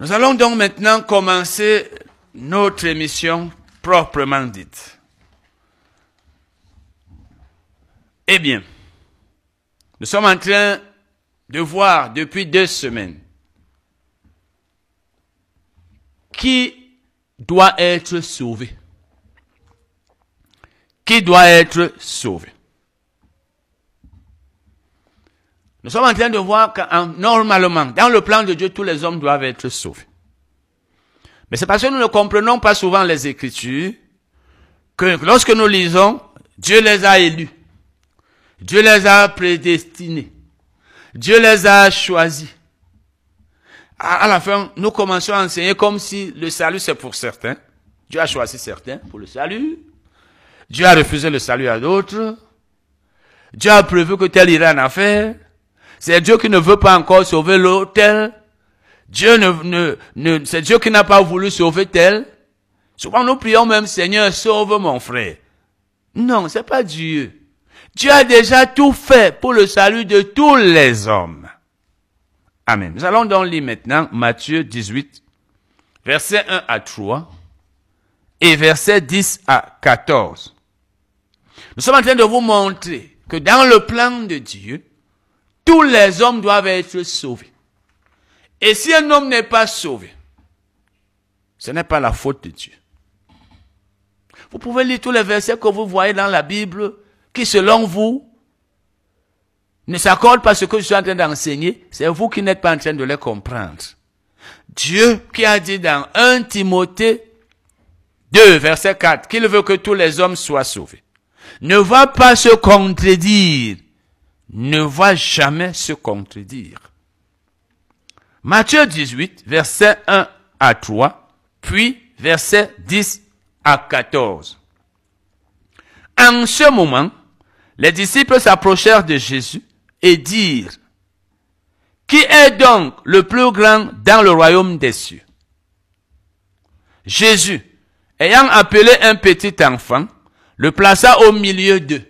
Nous allons donc maintenant commencer notre émission proprement dite. Eh bien, nous sommes en train de voir depuis deux semaines qui doit être sauvé. Qui doit être sauvé? Nous sommes en train de voir que normalement, dans le plan de Dieu, tous les hommes doivent être sauvés. Mais c'est parce que nous ne comprenons pas souvent les Écritures que lorsque nous lisons, Dieu les a élus. Dieu les a prédestinés. Dieu les a choisis. À la fin, nous commençons à enseigner comme si le salut c'est pour certains. Dieu a choisi certains pour le salut. Dieu a refusé le salut à d'autres. Dieu a prévu que tel irait en affaire. C'est Dieu qui ne veut pas encore sauver l'autre. Dieu ne, ne, c'est Dieu qui n'a pas voulu sauver tel. Souvent nous prions même Seigneur, sauve mon frère. Non, c'est pas Dieu. Dieu a déjà tout fait pour le salut de tous les hommes. Amen. Nous allons donc lire maintenant Matthieu 18, versets 1 à 3 et versets 10 à 14. Nous sommes en train de vous montrer que dans le plan de Dieu, tous les hommes doivent être sauvés. Et si un homme n'est pas sauvé, ce n'est pas la faute de Dieu. Vous pouvez lire tous les versets que vous voyez dans la Bible qui, selon vous, ne s'accordent pas ce que je suis en train d'enseigner. C'est vous qui n'êtes pas en train de les comprendre. Dieu qui a dit dans 1 Timothée 2, verset 4, qu'il veut que tous les hommes soient sauvés, ne va pas se contredire ne va jamais se contredire. Matthieu 18, verset 1 à 3, puis verset 10 à 14. En ce moment, les disciples s'approchèrent de Jésus et dirent, Qui est donc le plus grand dans le royaume des cieux? Jésus, ayant appelé un petit enfant, le plaça au milieu d'eux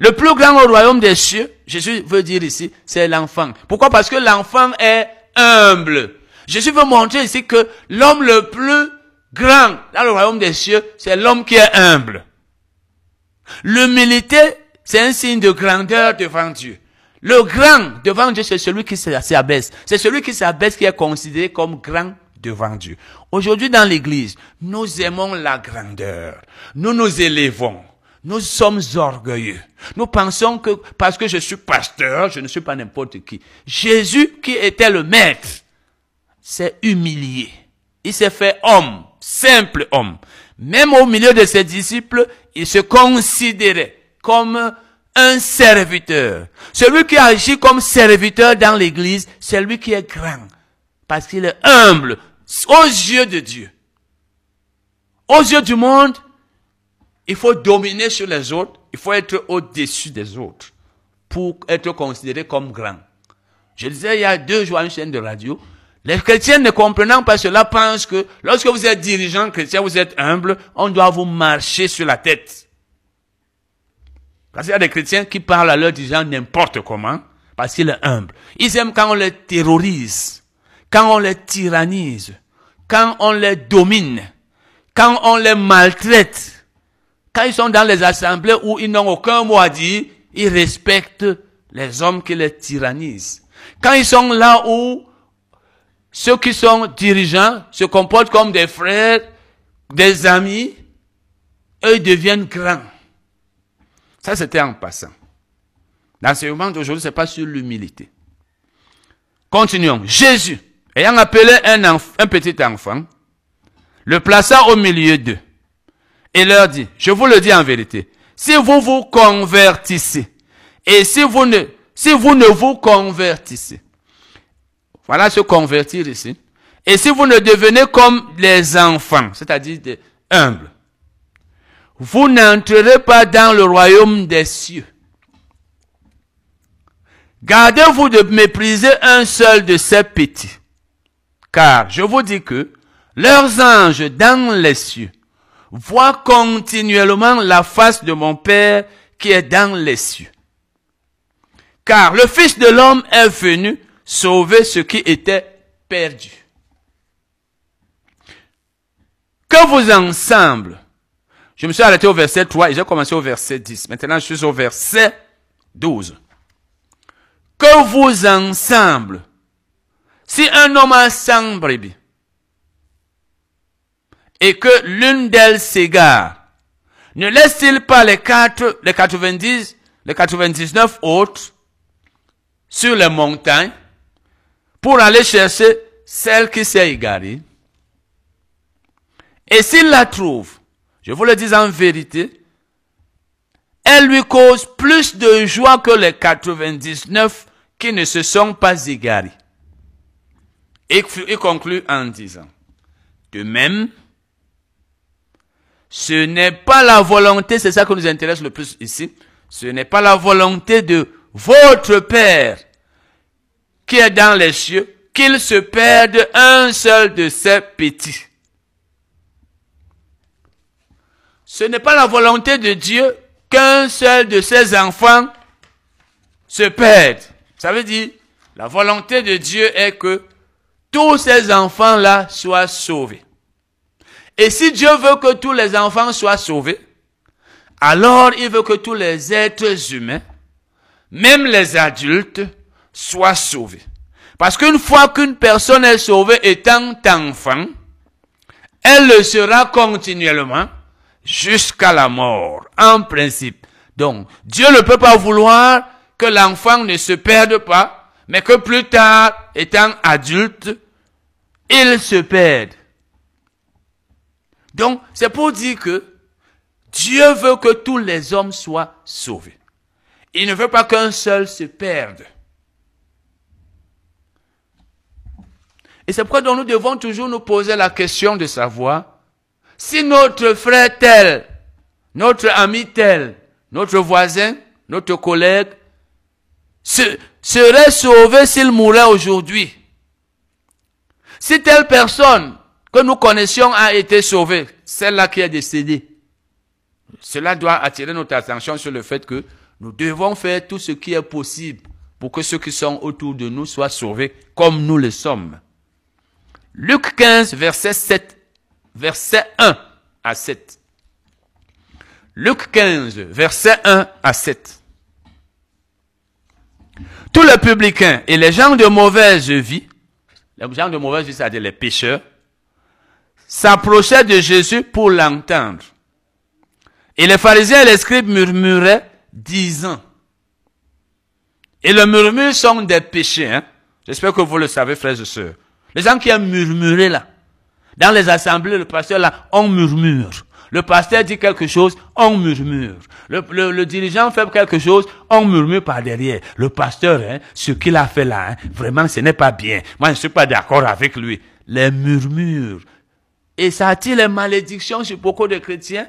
le plus grand au royaume des cieux, Jésus veut dire ici, c'est l'enfant. Pourquoi? Parce que l'enfant est humble. Jésus veut montrer ici que l'homme le plus grand dans le royaume des cieux, c'est l'homme qui est humble. L'humilité, c'est un signe de grandeur devant Dieu. Le grand devant Dieu, c'est celui qui s'abaisse. C'est celui qui s'abaisse qui est considéré comme grand devant Dieu. Aujourd'hui dans l'église, nous aimons la grandeur. Nous nous élevons. Nous sommes orgueilleux. Nous pensons que parce que je suis pasteur, je ne suis pas n'importe qui. Jésus, qui était le maître, s'est humilié. Il s'est fait homme, simple homme. Même au milieu de ses disciples, il se considérait comme un serviteur. Celui qui agit comme serviteur dans l'église, c'est lui qui est grand. Parce qu'il est humble aux yeux de Dieu. Aux yeux du monde, il faut dominer sur les autres, il faut être au-dessus des autres pour être considéré comme grand. Je disais il y a deux jours à une chaîne de radio, les chrétiens ne comprenant pas cela pensent que lorsque vous êtes dirigeant chrétien, vous êtes humble, on doit vous marcher sur la tête. Parce qu'il y a des chrétiens qui parlent à leurs dirigeants n'importe comment, parce qu'il est humble. Ils aiment quand on les terrorise, quand on les tyrannise, quand on les domine, quand on les maltraite. Quand ils sont dans les assemblées où ils n'ont aucun mot à dire, ils respectent les hommes qui les tyrannisent. Quand ils sont là où ceux qui sont dirigeants se comportent comme des frères, des amis, eux deviennent grands. Ça, c'était en passant. L'enseignement d'aujourd'hui, c'est pas sur l'humilité. Continuons. Jésus, ayant appelé un, un petit enfant, le plaça au milieu d'eux et leur dit, je vous le dis en vérité, si vous vous convertissez, et si vous ne, si vous ne vous convertissez, voilà se convertir ici, et si vous ne devenez comme les enfants, c'est-à-dire humbles, vous n'entrerez pas dans le royaume des cieux. Gardez-vous de mépriser un seul de ces petits, car je vous dis que leurs anges dans les cieux vois continuellement la face de mon Père qui est dans les cieux. Car le Fils de l'homme est venu sauver ce qui était perdue. Que vous ensemble, je me suis arrêté au verset 3 et j'ai commencé au verset 10. Maintenant, je suis au verset 12. Que vous ensemble, si un homme a 100 brebis et que l'une d'elles s'égare, ne laisse-t-il pas les quatre, les 90, les 99 autres sur les montagnes pour aller chercher celle qui s'est égarée? Et s'il la trouve, je vous le dis en vérité, elle lui cause plus de joie que les 99 qui ne se sont pas égarés. Il conclut en disant, de même, ce n'est pas la volonté, c'est ça qui nous intéresse le plus ici, ce n'est pas la volonté de votre Père qui est dans les cieux qu'il se perde un seul de ses petits. Ce n'est pas la volonté de Dieu qu'un seul de ses enfants se perde. Ça veut dire, la volonté de Dieu est que tous ces enfants-là soient sauvés. Et si Dieu veut que tous les enfants soient sauvés, alors il veut que tous les êtres humains, même les adultes, soient sauvés. Parce qu'une fois qu'une personne est sauvée étant enfant, elle le sera continuellement jusqu'à la mort, en principe. Donc, Dieu ne peut pas vouloir que l'enfant ne se perde pas, mais que plus tard, étant adulte, il se perde. Donc, c'est pour dire que Dieu veut que tous les hommes soient sauvés. Il ne veut pas qu'un seul se perde. Et c'est pourquoi nous devons toujours nous poser la question de savoir si notre frère tel, notre ami tel, notre voisin, notre collègue, serait sauvé s'il mourait aujourd'hui. Si telle personne que nous connaissions a été sauvée, celle-là qui est décédée, cela doit attirer notre attention sur le fait que nous devons faire tout ce qui est possible pour que ceux qui sont autour de nous soient sauvés comme nous le sommes. Luc 15, verset 7 verset 1 à 7. Luc 15, verset 1 à 7. Tous les publicains et les gens de mauvaise vie, les gens de mauvaise vie, c'est-à-dire les pécheurs, s'approchaient de Jésus pour l'entendre. Et les pharisiens et les scribes murmuraient, disant, et le murmure sont des péchés, hein? J'espère que vous le savez, frères et sœurs. Les gens qui ont murmuré là, dans les assemblées, le pasteur là, on murmure. Le pasteur dit quelque chose, on murmure. Le, le, dirigeant fait quelque chose, on murmure par derrière. Le pasteur, hein, ce qu'il a fait là, hein, vraiment, ce n'est pas bien. Moi, je ne suis pas d'accord avec lui. Les murmures. Et ça attire les malédictions chez beaucoup de chrétiens.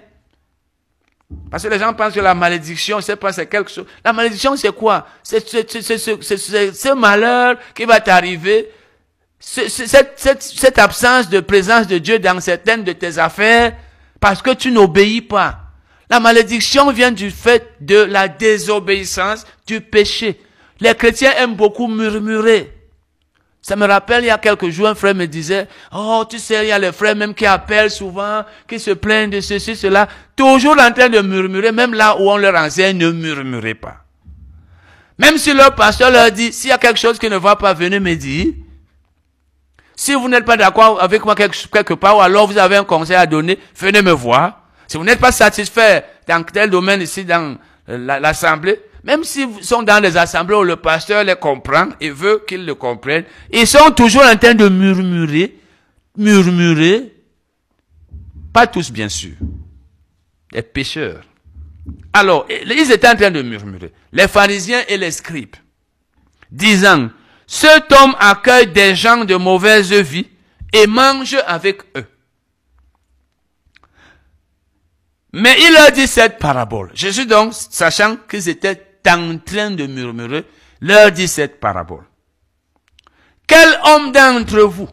Parce que les gens pensent que la malédiction, c'est pas c'est quelque chose. La malédiction, c'est quoi? C'est ce malheur qui va t'arriver cette, cette, cette, absence de présence de Dieu dans certaines de tes affaires parce que tu n'obéis pas. La malédiction vient du fait de la désobéissance, du péché. Les chrétiens aiment beaucoup murmurer. Ça me rappelle, il y a quelques jours, un frère me disait, oh, tu sais, il y a les frères même qui appellent souvent, qui se plaignent de ceci, cela, toujours en train de murmurer, même là où on leur enseigne, ne murmurez pas. Même si leur pasteur leur dit, s'il y a quelque chose qui ne va pas, venez me dire, si vous n'êtes pas d'accord avec moi quelque, part, ou alors vous avez un conseil à donner, venez me voir. Si vous n'êtes pas satisfait dans tel domaine ici dans euh, l'assemblée, même s'ils sont dans les assemblées où le pasteur les comprend et veut qu'ils le comprennent, ils sont toujours en train de murmurer, murmurer, pas tous bien sûr, les pécheurs. Alors, ils étaient en train de murmurer, les pharisiens et les scribes, disant, cet homme accueille des gens de mauvaise vie et mange avec eux. Mais il leur dit cette parabole. Jésus donc, sachant qu'ils étaient en train de murmurer, leur dit cette parabole. Quel homme d'entre vous,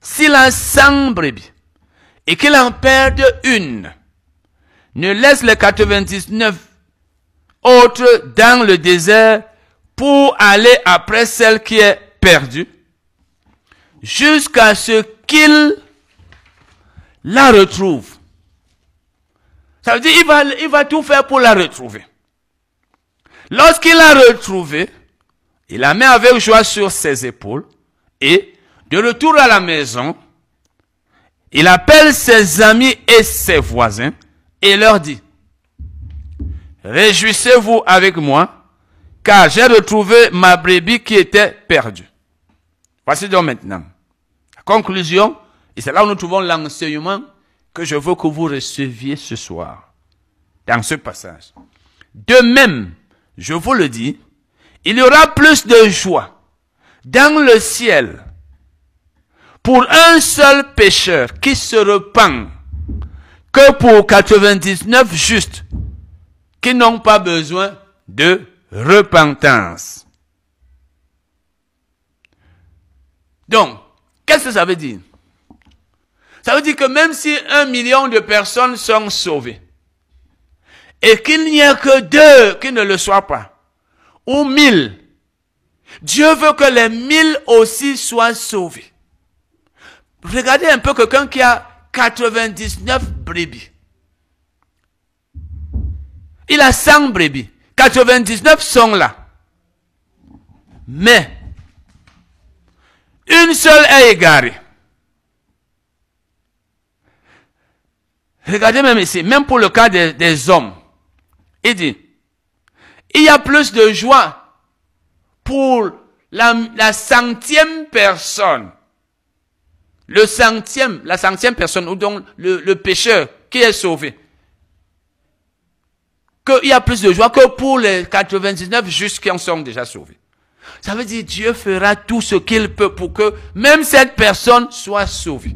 s'il a cent brebis et qu'il en perde une, ne laisse les 99 autres dans le désert pour aller après celle qui est perdue. jusqu'à ce qu'il la retrouve? Ça veut dire il va, il va tout faire pour la retrouver. Lorsqu'il l'a retrouvée, il la met avec joie sur ses épaules et, de retour à la maison, il appelle ses amis et ses voisins et leur dit, Réjouissez-vous avec moi, car j'ai retrouvé ma brebis qui était perdue. Voici donc maintenant. La conclusion, et c'est là où nous trouvons l'enseignement que je veux que vous receviez ce soir, dans ce passage. De même, je vous le dis, il y aura plus de joie dans le ciel pour un seul pécheur qui se repent que pour 99 justes qui n'ont pas besoin de repentance. Donc, qu'est-ce que ça veut dire? Ça veut dire que même si un million de personnes sont sauvées, et qu'il n'y ait que deux qui ne le soient pas, ou mille, Dieu veut que les mille aussi soient sauvés. Regardez un peu quelqu'un qui a 99 brebis. Il a 100 brebis. 99 sont là. Mais, une seule est égarée. Regardez même ici, même pour le cas des, hommes. Il dit, il y a plus de joie pour la, centième personne. Le centième, la centième personne, ou donc le, le pécheur qui est sauvé qu'il y a plus de joie que pour les 99 justes qui en sont déjà sauvés. Ça veut dire Dieu fera tout ce qu'il peut pour que même cette personne soit sauvée.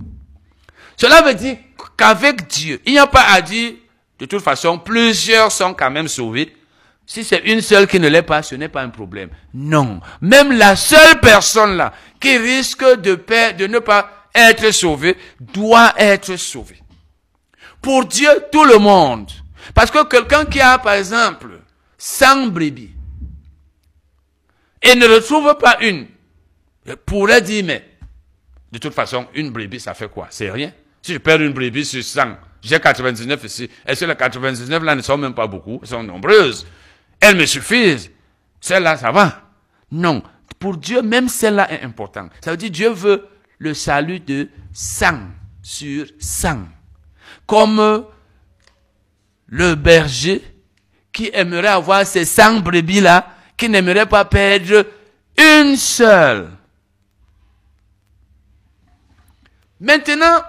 Cela veut dire qu'avec Dieu, il n'y a pas à dire, de toute façon, plusieurs sont quand même sauvés. Si c'est une seule qui ne l'est pas, ce n'est pas un problème. Non. Même la seule personne là, qui risque de, ne pas être sauvée, doit être sauvée. Pour Dieu, tout le monde parce que quelqu'un qui a, par exemple, 100 brebis et ne retrouve pas une, pourrait dire, mais de toute façon, une brebis, ça fait quoi? C'est rien. Si je perds une brebis sur 100, j'ai 99 ici. Est-ce que les 99 là ne sont même pas beaucoup? Elles sont nombreuses. Elles me suffisent. Celle-là, ça va. Non. Pour Dieu, même celle-là est importante. Ça veut dire Dieu veut le salut de 100 sur 100. Comme le berger qui aimerait avoir ces 100 brebis-là, qui n'aimerait pas perdre une seule. Maintenant,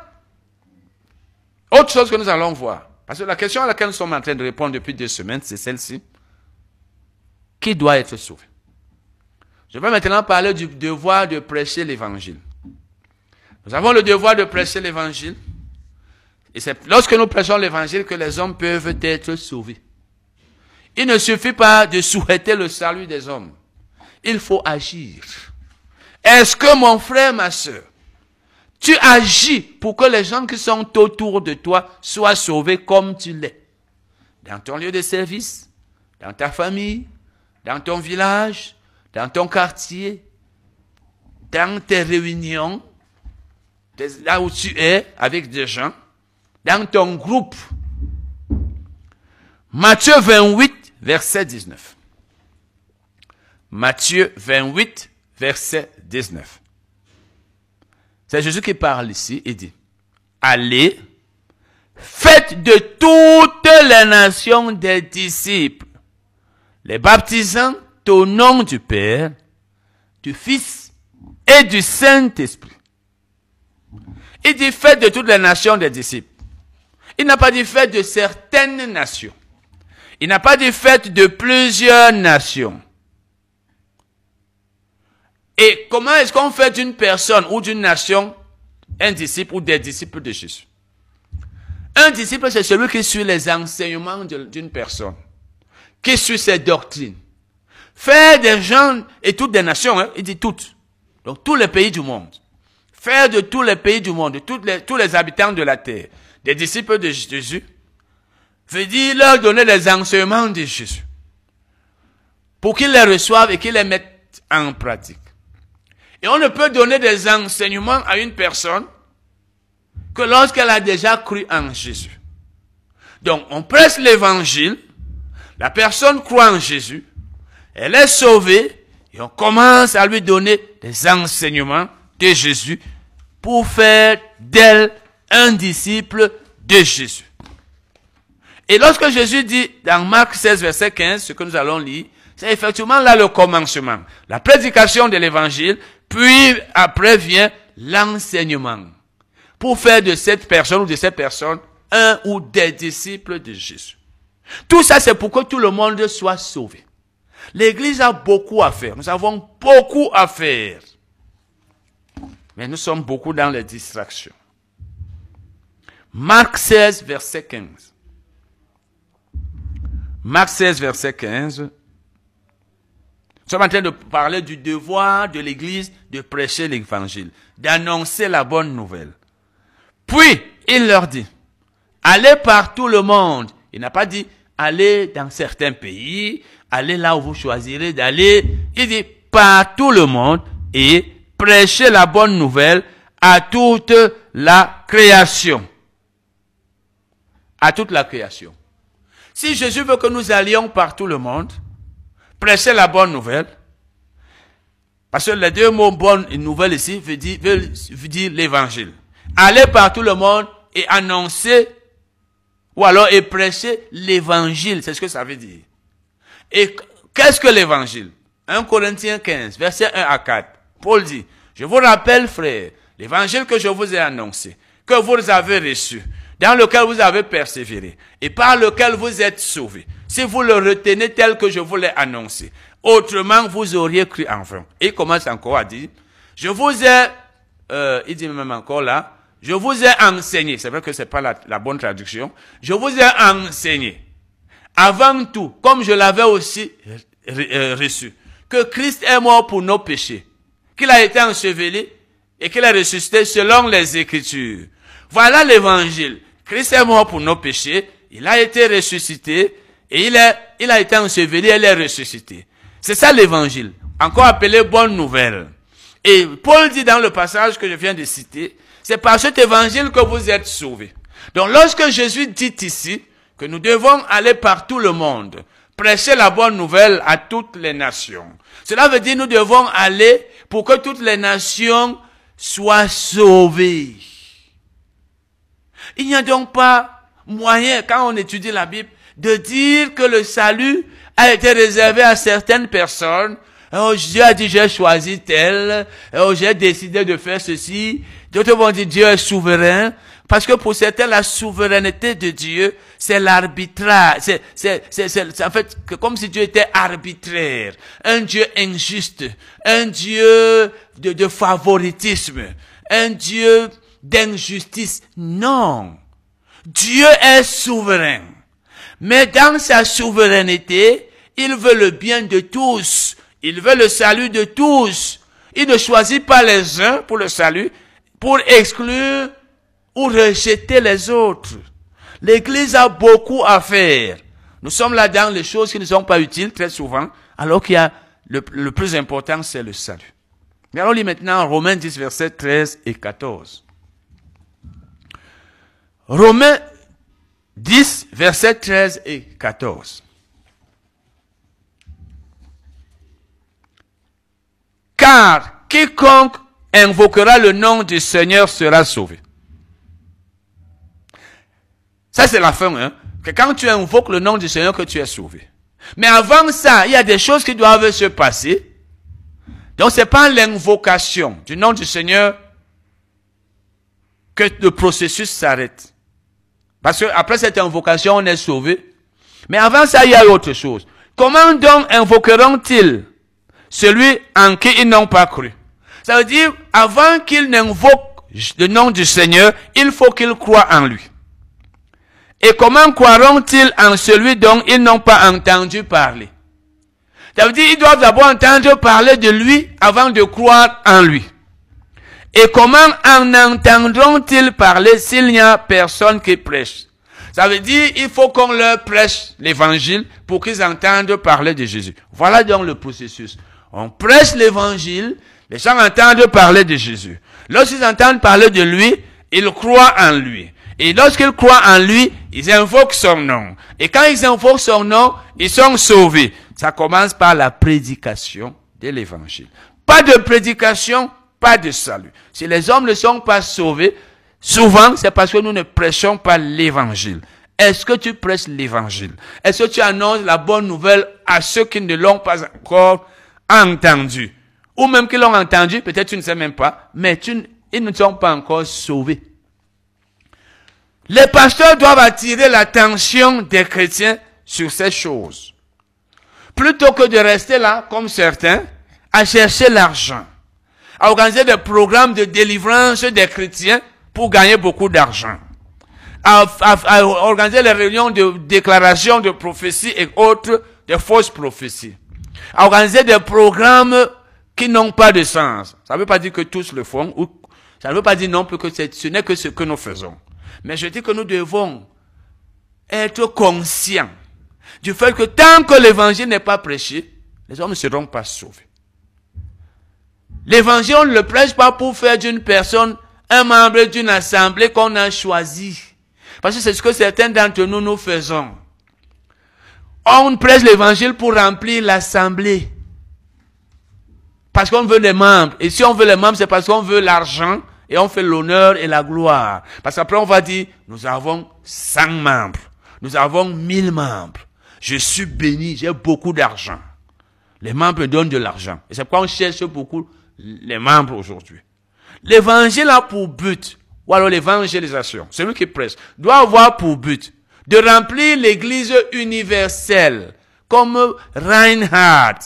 autre chose que nous allons voir, parce que la question à laquelle nous sommes en train de répondre depuis deux semaines, c'est celle-ci. Qui doit être sauvé? Je vais maintenant parler du devoir de prêcher l'évangile. Nous avons le devoir de prêcher l'évangile. Et c'est lorsque nous prêchons l'évangile que les hommes peuvent être sauvés. Il ne suffit pas de souhaiter le salut des hommes. Il faut agir. Est-ce que mon frère, ma soeur, tu agis pour que les gens qui sont autour de toi soient sauvés comme tu l'es Dans ton lieu de service, dans ta famille, dans ton village, dans ton quartier, dans tes réunions, là où tu es avec des gens dans ton groupe. Matthieu 28, verset 19. Matthieu 28, verset 19. C'est Jésus qui parle ici et dit, allez, faites de toutes les nations des disciples, les baptisant au nom du Père, du Fils et du Saint-Esprit. Il dit, faites de toutes les nations des disciples. Il n'a pas dit fait de certaines nations. Il n'a pas dit fait de plusieurs nations. Et comment est-ce qu'on fait d'une personne ou d'une nation un disciple ou des disciples de Jésus? Un disciple, c'est celui qui suit les enseignements d'une personne, qui suit ses doctrines. Faire des gens et toutes des nations, hein, il dit toutes. Donc tous les pays du monde. Faire de tous les pays du monde, de les, tous les habitants de la terre des disciples de Jésus, veut dire leur donner les enseignements de Jésus pour qu'ils les reçoivent et qu'ils les mettent en pratique. Et on ne peut donner des enseignements à une personne que lorsqu'elle a déjà cru en Jésus. Donc, on presse l'évangile, la personne croit en Jésus, elle est sauvée, et on commence à lui donner des enseignements de Jésus pour faire d'elle un disciple de Jésus. Et lorsque Jésus dit dans Marc 16, verset 15, ce que nous allons lire, c'est effectivement là le commencement. La prédication de l'évangile, puis après vient l'enseignement. Pour faire de cette personne ou de cette personne un ou des disciples de Jésus. Tout ça, c'est pour que tout le monde soit sauvé. L'église a beaucoup à faire. Nous avons beaucoup à faire. Mais nous sommes beaucoup dans les distractions. Marc 16, verset 15. Marc 16, verset 15. Nous sommes en train de parler du devoir de l'Église de prêcher l'Évangile, d'annoncer la bonne nouvelle. Puis, il leur dit, allez par tout le monde. Il n'a pas dit, allez dans certains pays, allez là où vous choisirez d'aller. Il dit, par tout le monde et prêchez la bonne nouvelle à toute la création. À toute la création. Si Jésus veut que nous allions par tout le monde, prêcher la bonne nouvelle, parce que les deux mots bonne et nouvelle ici veut dire, veut dire l'évangile. Aller par tout le monde et annoncer, ou alors et prêcher l'évangile, c'est ce que ça veut dire. Et qu'est-ce que l'évangile? 1 Corinthiens 15, verset 1 à 4. Paul dit, je vous rappelle, frère, l'évangile que je vous ai annoncé, que vous avez reçu, dans lequel vous avez persévéré et par lequel vous êtes sauvés, si vous le retenez tel que je vous l'ai annoncé, autrement vous auriez cru en vain. Et il commence encore à dire, je vous ai, euh, il dit même encore là, je vous ai enseigné, c'est vrai que c'est pas la, bonne traduction, je vous ai enseigné, avant tout, comme je l'avais aussi euh, reçu, que Christ est mort pour nos péchés, qu'il a été enseveli et qu'il a ressuscité selon les Écritures. Voilà l'évangile. Christ est mort pour nos péchés, il a été ressuscité, et il, est, il a été enseveli, il est ressuscité. C'est ça l'évangile, encore appelé bonne nouvelle. Et Paul dit dans le passage que je viens de citer, c'est par cet évangile que vous êtes sauvés. Donc lorsque Jésus dit ici que nous devons aller par tout le monde, prêcher la bonne nouvelle à toutes les nations, cela veut dire nous devons aller pour que toutes les nations soient sauvées. Il n'y a donc pas moyen, quand on étudie la Bible, de dire que le salut a été réservé à certaines personnes. Oh, Dieu a dit, j'ai choisi tel. Oh, j'ai décidé de faire ceci. D'autres vont dire, Dieu est souverain. Parce que pour certains, la souveraineté de Dieu, c'est l'arbitrage. C'est, c'est, c'est, en fait comme si Dieu était arbitraire. Un Dieu injuste. Un Dieu de, de favoritisme. Un Dieu d'injustice. Non. Dieu est souverain. Mais dans sa souveraineté, il veut le bien de tous. Il veut le salut de tous. Il ne choisit pas les uns pour le salut, pour exclure ou rejeter les autres. L'Église a beaucoup à faire. Nous sommes là dans les choses qui ne sont pas utiles très souvent, alors qu'il y a le, le plus important, c'est le salut. Mais allons lire maintenant Romains 10, versets 13 et 14. Romains 10, versets 13 et 14. Car quiconque invoquera le nom du Seigneur sera sauvé. Ça, c'est la fin, hein. Que quand tu invoques le nom du Seigneur, que tu es sauvé. Mais avant ça, il y a des choses qui doivent se passer. Donc, c'est pas l'invocation du nom du Seigneur que le processus s'arrête. Parce que après cette invocation, on est sauvé. Mais avant ça, il y a autre chose. Comment donc invoqueront-ils celui en qui ils n'ont pas cru? Ça veut dire, avant qu'ils n'invoquent le nom du Seigneur, il faut qu'ils croient en lui. Et comment croiront-ils en celui dont ils n'ont pas entendu parler? Ça veut dire, ils doivent d'abord entendre parler de lui avant de croire en lui. Et comment en entendront-ils parler s'il n'y a personne qui prêche? Ça veut dire il faut qu'on leur prêche l'évangile pour qu'ils entendent parler de Jésus. Voilà donc le processus. On prêche l'évangile, les gens entendent parler de Jésus. Lorsqu'ils entendent parler de lui, ils croient en lui. Et lorsqu'ils croient en lui, ils invoquent son nom. Et quand ils invoquent son nom, ils sont sauvés. Ça commence par la prédication de l'évangile. Pas de prédication, pas de salut. Si les hommes ne sont pas sauvés, souvent c'est parce que nous ne prêchons pas l'évangile. Est-ce que tu prêches l'évangile? Est-ce que tu annonces la bonne nouvelle à ceux qui ne l'ont pas encore entendu? Ou même qui l'ont entendu, peut-être tu ne sais même pas, mais tu, ils ne sont pas encore sauvés. Les pasteurs doivent attirer l'attention des chrétiens sur ces choses. Plutôt que de rester là, comme certains, à chercher l'argent, à organiser des programmes de délivrance des chrétiens pour gagner beaucoup d'argent à, organiser les réunions de déclaration de prophétie et autres, des fausses prophéties. À organiser des programmes qui n'ont pas de sens. Ça ne veut pas dire que tous le font, ou ça ne veut pas dire non plus que ce n'est que ce que nous faisons. Mais je dis que nous devons être conscients du fait que tant que l'évangile n'est pas prêché, les hommes ne seront pas sauvés. L'évangile, on ne le prêche pas pour faire d'une personne un membre d'une assemblée qu'on a choisi. Parce que c'est ce que certains d'entre nous nous faisons. On prêche l'évangile pour remplir l'assemblée. Parce qu'on veut les membres. Et si on veut les membres, c'est parce qu'on veut l'argent et on fait l'honneur et la gloire. Parce qu'après, on va dire, nous avons 100 membres. Nous avons 1000 membres. Je suis béni, j'ai beaucoup d'argent. Les membres donnent de l'argent. Et c'est pourquoi on cherche beaucoup les membres aujourd'hui. L'évangile a pour but ou alors l'évangélisation, celui qui prêche, doit avoir pour but de remplir l'église universelle, comme Reinhard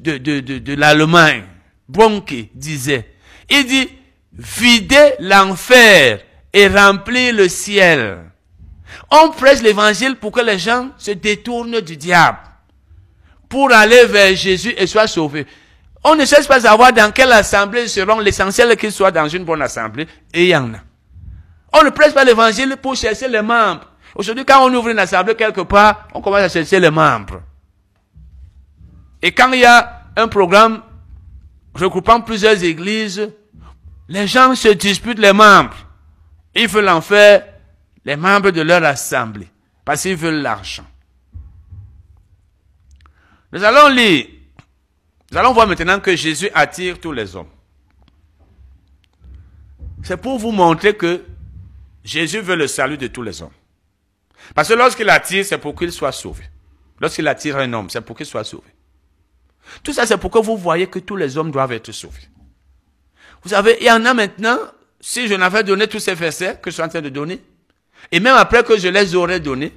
de, de, de, de l'Allemagne, Bronke disait. Il dit, vider l'enfer et remplir le ciel. On prêche l'évangile pour que les gens se détournent du diable, pour aller vers Jésus et soient sauvés. On ne cherche pas à savoir dans quelle assemblée seront l'essentiel qu'ils soient dans une bonne assemblée, et il y en a. On ne prêche pas l'évangile pour chercher les membres. Aujourd'hui, quand on ouvre une assemblée quelque part, on commence à chercher les membres. Et quand il y a un programme regroupant plusieurs églises, les gens se disputent les membres. Ils veulent en faire les membres de leur assemblée, parce qu'ils veulent l'argent. Nous allons lire nous allons voir maintenant que Jésus attire tous les hommes. C'est pour vous montrer que Jésus veut le salut de tous les hommes. Parce que lorsqu'il attire, c'est pour qu'il soit sauvé. Lorsqu'il attire un homme, c'est pour qu'il soit sauvé. Tout ça, c'est pour que vous voyez que tous les hommes doivent être sauvés. Vous savez, il y en a maintenant, si je n'avais donné tous ces versets que je suis en train de donner, et même après que je les aurais donnés,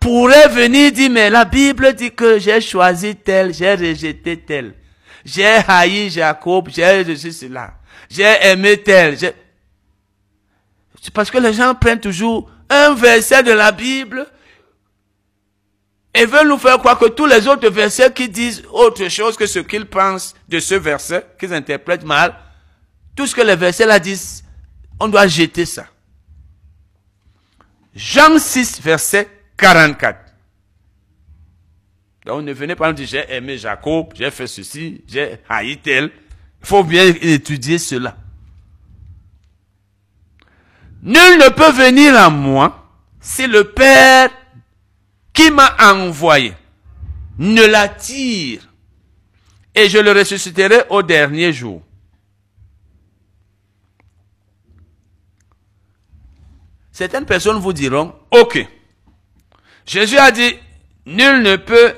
pourrait venir dire, mais la Bible dit que j'ai choisi tel, j'ai rejeté tel. J'ai haï Jacob, j'ai rejeté cela. J'ai aimé tel. C'est parce que les gens prennent toujours un verset de la Bible et veulent nous faire croire que tous les autres versets qui disent autre chose que ce qu'ils pensent de ce verset, qu'ils interprètent mal, tout ce que les versets là disent, on doit jeter ça. Jean 6, verset 44. Donc ne venez pas nous dire j'ai aimé Jacob, j'ai fait ceci, j'ai haï tel. Il faut bien étudier cela. Nul ne peut venir à moi si le Père qui m'a envoyé ne l'attire et je le ressusciterai au dernier jour. Certaines personnes vous diront, ok, Jésus a dit, nul ne peut,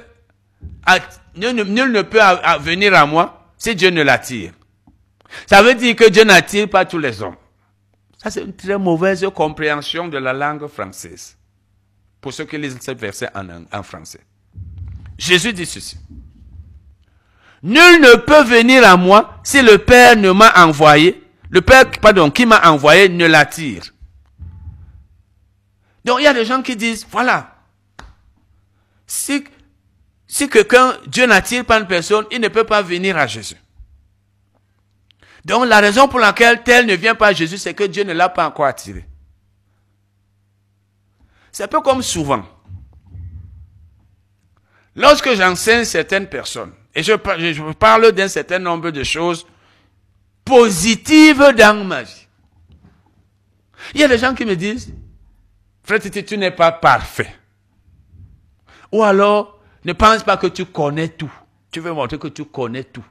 nul, ne peut venir à moi si Dieu ne l'attire. Ça veut dire que Dieu n'attire pas tous les hommes. Ça, c'est une très mauvaise compréhension de la langue française. Pour ceux qui lisent ce verset en, en français. Jésus dit ceci. Nul ne peut venir à moi si le Père ne m'a envoyé, le Père, pardon, qui m'a envoyé ne l'attire. Donc il y a des gens qui disent, voilà, si, si quelqu'un, Dieu n'attire pas une personne, il ne peut pas venir à Jésus. Donc la raison pour laquelle tel ne vient pas à Jésus, c'est que Dieu ne l'a pas encore attiré. C'est un peu comme souvent. Lorsque j'enseigne certaines personnes, et je, je parle d'un certain nombre de choses positives dans ma vie, il y a des gens qui me disent, frère Titi, tu n'es pas parfait. Ou alors, ne pense pas que tu connais tout. Tu veux montrer que tu connais tout.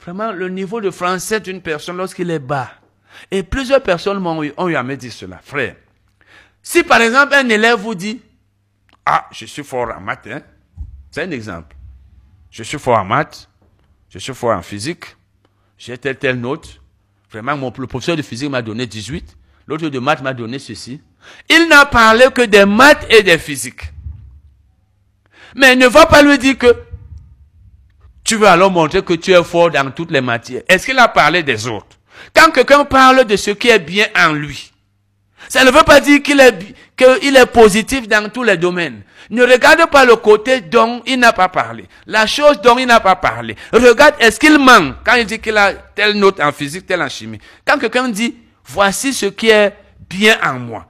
Vraiment, le niveau de français d'une personne lorsqu'il est bas. Et plusieurs personnes m'ont eu, ont me dire cela. Frère, si par exemple un élève vous dit, ah, je suis fort en maths, hein? c'est un exemple. Je suis fort en maths, je suis fort en physique, j'ai telle telle note. Vraiment, mon, le professeur de physique m'a donné 18, l'autre de maths m'a donné ceci. Il n'a parlé que des maths et des physiques. Mais ne va pas lui dire que tu veux alors montrer que tu es fort dans toutes les matières. Est-ce qu'il a parlé des autres? Quand quelqu'un parle de ce qui est bien en lui, ça ne veut pas dire qu'il est, positif dans tous les domaines. Ne regarde pas le côté dont il n'a pas parlé. La chose dont il n'a pas parlé. Regarde, est-ce qu'il manque? Quand il dit qu'il a telle note en physique, telle en chimie. Quand quelqu'un dit, voici ce qui est bien en moi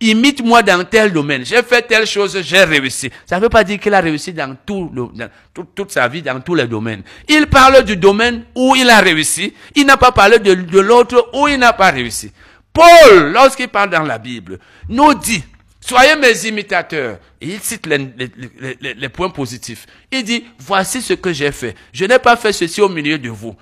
imite-moi dans tel domaine. J'ai fait telle chose, j'ai réussi. Ça ne veut pas dire qu'il a réussi dans, tout toute sa vie, dans tous les domaines. Il parle du domaine où il a réussi. Il n'a pas parlé de, de l'autre où il n'a pas réussi. Paul, lorsqu'il parle dans la Bible, nous dit, soyez mes imitateurs. Et il cite les, les, les points positifs. Il dit, voici ce que j'ai fait. Je n'ai pas fait ceci au milieu de vous.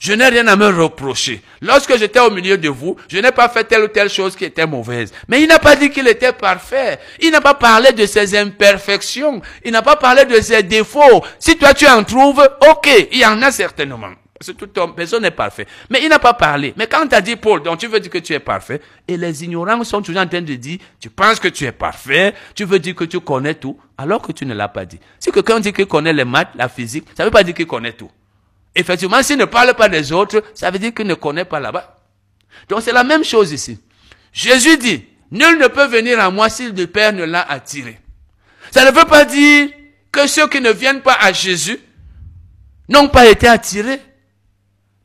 Je n'ai rien à me reprocher. Lorsque j'étais au milieu de vous, je n'ai pas fait telle ou telle chose qui était mauvaise. Mais il n'a pas dit qu'il était parfait. Il n'a pas parlé de ses imperfections. Il n'a pas parlé de ses défauts. Si toi tu en trouves, ok, il y en a certainement. Parce que toute personne n'est parfait. Mais il n'a pas parlé. Mais quand tu as dit Paul, donc tu veux dire que tu es parfait, et les ignorants sont toujours en train de dire, tu penses que tu es parfait, tu veux dire que tu connais tout, alors que tu ne l'as pas dit. Si quelqu'un dit qu'il connaît les maths, la physique, ça ne veut pas dire qu'il connaît tout. Effectivement, s'il ne parle pas des autres, ça veut dire qu'il ne connaît pas là-bas. Donc c'est la même chose ici. Jésus dit, nul ne peut venir à moi si le Père ne l'a attiré. Ça ne veut pas dire que ceux qui ne viennent pas à Jésus n'ont pas été attirés.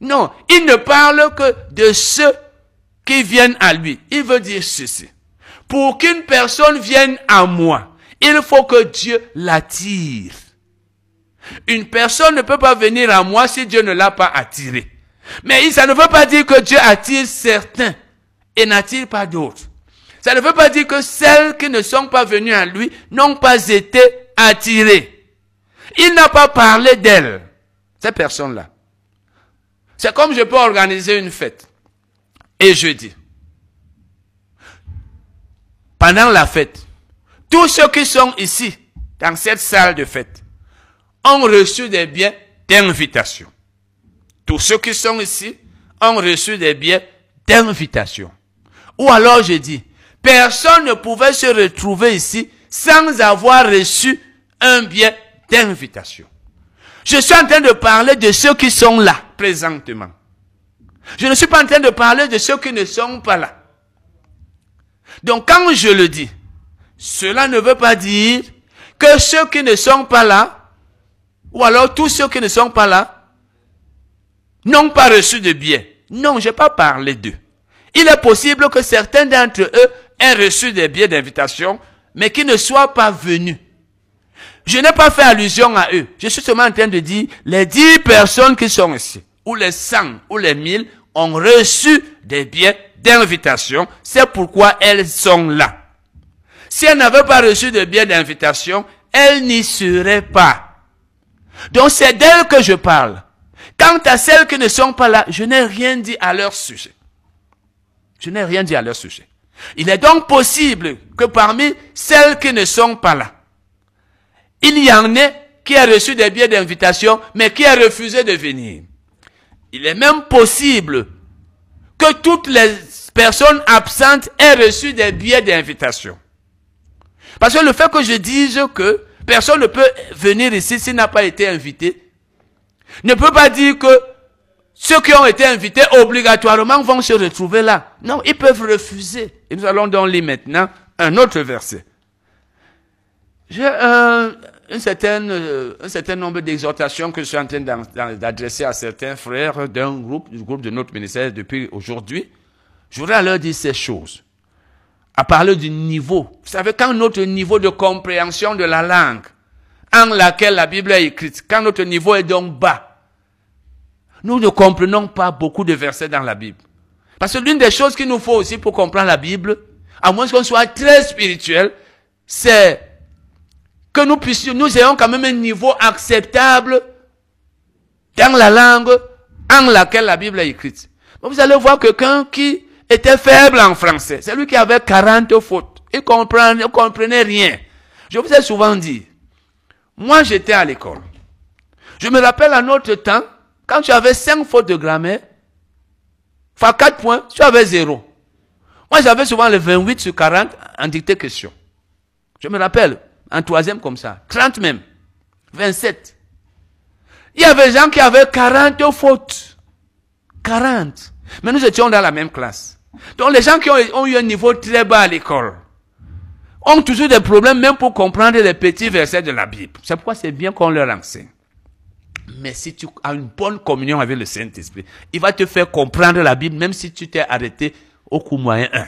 Non, il ne parle que de ceux qui viennent à lui. Il veut dire ceci. Pour qu'une personne vienne à moi, il faut que Dieu l'attire. Une personne ne peut pas venir à moi si Dieu ne l'a pas attiré. Mais ça ne veut pas dire que Dieu attire certains et n'attire pas d'autres. Ça ne veut pas dire que celles qui ne sont pas venues à lui n'ont pas été attirées. Il n'a pas parlé d'elles, ces personnes-là. C'est comme je peux organiser une fête. Et je dis, pendant la fête, tous ceux qui sont ici, dans cette salle de fête, ont reçu des biens d'invitation. Tous ceux qui sont ici ont reçu des biens d'invitation. Ou alors je dis, personne ne pouvait se retrouver ici sans avoir reçu un bien d'invitation. Je suis en train de parler de ceux qui sont là présentement. Je ne suis pas en train de parler de ceux qui ne sont pas là. Donc quand je le dis, cela ne veut pas dire que ceux qui ne sont pas là ou alors tous ceux qui ne sont pas là n'ont pas reçu de bien. Non, je n'ai pas parlé d'eux. Il est possible que certains d'entre eux aient reçu des billets d'invitation, mais qui ne soient pas venus. Je n'ai pas fait allusion à eux. Je suis seulement en train de dire, les dix personnes qui sont ici, ou les cent, ou les mille, ont reçu des billets d'invitation. C'est pourquoi elles sont là. Si elles n'avaient pas reçu de billets d'invitation, elles n'y seraient pas. Donc c'est d'elles que je parle. Quant à celles qui ne sont pas là, je n'ai rien dit à leur sujet. Je n'ai rien dit à leur sujet. Il est donc possible que parmi celles qui ne sont pas là, il y en ait qui a reçu des billets d'invitation, mais qui a refusé de venir. Il est même possible que toutes les personnes absentes aient reçu des billets d'invitation. Parce que le fait que je dise que Personne ne peut venir ici s'il n'a pas été invité. Ne peut pas dire que ceux qui ont été invités obligatoirement vont se retrouver là. Non, ils peuvent refuser. Et nous allons donc lire maintenant un autre verset. J'ai un, certain, un certain nombre d'exhortations que je suis en train d'adresser à certains frères d'un groupe, du groupe de notre ministère depuis aujourd'hui. Je voudrais leur dire ces choses à parler du niveau. Vous savez, quand notre niveau de compréhension de la langue en laquelle la Bible est écrite, quand notre niveau est donc bas, nous ne comprenons pas beaucoup de versets dans la Bible. Parce que l'une des choses qu'il nous faut aussi pour comprendre la Bible, à moins qu'on soit très spirituel, c'est que nous puissions, nous ayons quand même un niveau acceptable dans la langue en laquelle la Bible est écrite. Vous allez voir quelqu'un qui était faible en français. C'est lui qui avait 40 fautes. Il comprenait, il comprenait rien. Je vous ai souvent dit, moi j'étais à l'école. Je me rappelle à notre temps, quand tu avais 5 fautes de grammaire, enfin 4 points, tu avais 0. Moi j'avais souvent le 28 sur 40 en dictée question. Je me rappelle, en troisième comme ça, 30 même, 27. Il y avait des gens qui avaient 40 fautes. 40. Mais nous étions dans la même classe. Donc les gens qui ont, eu un niveau très bas à l'école ont toujours des problèmes même pour comprendre les petits versets de la Bible. C'est pourquoi c'est bien qu'on leur enseigne. Mais si tu as une bonne communion avec le Saint-Esprit, il va te faire comprendre la Bible même si tu t'es arrêté au cours moyen 1.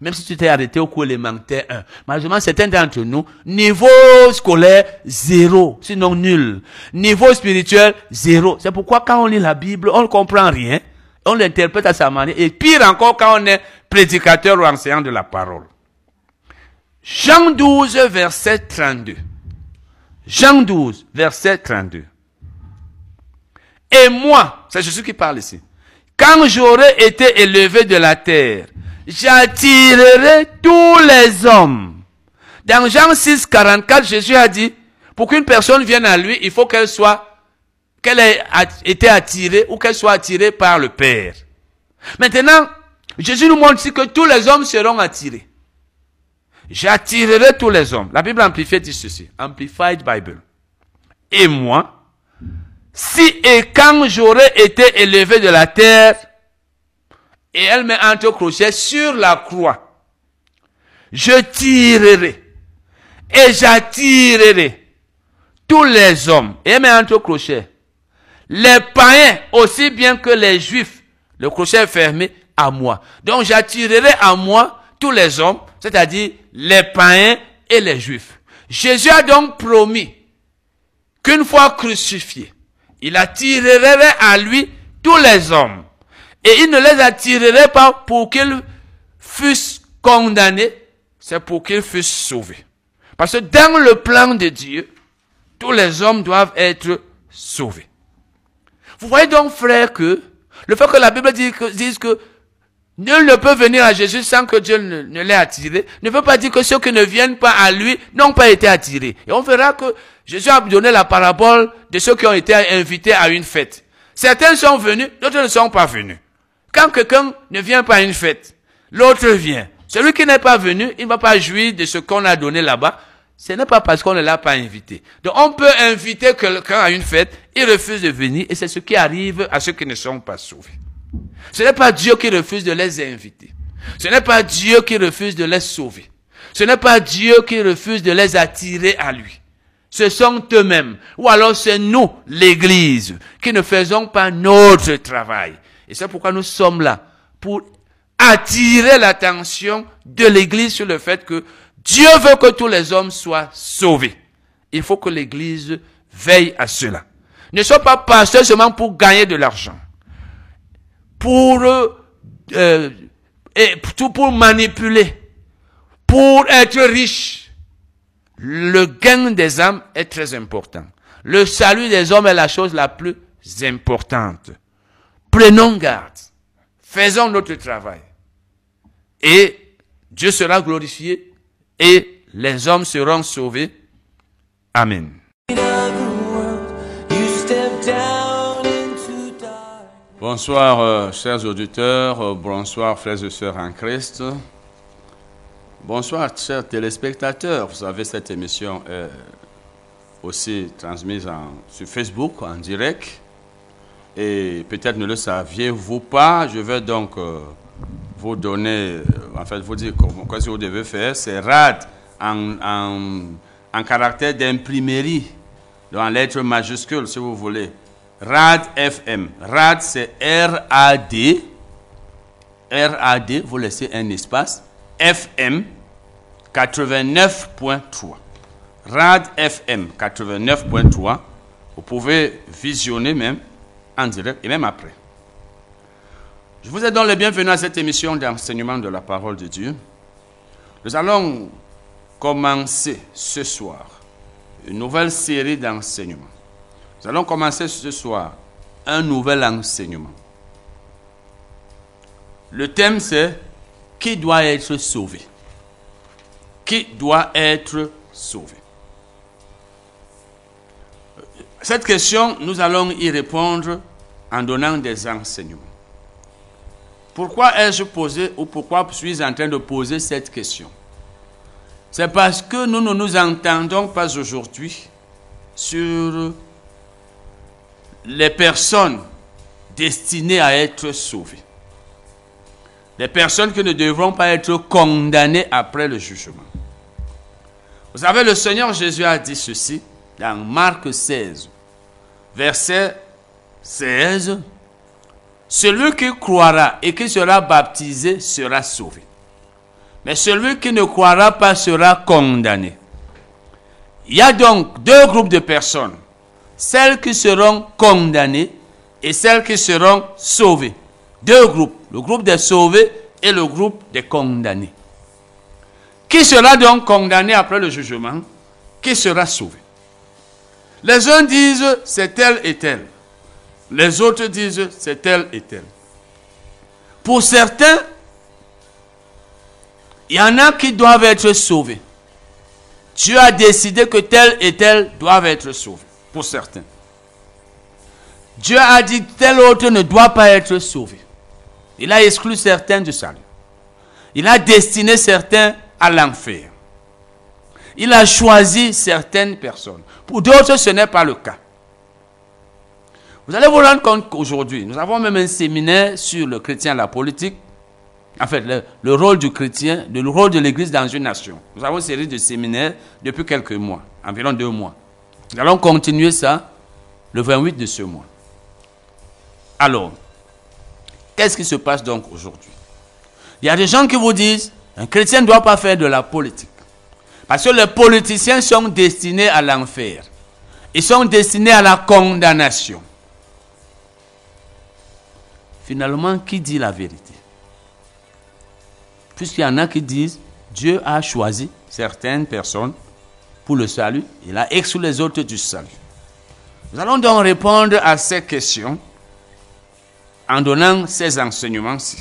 Même si tu t'es arrêté au cours élémentaire 1. Malheureusement, certains d'entre nous, niveau scolaire, zéro, sinon nul. Niveau spirituel, zéro. C'est pourquoi quand on lit la Bible, on ne comprend rien. On l'interprète à sa manière. Et pire encore quand on est prédicateur ou enseignant de la parole. Jean 12, verset 32. Jean 12, verset 32. Et moi, c'est Jésus qui parle ici. Quand j'aurai été élevé de la terre, j'attirerai tous les hommes. Dans Jean 6, 44, Jésus a dit, pour qu'une personne vienne à lui, il faut qu'elle soit, qu'elle ait été attirée ou qu'elle soit attirée par le Père. Maintenant, Jésus nous montre ici que tous les hommes seront attirés. J'attirerai tous les hommes. La Bible amplifiée dit ceci. Amplified Bible. Et moi, si et quand j'aurai été élevé de la terre, et elle met entre crochets sur la croix, je tirerai et j'attirerai tous les hommes, et elle met entre crochets, les païens aussi bien que les juifs, le crochet est fermé à moi. Donc j'attirerai à moi tous les hommes, c'est-à-dire les païens et les juifs. Jésus a donc promis qu'une fois crucifié, il attirerait à lui tous les hommes. Et il ne les attirerait pas pour qu'ils fussent condamnés, c'est pour qu'ils fussent sauvés. Parce que dans le plan de Dieu, tous les hommes doivent être sauvés. Vous voyez donc, frère, que le fait que la Bible dise que, Nul ne peut venir à Jésus sans que Dieu ne, l'ait attiré. Ne veut pas dire que ceux qui ne viennent pas à lui n'ont pas été attirés. Et on verra que Jésus a donné la parabole de ceux qui ont été invités à une fête. Certains sont venus, d'autres ne sont pas venus. Quand quelqu'un ne vient pas à une fête, l'autre vient. Celui qui n'est pas venu, il ne va pas jouir de ce qu'on a donné là-bas. Ce n'est pas parce qu'on ne l'a pas invité. Donc on peut inviter quelqu'un à une fête, il refuse de venir et c'est ce qui arrive à ceux qui ne sont pas sauvés. Ce n'est pas Dieu qui refuse de les inviter. Ce n'est pas Dieu qui refuse de les sauver. Ce n'est pas Dieu qui refuse de les attirer à lui. Ce sont eux-mêmes. Ou alors c'est nous, l'Église, qui ne faisons pas notre travail. Et c'est pourquoi nous sommes là. Pour attirer l'attention de l'Église sur le fait que Dieu veut que tous les hommes soient sauvés. Il faut que l'Église veille à cela. Ne sois pas pasteur seulement pour gagner de l'argent pour euh, et tout pour manipuler, pour être riche. Le gain des âmes est très important. Le salut des hommes est la chose la plus importante. Prenons garde. Faisons notre travail. Et Dieu sera glorifié et les hommes seront sauvés. Amen. Bonsoir, euh, chers auditeurs, euh, bonsoir, frères et sœurs en Christ. Bonsoir, chers téléspectateurs. Vous savez, cette émission est aussi transmise sur Facebook en direct. Et peut-être ne le saviez-vous pas. Je vais donc euh, vous donner, en fait, vous dire quoi ce que vous devez faire. C'est RAD en, en, en caractère d'imprimerie, en lettres majuscules, si vous voulez. RAD FM. RAD, c'est R-A-D. R-A-D, vous laissez un espace. FM 89.3. RAD FM 89.3. Vous pouvez visionner même en direct et même après. Je vous ai donc le bienvenu à cette émission d'enseignement de la parole de Dieu. Nous allons commencer ce soir une nouvelle série d'enseignements. Nous allons commencer ce soir un nouvel enseignement. Le thème c'est qui doit être sauvé Qui doit être sauvé Cette question, nous allons y répondre en donnant des enseignements. Pourquoi ai-je posé ou pourquoi suis-je en train de poser cette question? C'est parce que nous ne nous entendons pas aujourd'hui sur les personnes destinées à être sauvées. Les personnes qui ne devront pas être condamnées après le jugement. Vous savez, le Seigneur Jésus a dit ceci dans Marc 16, verset 16. Celui qui croira et qui sera baptisé sera sauvé. Mais celui qui ne croira pas sera condamné. Il y a donc deux groupes de personnes. Celles qui seront condamnées et celles qui seront sauvées. Deux groupes. Le groupe des sauvés et le groupe des condamnés. Qui sera donc condamné après le jugement? Qui sera sauvé? Les uns disent c'est tel et tel. Les autres disent c'est tel et tel. Pour certains, il y en a qui doivent être sauvés. Dieu a décidé que tel et tel doivent être sauvés. Pour certains. Dieu a dit tel autre ne doit pas être sauvé. Il a exclu certains du salut. Il a destiné certains à l'enfer. Il a choisi certaines personnes. Pour d'autres, ce n'est pas le cas. Vous allez vous rendre compte qu'aujourd'hui, nous avons même un séminaire sur le chrétien la politique. En fait, le, rôle du chrétien, le rôle de l'Église dans une nation. Nous avons une série de séminaires depuis quelques mois, environ deux mois. Nous allons continuer ça le 28 de ce mois. Alors, qu'est-ce qui se passe donc aujourd'hui? Il y a des gens qui vous disent, un chrétien ne doit pas faire de la politique. Parce que les politiciens sont destinés à l'enfer. Ils sont destinés à la condamnation. Finalement, qui dit la vérité? Puisqu'il y en a qui disent, Dieu a choisi certaines personnes pour le salut, il a exclu les autres du salut. Nous allons donc répondre à ces questions en donnant ces enseignements-ci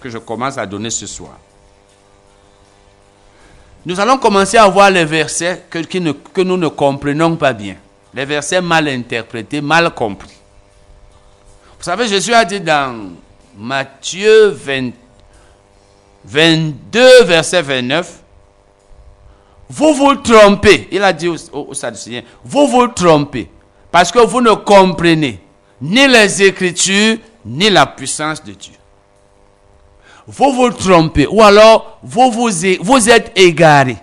que je commence à donner ce soir. Nous allons commencer à voir les versets que, que nous ne comprenons pas bien. Les versets mal interprétés, mal compris. Vous savez, Jésus a dit dans Matthieu 22, verset 29, vous vous trompez. Il a dit au, au, vous vous trompez. Parce que vous ne comprenez ni les Écritures, ni la puissance de Dieu vous vous trompez ou alors vous êtes égaré.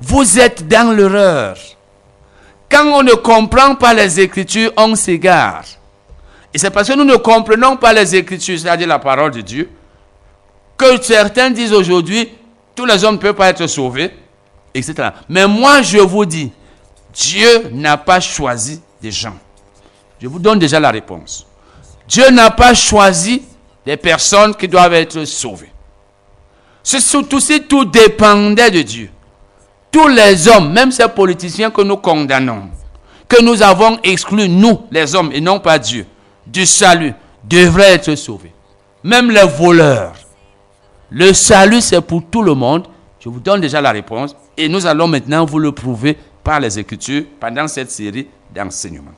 Vous êtes dans l'erreur. Quand on ne comprend pas les Écritures, on s'égare. Et c'est parce que nous ne comprenons pas les Écritures, c'est-à-dire la parole de Dieu, que certains disent aujourd'hui, tous les hommes ne peuvent pas être sauvés, etc. Mais moi, je vous dis, Dieu n'a pas choisi des gens. Je vous donne déjà la réponse. Dieu n'a pas choisi des personnes qui doivent être sauvées. C'est surtout si tout dépendait de Dieu. Tous les hommes, même ces politiciens que nous condamnons, que nous avons exclus, nous, les hommes, et non pas Dieu, du salut, devraient être sauvés. Même les voleurs. Le salut, c'est pour tout le monde. Je vous donne déjà la réponse. Et nous allons maintenant vous le prouver par les Écritures pendant cette série d'enseignements.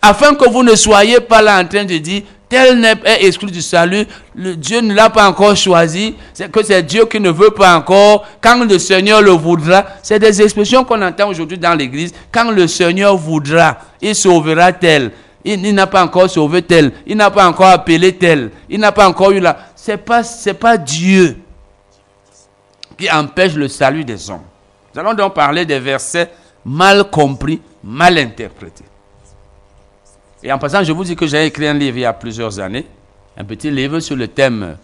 Afin que vous ne soyez pas là en train de dire, tel n'est est exclu du salut, Dieu ne l'a pas encore choisi, c'est que c'est Dieu qui ne veut pas encore, quand le Seigneur le voudra. C'est des expressions qu'on entend aujourd'hui dans l'église. Quand le Seigneur voudra, il sauvera tel. Il, n'a pas encore sauvé tel. Il n'a pas encore appelé tel. Il n'a pas encore eu la. Pas, c'est pas Dieu qui empêche le salut des hommes. Nous allons donc parler des versets mal compris, mal interprétés. Et en passant, je vous dis que j'ai écrit un livre il y a plusieurs années, un petit livre sur le thème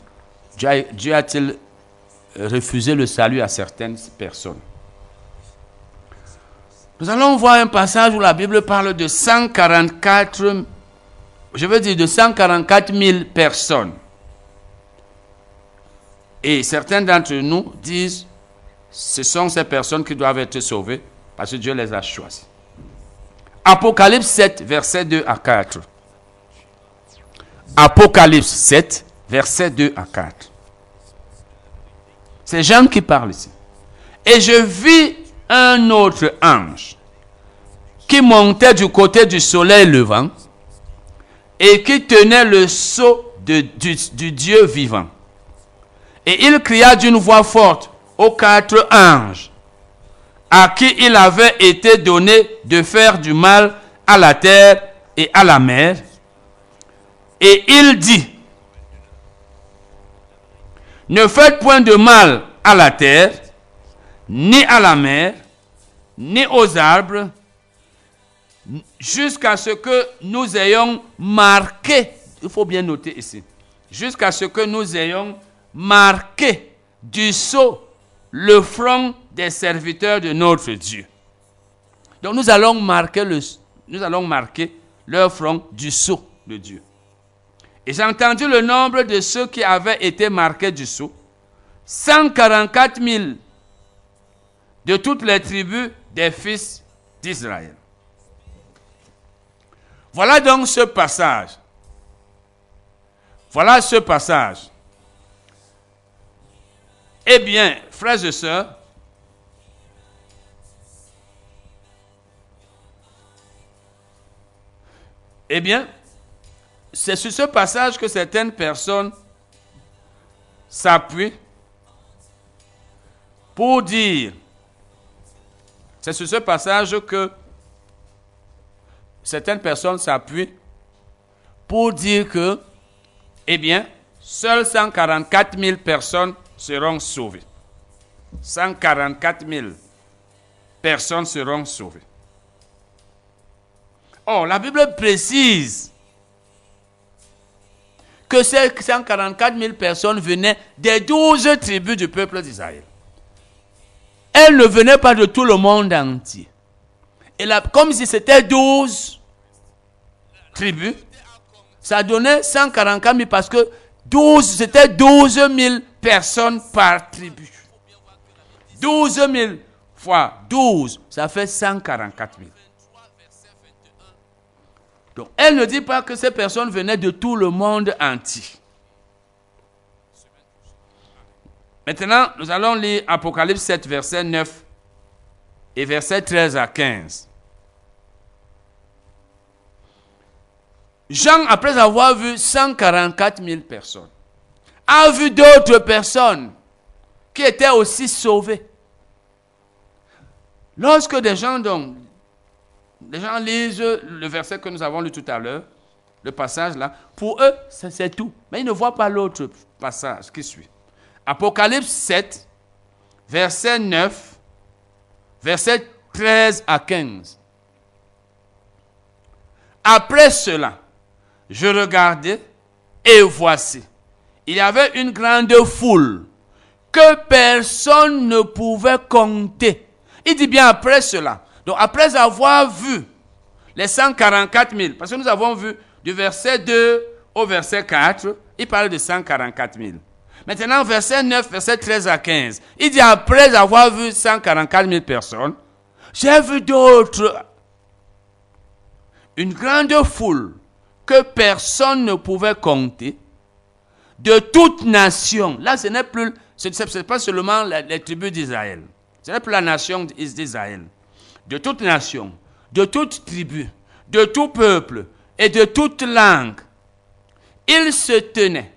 Dieu a-t-il refusé le salut à certaines personnes? Nous allons voir un passage où la Bible parle de 144, je veux dire de 144 000 personnes. Et certains d'entre nous disent, ce sont ces personnes qui doivent être sauvées parce que Dieu les a choisies. Apocalypse 7, versets 2 à 4. Apocalypse 7, versets 2 à 4. C'est Jean qui parle ici. Et je vis un autre ange qui montait du côté du soleil levant et qui tenait le sceau du, du Dieu vivant. Et il cria d'une voix forte aux quatre anges à qui il avait été donné de faire du mal à la terre et à la mer. Et il dit, ne faites point de mal à la terre, ni à la mer, ni aux arbres, jusqu'à ce que nous ayons marqué, il faut bien noter ici, jusqu'à ce que nous ayons marqué du sceau le front des serviteurs de notre Dieu. Donc nous allons marquer, le, leur front du sceau de Dieu. Et j'ai entendu le nombre de ceux qui avaient été marqués du sceau. 144 000 de toutes les tribus des fils d'Israël. Voilà donc ce passage. Voilà ce passage. Eh bien, frères et sœurs, eh bien, c'est sur ce passage que certaines personnes s'appuient pour dire, c'est sur ce passage que certaines personnes s'appuient pour dire que, eh bien, seules 144 000 personnes seront sauvées. 144 000 personnes seront sauvées. Or, la Bible précise que ces 144 000 personnes venaient des 12 tribus du peuple d'Israël. Elles ne venaient pas de tout le monde entier. Et là, comme si c'était 12 tribus, ça donnait 144 000 parce que 12, c'était 12 000 personnes par tribu. 12 000 fois 12, ça fait 144 000. Donc, elle ne dit pas que ces personnes venaient de tout le monde entier. Maintenant, nous allons lire Apocalypse 7, verset 9 et verset 13 à 15. Jean, après avoir vu 144 000 personnes, a vu d'autres personnes qui étaient aussi sauvées. Lorsque des gens, donc, gens lisent le verset que nous avons lu tout à l'heure, le passage là, pour eux, c'est tout. Mais ils ne voient pas l'autre passage qui suit. Apocalypse 7, verset 9, verset 13 à 15. Après cela, je regardais et voici, il y avait une grande foule que personne ne pouvait compter. Il dit bien après cela. Donc après avoir vu les 144 000, parce que nous avons vu du verset 2 au verset 4, il parle de 144 000. Maintenant, verset 9, verset 13 à 15, il dit après avoir vu 144 000 personnes, j'ai vu d'autres, une grande foule que personne ne pouvait compter, de toute nation. Là, ce n'est plus, ce n'est pas seulement les, tribus d'Israël. Ce n'est plus la nation d'Israël. De toute nation, de toute tribu, de tout peuple et de toute langue. Ils se tenaient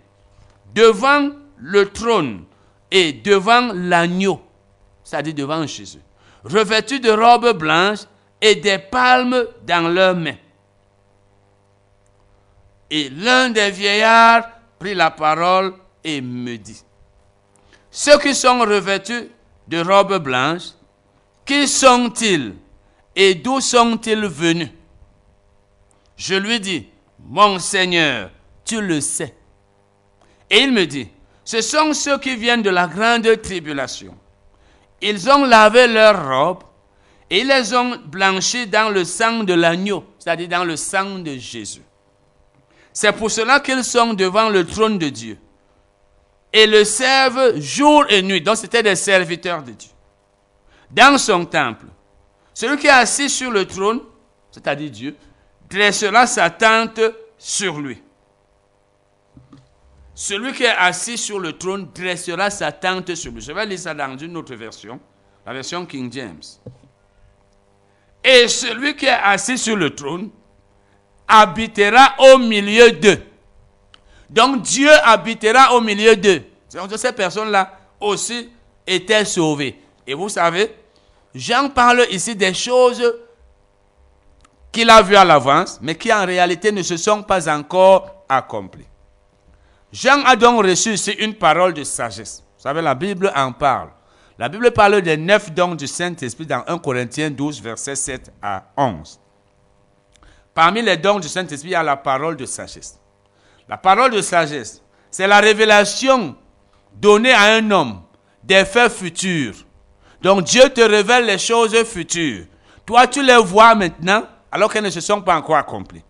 devant le trône et devant l'agneau, c'est-à-dire devant Jésus, revêtus de robes blanches et des palmes dans leurs mains. Et l'un des vieillards prit la parole et me dit, ceux qui sont revêtus de robes blanches, qui sont-ils et d'où sont-ils venus? Je lui dis, mon Seigneur, tu le sais. Et il me dit, ce sont ceux qui viennent de la grande tribulation. Ils ont lavé leurs robes Et les ont blanchis dans le sang de l'agneau, c'est-à-dire dans le sang de Jésus. C'est pour cela qu'ils sont devant le trône de Dieu. Et le servent jour et nuit. Donc c'était des serviteurs de Dieu. Dans son temple. Celui qui est assis sur le trône, c'est-à-dire Dieu, dressera sa tente sur lui. Celui qui est assis sur le trône dressera sa tente sur lui. Je vais lire ça dans une autre version, la version King James. Et celui qui est assis sur le trône habitera au milieu d'eux. Donc Dieu habitera au milieu d'eux. Donc ces personnes-là aussi étaient sauvées. Et vous savez, Jean parle ici des choses qu'il a vues à l'avance, mais qui en réalité ne se sont pas encore accomplies. Jean a donc reçu ici une parole de sagesse. Vous savez, la Bible en parle. La Bible parle des neuf dons du Saint-Esprit dans 1 Corinthiens 12, versets 7 à 11. Parmi les dons du Saint-Esprit, il y a la parole de sagesse. La parole de sagesse, c'est la révélation donnée à un homme des faits futurs. Donc Dieu te révèle les choses futures. Toi, tu les vois maintenant alors qu'elles ne se sont pas encore accomplies.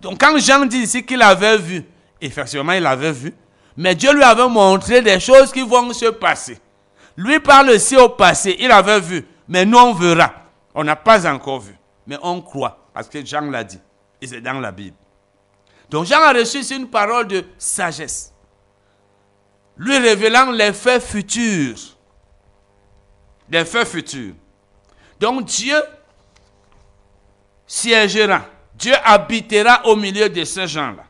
Donc quand Jean dit ici qu'il avait vu, effectivement il avait vu, mais Dieu lui avait montré des choses qui vont se passer. Lui parle aussi au passé, il avait vu, mais nous on verra. On n'a pas encore vu, mais on croit, parce que Jean l'a dit, et c'est dans la Bible. Donc Jean a reçu une parole de sagesse, lui révélant les faits futurs. Des faits futurs. Donc Dieu siégera, Dieu habitera au milieu de ces gens-là.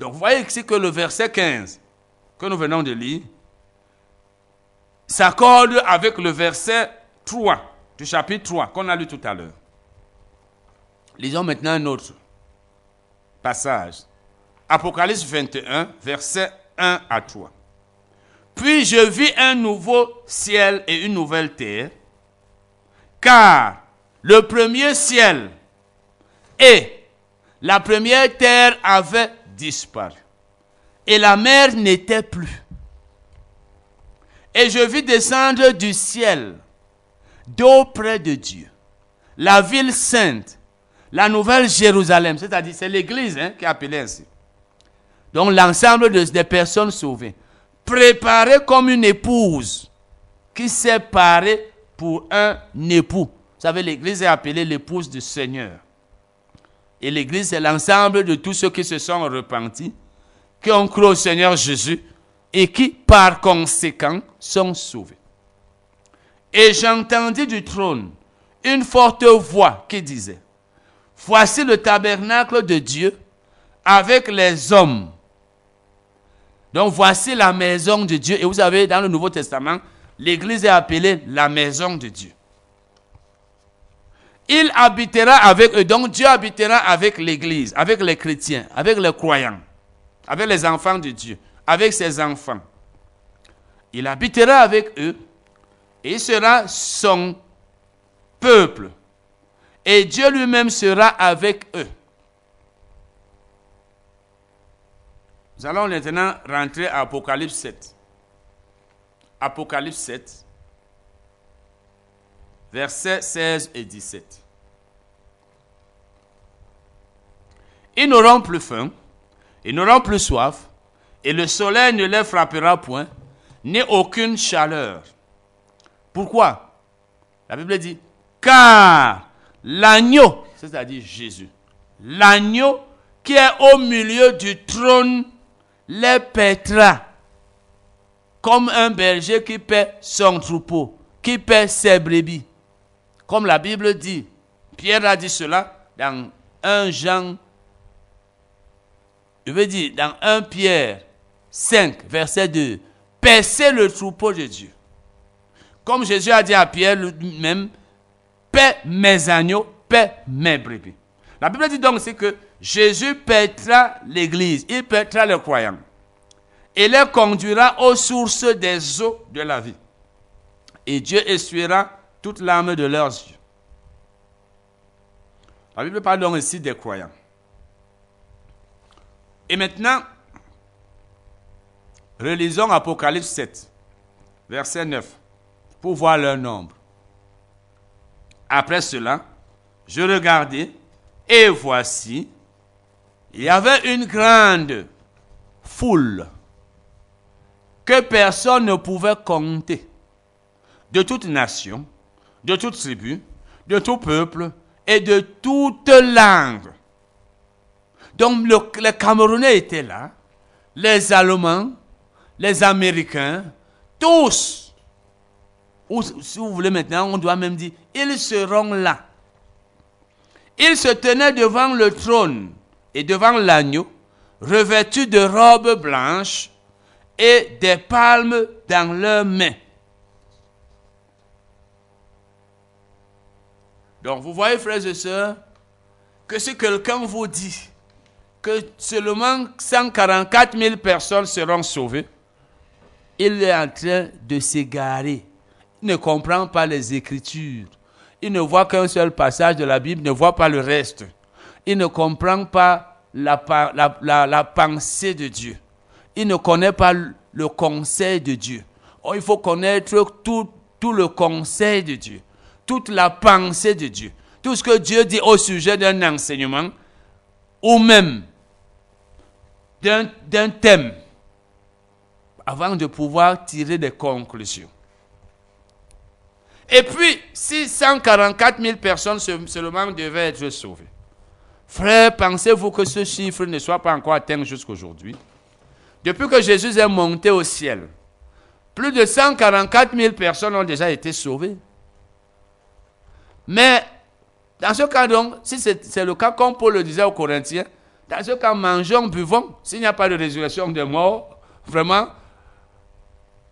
Donc vous voyez ici que le verset 15 que nous venons de lire s'accorde avec le verset 3 du chapitre 3 qu'on a lu tout à l'heure. Lisons maintenant un autre passage. Apocalypse 21, verset 1 à 3. Puis je vis un nouveau ciel et une nouvelle terre, car le premier ciel et la première terre avaient disparu, et la mer n'était plus. Et je vis descendre du ciel, d'eau près de Dieu, la ville sainte, la nouvelle Jérusalem, c'est-à-dire c'est l'église hein, qui est appelée ainsi. Donc l'ensemble des personnes sauvées, préparées comme une épouse qui s'est parée pour un époux. Vous savez, l'église est appelée l'épouse du Seigneur. Et l'église, c'est l'ensemble de tous ceux qui se sont repentis, qui ont cru au Seigneur Jésus et qui, par conséquent, sont sauvés. Et j'entendis du trône une forte voix qui disait, Voici le tabernacle de Dieu avec les hommes. Donc voici la maison de Dieu. Et vous savez, dans le Nouveau Testament, l'Église est appelée la maison de Dieu. Il habitera avec eux. Donc Dieu habitera avec l'Église, avec les chrétiens, avec les croyants, avec les enfants de Dieu, avec ses enfants. Il habitera avec eux et il sera son peuple et Dieu lui-même sera avec eux. Nous allons maintenant rentrer à Apocalypse 7. Apocalypse 7, versets 16 et 17. Ils n'auront plus faim, ils n'auront plus soif, et le soleil ne les frappera point, ni aucune chaleur. Pourquoi? La Bible dit, car l'agneau, c'est-à-dire Jésus, l'agneau qui est au milieu du trône les paîtra comme un berger qui paie son troupeau, qui paie ses brebis. Comme la Bible dit, Pierre a dit cela dans 1 Jean, je veux dire, dans 1 Pierre 5, verset 2, paissez le troupeau de Dieu. Comme Jésus a dit à Pierre lui-même, paie mes agneaux, paie mes brebis. La Bible dit donc c'est que Jésus paîtra l'Église, il paîtra les croyants. Et les conduira aux sources des eaux de la vie. Et Dieu essuiera toute l'âme de leurs yeux. La Bible parle donc ici des croyants. Et maintenant, relisons Apocalypse 7, verset 9. pour voir leur nombre. Après cela, je regardais et voici, il y avait une grande foule que personne ne pouvait compter, de toute nation, de toute tribu, de tout peuple et de toute langue. Donc les Camerounais étaient là, les Allemands, les Américains, tous. Ou si vous voulez maintenant, on doit même dire, ils seront là. Ils se tenaient devant le trône et devant l'agneau, revêtus de robes blanches et des palmes dans leurs mains. Donc vous voyez, frères et sœurs, que si quelqu'un vous dit que seulement 144 000 personnes seront sauvées, il est en train de s'égarer. Ne comprend pas les Écritures. Il ne voit qu'un seul passage de la Bible, ne voit pas le reste. Il ne comprend pas la, la, pensée de Dieu. Il ne connaît pas le conseil de Dieu. Oh, il faut connaître tout, tout le conseil de Dieu, toute la pensée de Dieu, tout ce que Dieu dit au sujet d'un enseignement ou même d'un thème avant de pouvoir tirer des conclusions. Et puis, si 144 000 personnes seulement devaient être sauvées, frère, pensez-vous que ce chiffre ne soit pas encore atteint jusqu'aujourd'hui? Depuis que Jésus est monté au ciel, plus de 144 000 personnes ont déjà été sauvées. Mais, dans ce cas donc, si c'est le cas comme Paul le disait aux Corinthiens, dans ce cas, mangeons, buvons. S'il n'y a pas de résurrection des morts, vraiment,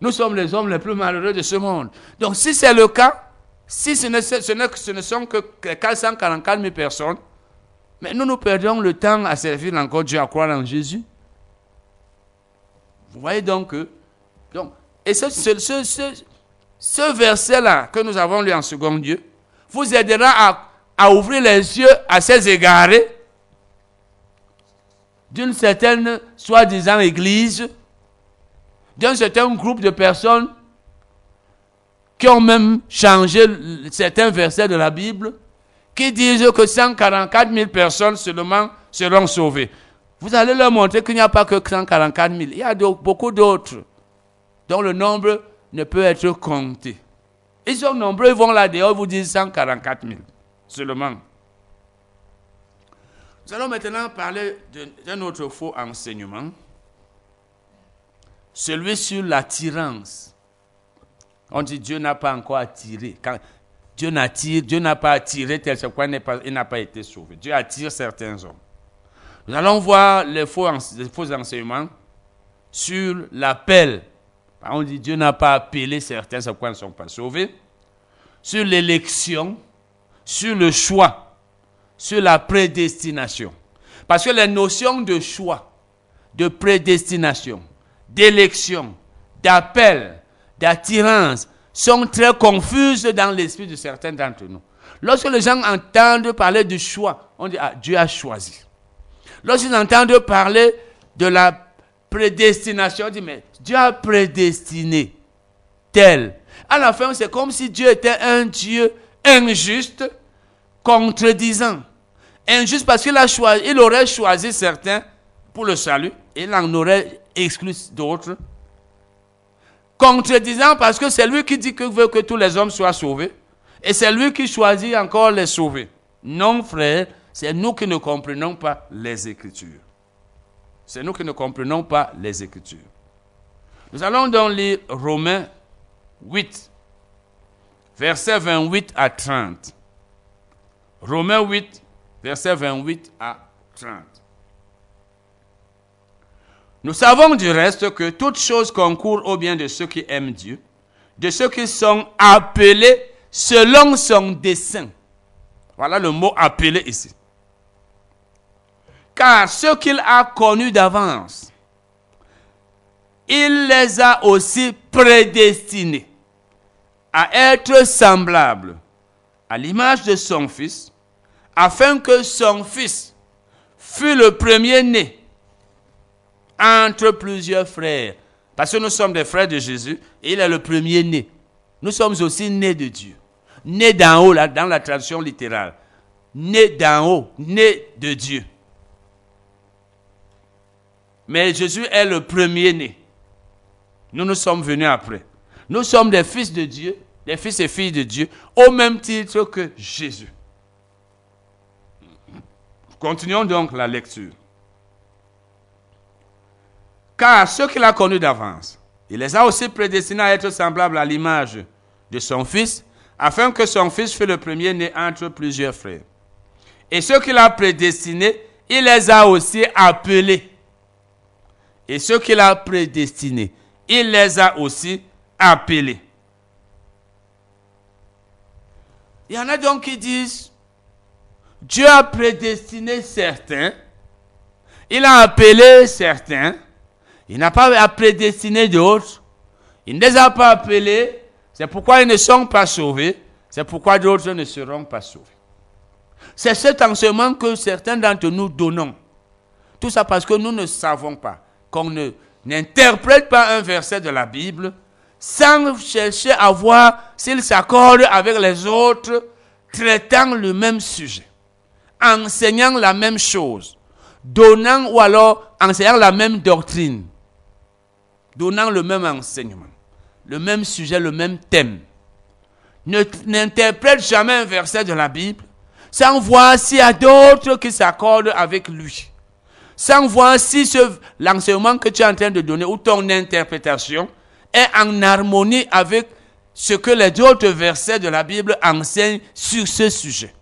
nous sommes les hommes les plus malheureux de ce monde. Donc, si c'est le cas, si ce ne, ce sont que 444 000 personnes, mais nous nous perdons le temps à servir encore Dieu, à croire en Jésus. Vous voyez donc que. Donc, et ce, ce, ce, verset-là que nous avons lu en second Dieu vous aidera à, à ouvrir les yeux à ces égarés d'une certaine soi-disant église, d'un certain groupe de personnes qui ont même changé certains versets de la Bible, qui disent que 144 000 personnes seulement seront sauvées. Vous allez leur montrer qu'il n'y a pas que 144 000. Il y a beaucoup d'autres dont le nombre ne peut être compté. Ils sont nombreux, ils vont là-dehors, vous disent 144 000 seulement. Nous allons maintenant parler d'un autre faux enseignement, celui sur l'attirance. On dit Dieu n'a pas encore attiré. Quand Dieu n'attire, Dieu n'a pas attiré tel ce quoi il n'a pas été sauvé. Dieu attire certains hommes. Nous allons voir les faux, faux enseignements sur l'appel. On dit Dieu n'a pas appelé certains, ce quoi ne sont pas sauvés. Sur l'élection, sur le choix sur la prédestination. Parce que les notions de choix, de prédestination, d'élection, d'appel, d'attirance sont très confuses dans l'esprit de certains d'entre nous. Lorsque les gens entendent parler du choix, on dit ah, Dieu a choisi. Lorsqu'ils entendent parler de la prédestination, on dit mais Dieu a prédestiné tel. À la fin, c'est comme si Dieu était un Dieu injuste, contredisant. Injuste parce qu'il a choisi, il aurait choisi certains pour le salut et il en aurait exclu d'autres. Contredisant parce que c'est lui qui dit qu'il veut que tous les hommes soient sauvés et c'est lui qui choisit encore les sauver. Non, frère, c'est nous qui ne comprenons pas les Écritures. C'est nous qui ne comprenons pas les Écritures. Nous allons donc lire Romains 8, versets 28 à 30. Romains 8, versets 28 à 30. Nous savons du reste que toute chose concourt au bien de ceux qui aiment Dieu, de ceux qui sont appelés selon son dessein. Voilà le mot appelé ici. Car ceux qu'il a connus d'avance, il les a aussi prédestinés à être semblables à l'image de son Fils, afin que son fils fût le premier-né entre plusieurs frères. Parce que nous sommes des frères de Jésus et il est le premier-né. nous sommes aussi nés de Dieu. Nés d'en haut, là, dans la traduction littérale. Nés d'en haut, nés de Dieu. Mais Jésus est le premier-né. Nous nous sommes venus après. Nous sommes des fils de Dieu, des fils et filles de Dieu, au même titre que Jésus. Continuons donc la lecture. Car ceux qu'il a connus d'avance, il les a aussi prédestinés à être semblables à l'image de son Fils, afin que son Fils fût le premier-né entre plusieurs frères. Et ceux qu'il a prédestinés, il les a aussi appelés. Et ceux qu'il a prédestinés, il les a aussi appelés. Il y en a donc qui disent, Dieu a prédestiné certains, il a appelé certains, il n'a pas prédestiné d'autres, il ne les a pas appelés, c'est pourquoi ils ne sont pas sauvés, c'est pourquoi d'autres ne seront pas sauvés. C'est cet enseignement que certains d'entre nous donnons. Tout ça parce que nous ne savons pas qu'on ne n'interprète pas un verset de la Bible sans chercher à voir s'il s'accorde avec les autres traitant le même sujet, enseignant la même chose, donnant ou alors enseignant la même doctrine, donnant le même enseignement, le même sujet, le même thème. N'interprète jamais un verset de la Bible sans voir s'il y a d'autres qui s'accordent avec lui sans voir si l'enseignement que tu es en train de donner ou ton interprétation est en harmonie avec ce que les autres versets de la Bible enseignent sur ce sujet.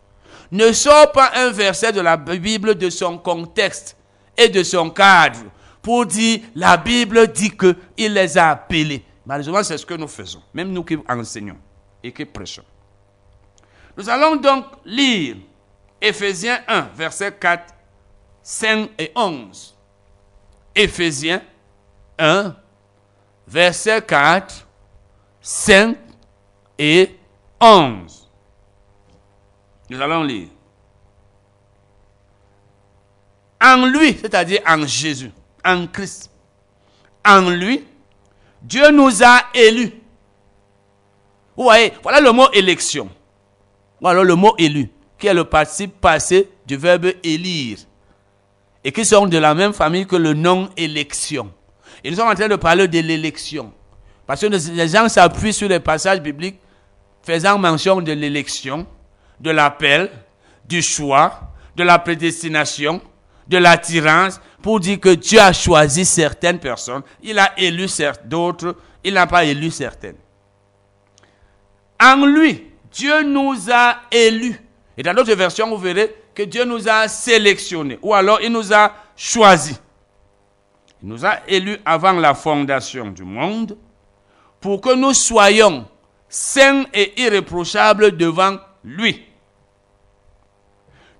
Ne sors pas un verset de la Bible de son contexte et de son cadre pour dire la Bible dit qu'il les a appelés. Malheureusement, c'est ce que nous faisons, même nous qui enseignons et qui prêchons. Nous allons donc lire Ephésiens 1, verset 4 5 et 11. Éphésiens 1, verset 4, 5 et 11. Nous allons lire. En lui, c'est-à-dire en Jésus, en Christ, en lui, Dieu nous a élus. Vous voyez, voilà le mot élection. Voilà le mot élu, qui est le participe passé du verbe élire et qui sont de la même famille que le non-élection. Et nous sommes en train de parler de l'élection. Parce que les gens s'appuient sur les passages bibliques faisant mention de l'élection, de l'appel, du choix, de la prédestination, de l'attirance, pour dire que Dieu a choisi certaines personnes, il a élu d'autres, il n'a pas élu certaines. En lui, Dieu nous a élus. Et dans d'autres versions, vous verrez, que Dieu nous a sélectionnés, ou alors il nous a choisis. Il nous a élus avant la fondation du monde pour que nous soyons saints et irréprochables devant lui.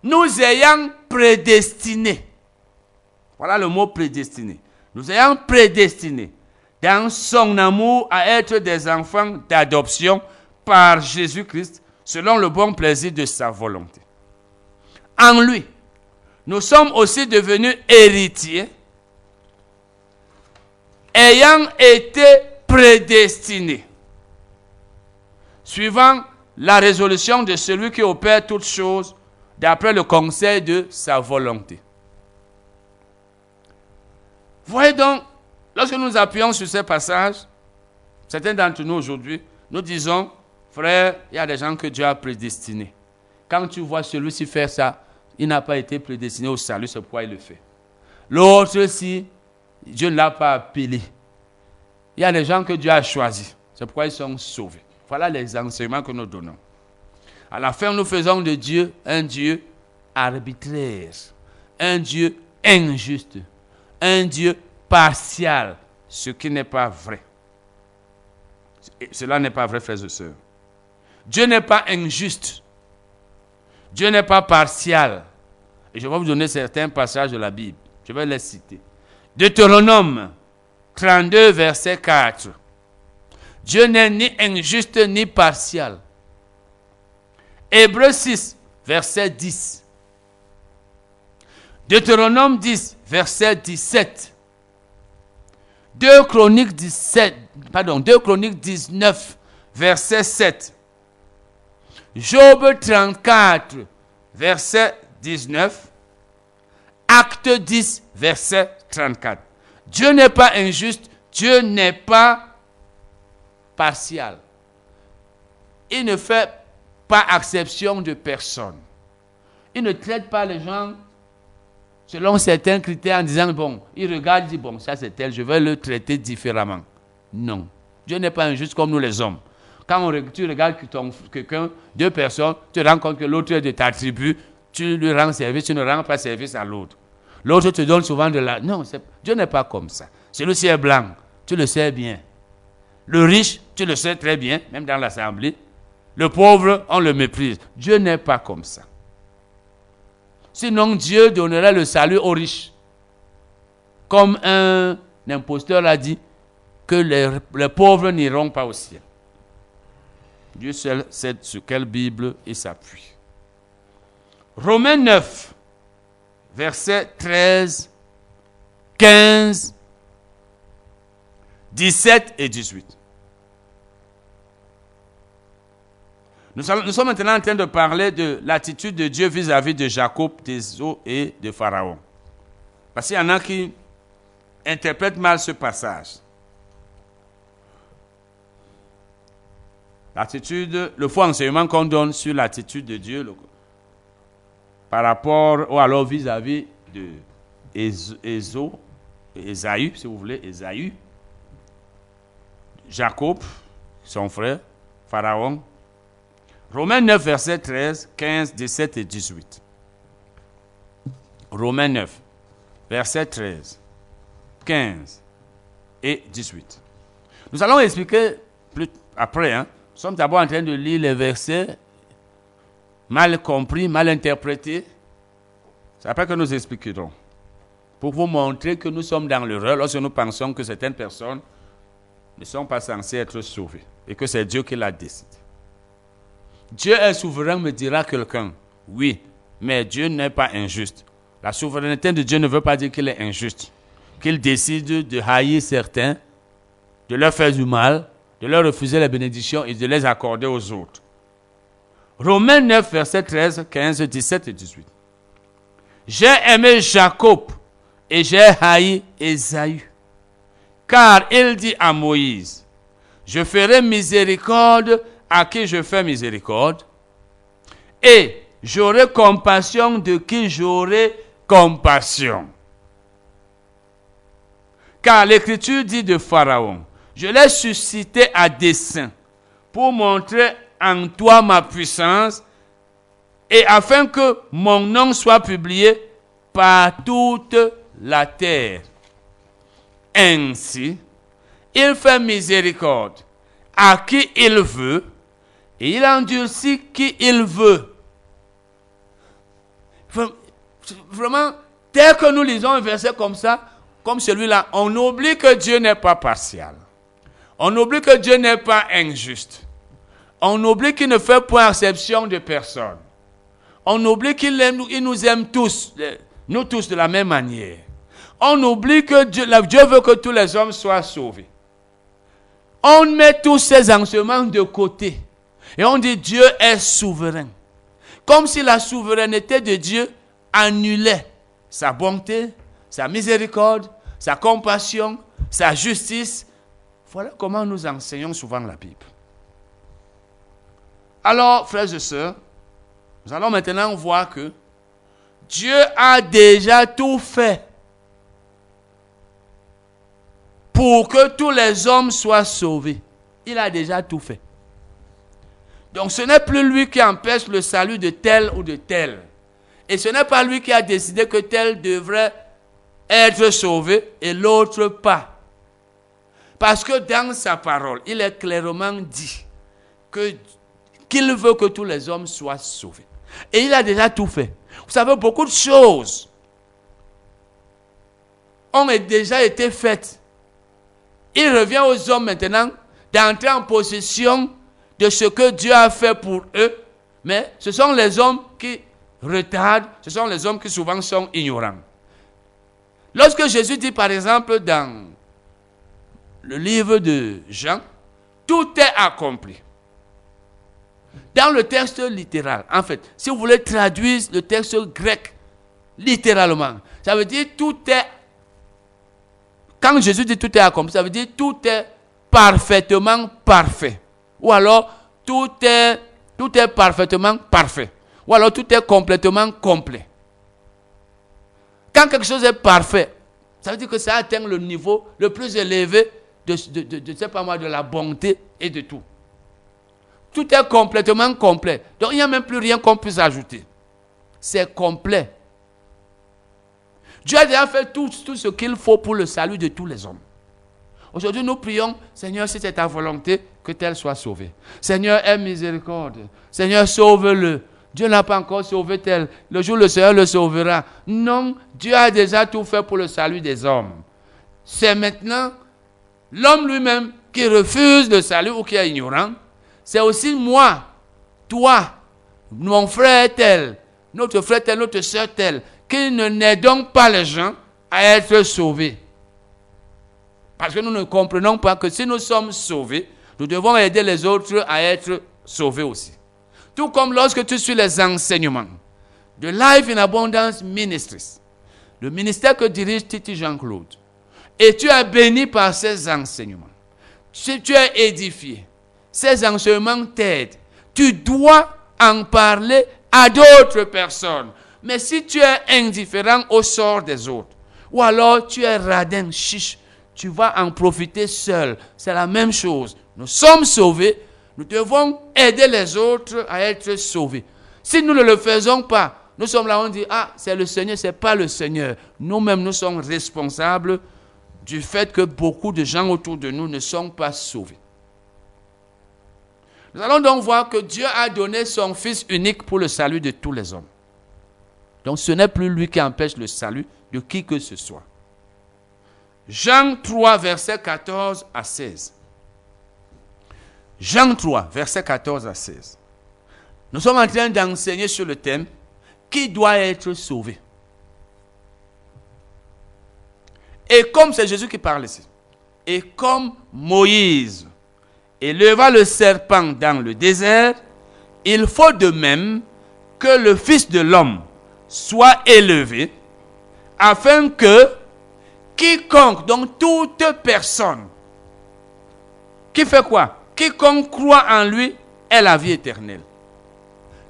Nous ayant prédestinés. Voilà le mot prédestiné. Nous ayant prédestinés dans son amour à être des enfants d'adoption par Jésus-Christ selon le bon plaisir de sa volonté en lui. Nous sommes aussi devenus héritiers, ayant été prédestinés, suivant la résolution de celui qui opère toutes choses d'après le conseil de sa volonté. Voyez donc, lorsque nous appuyons sur ces passages, certains d'entre nous aujourd'hui, nous disons, frère, il y a des gens que Dieu a prédestinés. Quand tu vois celui-ci faire ça, il n'a pas été prédestiné au salut, c'est pourquoi il le fait. L'autre, si Dieu ne l'a pas appelé, il y a des gens que Dieu a choisis, c'est pourquoi ils sont sauvés. Voilà les enseignements que nous donnons. À la fin, nous faisons de Dieu un Dieu arbitraire, un Dieu injuste, un Dieu partial, ce qui n'est pas vrai. cela n'est pas vrai, frères et sœurs. Dieu n'est pas injuste. Dieu n'est pas partial. Et je vais vous donner certains passages de la Bible. Je vais les citer. Deutéronome 32, verset 4. Dieu n'est ni injuste ni partial. Hébreu 6, verset 10. Deutéronome 10, verset 17. 2 Chroniques 17, pardon, 2 Chroniques 19, verset 7. Job 34, verset 19. Acte 10, verset 34. Dieu n'est pas injuste, Dieu n'est pas partial. Il ne fait pas exception de personne. Il ne traite pas les gens selon certains critères en disant, bon, il regarde, il dit, bon, ça c'est tel, je vais le traiter différemment. Non. Dieu n'est pas injuste comme nous les hommes. Quand tu regardes quelqu'un, deux personnes, tu te rends compte que l'autre est de ta tribu, tu lui rends service, tu ne rends pas service à l'autre. L'autre te donne souvent de la... Non, Dieu n'est pas comme ça. Celui-ci est blanc, tu le sais bien. Le riche, tu le sais très bien, même dans l'assemblée. Le pauvre, on le méprise. Dieu n'est pas comme ça. Sinon, Dieu donnerait le salut aux riches. Comme un imposteur a dit que les, pauvres n'iront pas au ciel. Dieu seul sait sur quelle Bible il s'appuie. Romains 9, versets 13, 15, 17 et 18. Nous sommes, maintenant en train de parler de l'attitude de Dieu vis-à-vis de Jacob, des et de Pharaon. Parce qu'il y en a qui interprètent mal ce passage. L'attitude, le faux enseignement qu'on donne sur l'attitude de Dieu par rapport ou alors vis-à-vis de Ésaü, si vous voulez, Ésaü, Jacob, son frère, Pharaon, Romains 9, verset 13, 15, 17 et 18. Romains 9, verset 13, 15 et 18. Nous allons expliquer plus après. Hein. Nous sommes d'abord en train de lire les versets mal compris, mal interprétés. C'est après que nous expliquerons. Pour vous montrer que nous sommes dans l'erreur lorsque nous pensons que certaines personnes ne sont pas censées être sauvées et que c'est Dieu qui l'a décidé. Dieu est souverain, me dira quelqu'un. Oui, mais Dieu n'est pas injuste. La souveraineté de Dieu ne veut pas dire qu'il est injuste. Qu'il décide de haïr certains, de leur faire du mal, de leur refuser les bénédictions et de les accorder aux autres. Romains 9, versets 13, 15, 17 et 18. J'ai aimé Jacob et j'ai haï Esaü. Car il dit à Moïse, je ferai miséricorde à qui je fais miséricorde, et j'aurai compassion de qui j'aurai compassion. Car l'Écriture dit de Pharaon, je l'ai suscité à dessein pour montrer en toi ma puissance et afin que mon nom soit publié par toute la terre. Ainsi, il fait miséricorde à qui il veut et il endurcit qui il veut. Vraiment, dès que nous lisons un verset comme ça, comme celui-là, on oublie que Dieu n'est pas partial. On oublie que Dieu n'est pas injuste. On oublie qu'il ne fait point exception de personne. On oublie qu'il nous aime tous, nous tous de la même manière. On oublie que Dieu, Dieu veut que tous les hommes soient sauvés. On met tous ces enseignements de côté. Et on dit Dieu est souverain. Comme si la souveraineté de Dieu annulait sa bonté, sa miséricorde, sa compassion, sa justice. Voilà comment nous enseignons souvent la Bible. Alors, frères et sœurs, nous allons maintenant voir que Dieu a déjà tout fait pour que tous les hommes soient sauvés. Il a déjà tout fait. Donc ce n'est plus lui qui empêche le salut de tel ou de tel. Et ce n'est pas lui qui a décidé que tel devrait être sauvé et l'autre pas. Parce que dans sa parole, il est clairement dit qu'il veut que tous les hommes soient sauvés. Et il a déjà tout fait. Vous savez, beaucoup de choses ont déjà été faites. Il revient aux hommes maintenant d'entrer en possession de ce que Dieu a fait pour eux, mais ce sont les hommes qui retardent, ce sont les hommes qui souvent sont ignorants. Lorsque Jésus dit par exemple dans le livre de Jean, tout est accompli. Dans le texte littéral, en fait, si vous voulez traduire le texte grec littéralement, ça veut dire tout est. Quand Jésus dit tout est accompli, ça veut dire tout est parfaitement parfait. Ou alors tout est, tout est parfaitement parfait. Ou alors tout est complètement complet. Quand quelque chose est parfait, ça veut dire que ça atteint le niveau le plus élevé de, de, pas de la bonté et de tout. Tout est complètement complet. Donc il n'y a même plus rien qu'on puisse ajouter. C'est complet. Dieu a déjà fait tout ce qu'il faut pour le salut de tous les hommes. Aujourd'hui, nous prions, Seigneur, si c'est ta volonté, que tel soit sauvé. Seigneur, aie miséricorde. Seigneur, sauve-le. Dieu n'a pas encore sauvé tel. Le jour le Seigneur le sauvera. Non, Dieu a déjà tout fait pour le salut des hommes. C'est maintenant l'homme lui-même qui refuse le salut ou qui est ignorant. C'est aussi moi, toi, mon frère tel, notre frère tel, notre soeur tel, qui ne n'aidons pas les gens à être sauvés. Parce que nous ne comprenons pas que si nous sommes sauvés, nous devons aider les autres à être sauvés aussi. Tout comme lorsque tu suis les enseignements. De Life in Abundance Ministries, le ministère que dirige Titi Jean-Claude, et tu es béni par ces enseignements, si tu es édifié, ces enseignements t'aident, tu dois en parler à d'autres personnes. Mais si tu es indifférent au sort des autres, ou alors tu es radin, chiche, tu vas en profiter seul. C'est la même chose. Nous sommes sauvés, nous devons aider les autres à être sauvés. Si nous ne le faisons pas, nous sommes là, on dit, ah, c'est le Seigneur, c'est pas le Seigneur. Nous-mêmes, nous sommes responsables du fait que beaucoup de gens autour de nous ne sont pas sauvés. Nous allons donc voir que Dieu a donné son Fils unique pour le salut de tous les hommes. Donc ce n'est plus lui qui empêche le salut de qui que ce soit. Jean 3, verset 14 à 16. Jean 3, verset 14 à 16. Nous sommes en train d'enseigner sur le thème qui doit être sauvé? Et comme c'est Jésus qui parle ici, et comme Moïse éleva le serpent dans le désert, il faut de même que le Fils de l'homme soit élevé, afin que quiconque, donc toute personne, qui fait quoi? Quiconque croit en lui ait la vie éternelle.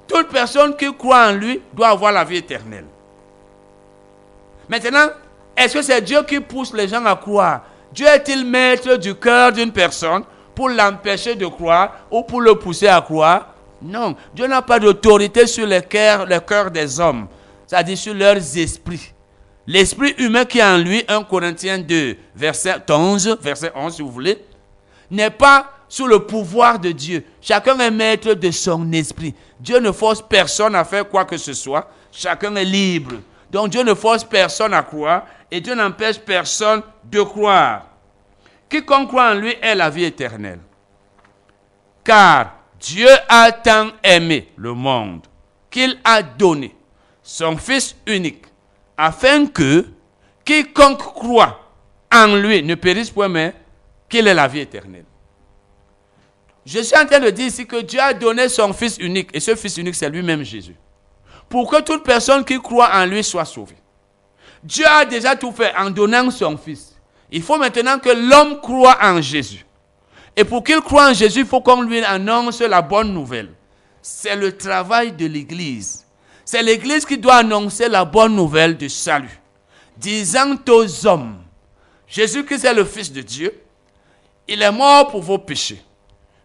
Toute personne qui croit en lui doit avoir la vie éternelle. Maintenant, est-ce que c'est Dieu qui pousse les gens à croire? Dieu est-il maître du cœur d'une personne pour l'empêcher de croire ou pour le pousser à croire? Non. Dieu n'a pas d'autorité sur le cœur des hommes, c'est-à-dire sur leurs esprits. L'esprit humain qui est en lui, 1 Corinthiens 2, verset 11, verset 11 si vous voulez, n'est pas sous le pouvoir de Dieu. Chacun est maître de son esprit. Dieu ne force personne à faire quoi que ce soit. Chacun est libre. Donc Dieu ne force personne à croire et Dieu n'empêche personne de croire. Quiconque croit en lui est la vie éternelle. Car Dieu a tant aimé le monde qu'il a donné son Fils unique afin que quiconque croit en lui ne périsse point, mais qu'il ait la vie éternelle. Je suis en train de dire ici que Dieu a donné son Fils unique, et ce Fils unique, c'est lui-même Jésus, pour que toute personne qui croit en lui soit sauvée. Dieu a déjà tout fait en donnant son Fils. Il faut maintenant que l'homme croit en Jésus. Et pour qu'il croit en Jésus, il faut qu'on lui annonce la bonne nouvelle. C'est le travail de l'Église. C'est l'Église qui doit annoncer la bonne nouvelle du salut, disant aux hommes, Jésus-Christ est le Fils de Dieu, il est mort pour vos péchés.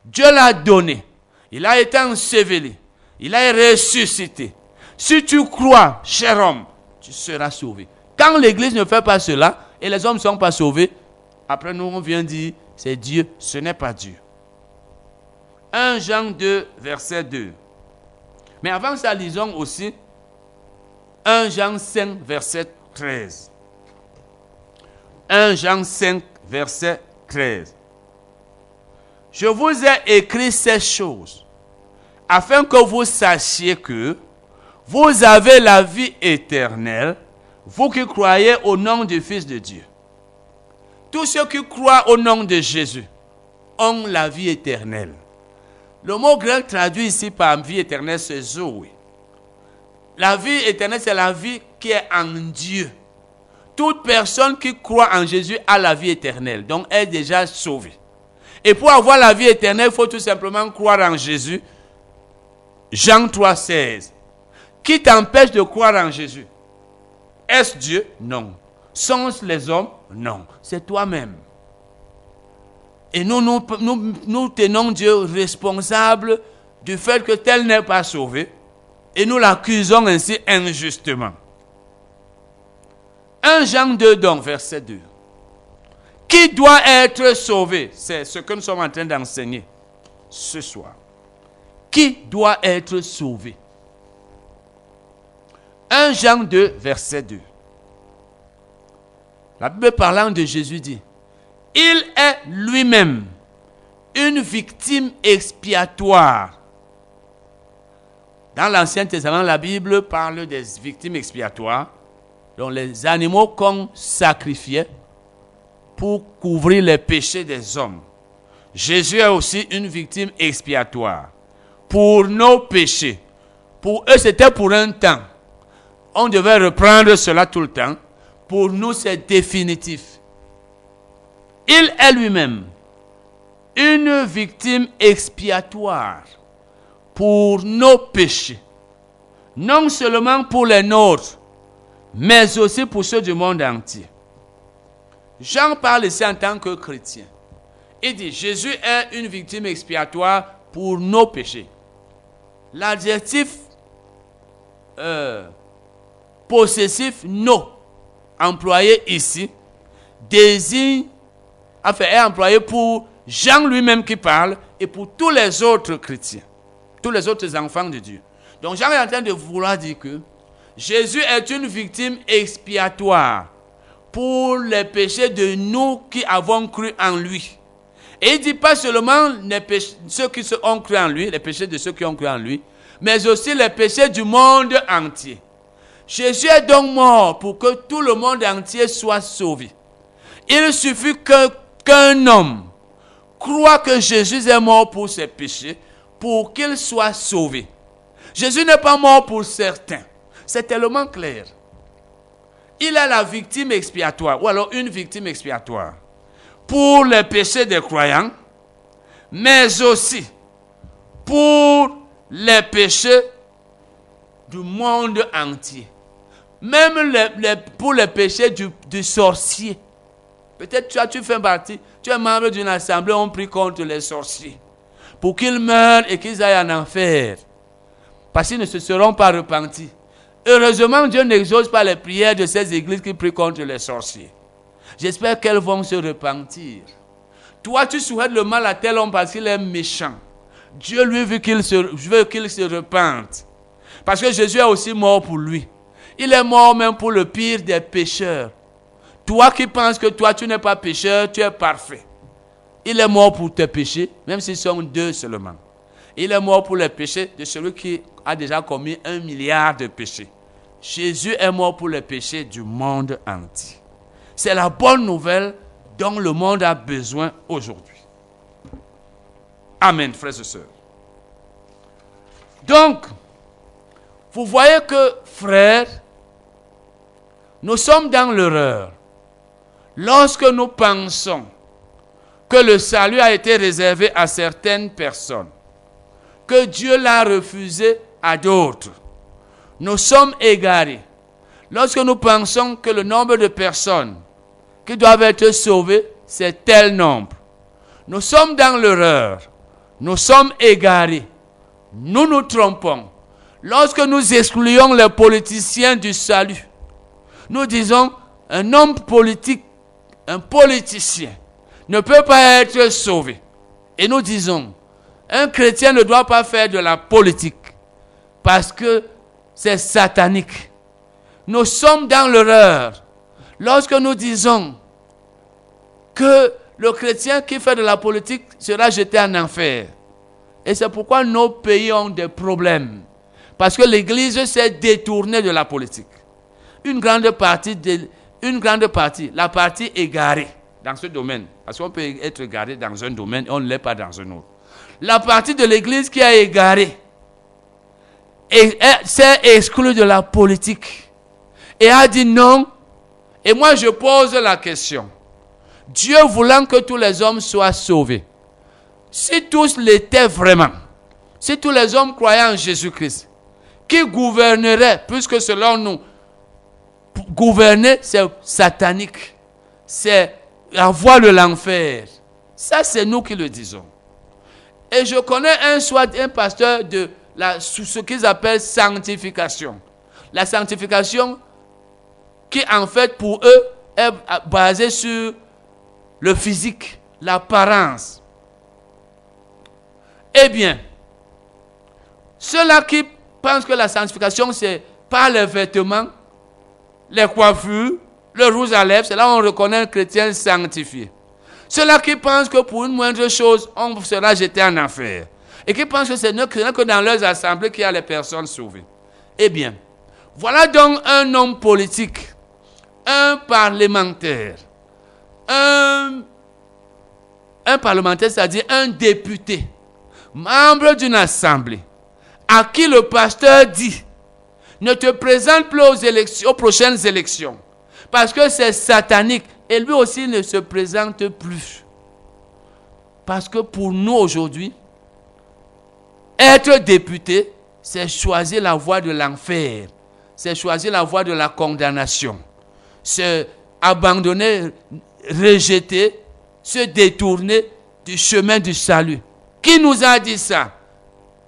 Dieu l'a donné, il a été enseveli, il a ressuscité. Si tu crois, cher homme, tu seras sauvé. Quand l'Église ne fait pas cela et les hommes ne sont pas sauvés, après nous on vient dire, c'est Dieu, ce n'est pas Dieu. 1 Jean 2, verset 2. Mais avant ça, lisons aussi 1 Jean 5, verset 13. 1 Jean 5, verset 13. Je vous ai écrit ces choses afin que vous sachiez que vous avez la vie éternelle, vous qui croyez au nom du Fils de Dieu. Tous ceux qui croient au nom de Jésus ont la vie éternelle. Le mot grec traduit ici par vie éternelle, c'est Zoé. La vie éternelle, c'est la vie qui est en Dieu. Toute personne qui croit en Jésus a la vie éternelle, donc est déjà sauvée. Et pour avoir la vie éternelle, il faut tout simplement croire en Jésus. Jean 3, 16. Qui t'empêche de croire en Jésus? Est-ce Dieu? Non. Sont-ce les hommes? Non. C'est toi-même. Et nous tenons Dieu responsable du fait que tel n'est pas sauvé. Et nous l'accusons ainsi injustement. 1 Jean 2, donc, verset 2. Qui doit être sauvé? C'est ce que nous sommes en train d'enseigner ce soir. Qui doit être sauvé? 1 Jean 2, verset 2. La Bible parlant de Jésus dit, il est lui-même une victime expiatoire. Dans l'Ancien Testament, la Bible parle des victimes expiatoires, dont les animaux qu'on sacrifiait pour couvrir les péchés des hommes. Jésus est aussi une victime expiatoire pour nos péchés. Pour eux, c'était pour un temps. On devait reprendre cela tout le temps. Pour nous, c'est définitif. Il est lui-même une victime expiatoire pour nos péchés. Non seulement pour les nôtres, mais aussi pour ceux du monde entier. Jean parle ici en tant que chrétien. Il dit, Jésus est une victime expiatoire pour nos péchés. L'adjectif euh, possessif no employé ici désigne enfin, est employé pour Jean lui-même qui parle et pour tous les autres chrétiens, tous les autres enfants de Dieu. Donc Jean est en train de vouloir dire que Jésus est une victime expiatoire pour les péchés de nous qui avons cru en lui. Et il dit pas seulement les ceux qui ont cru en lui, les péchés de ceux qui ont cru en lui, mais aussi les péchés du monde entier. Jésus est donc mort pour que tout le monde entier soit sauvé. Il suffit que qu'un homme croit que Jésus est mort pour ses péchés, pour qu'il soit sauvé. Jésus n'est pas mort pour certains. C'est tellement clair. Il est la victime expiatoire, ou alors une victime expiatoire, pour les péchés des croyants, mais aussi pour les péchés du monde entier. Même pour les péchés du, du sorcier. Peut-être tu, tu fais partie, tu es membre d'une assemblée, on prie contre les sorciers. Pour qu'ils meurent et qu'ils aillent en enfer. Parce qu'ils ne se seront pas repentis. Heureusement, Dieu n'exauce pas les prières de ces églises qui prient contre les sorciers. J'espère qu'elles vont se repentir. Toi, tu souhaites le mal à tel homme parce qu'il est méchant. Dieu lui veut qu'il se, veut qu'il se repente. Parce que Jésus est aussi mort pour lui. Il est mort même pour le pire des pécheurs. Toi qui penses que toi tu n'es pas pécheur, tu es parfait. Il est mort pour tes péchés, même s'ils sont deux seulement. Il est mort pour les péchés de celui qui a déjà commis un milliard de péchés. Jésus est mort pour les péchés du monde entier. C'est la bonne nouvelle dont le monde a besoin aujourd'hui. Amen, frères et sœurs. Donc, vous voyez que, frères, nous sommes dans l'erreur Lorsque nous pensons que le salut a été réservé à certaines personnes, que Dieu l'a refusé à d'autres, nous sommes égarés. Lorsque nous pensons que le nombre de personnes qui doivent être sauvées, c'est tel nombre, nous sommes dans l'erreur, nous sommes égarés, nous nous trompons. Lorsque nous excluons les politiciens du salut, nous disons un homme politique un politicien ne peut pas être sauvé. Et nous disons, un chrétien ne doit pas faire de la politique parce que c'est satanique. Nous sommes dans l'erreur lorsque nous disons que le chrétien qui fait de la politique sera jeté en enfer. Et c'est pourquoi nos pays ont des problèmes. Parce que l'Église s'est détournée de la politique. Une grande partie de, une grande partie, la partie égarée dans ce domaine, parce qu'on peut être égaré dans un domaine et on ne l'est pas dans un autre. la partie de l'Église qui a égaré s'est exclue de la politique et a dit non. Et moi, je pose la question. Dieu voulant que tous les hommes soient sauvés, si tous l'étaient vraiment, si tous les hommes croyaient en Jésus-Christ, qui gouvernerait, puisque selon nous, gouverner, c'est satanique, c'est la voie de l'enfer. Ça, c'est nous qui le disons. Et je connais un soit un pasteur de la, ce qu'ils appellent sanctification. La sanctification qui en fait pour eux est basée sur le physique, l'apparence. Eh bien, ceux-là qui pensent que la sanctification c'est par les vêtements, les coiffures, le rouge à lèvres, c'est là où on reconnaît un chrétien sanctifié. Ceux-là qui pensent que pour une moindre chose, on sera jeté en enfer. Et qui pensent que ce n'est que dans leurs assemblées qu'il y a les personnes sauvées. Eh bien, voilà donc un homme politique, un parlementaire, un parlementaire, c'est-à-dire un député, membre d'une assemblée, à qui le pasteur dit, ne te présente plus aux, prochaines élections, parce que c'est satanique, et lui aussi ne se présente plus. Parce que pour nous aujourd'hui, être député, c'est choisir la voie de l'enfer. C'est choisir la voie de la condamnation. C'est abandonner, rejeter, se détourner du chemin du salut. Qui nous a dit ça?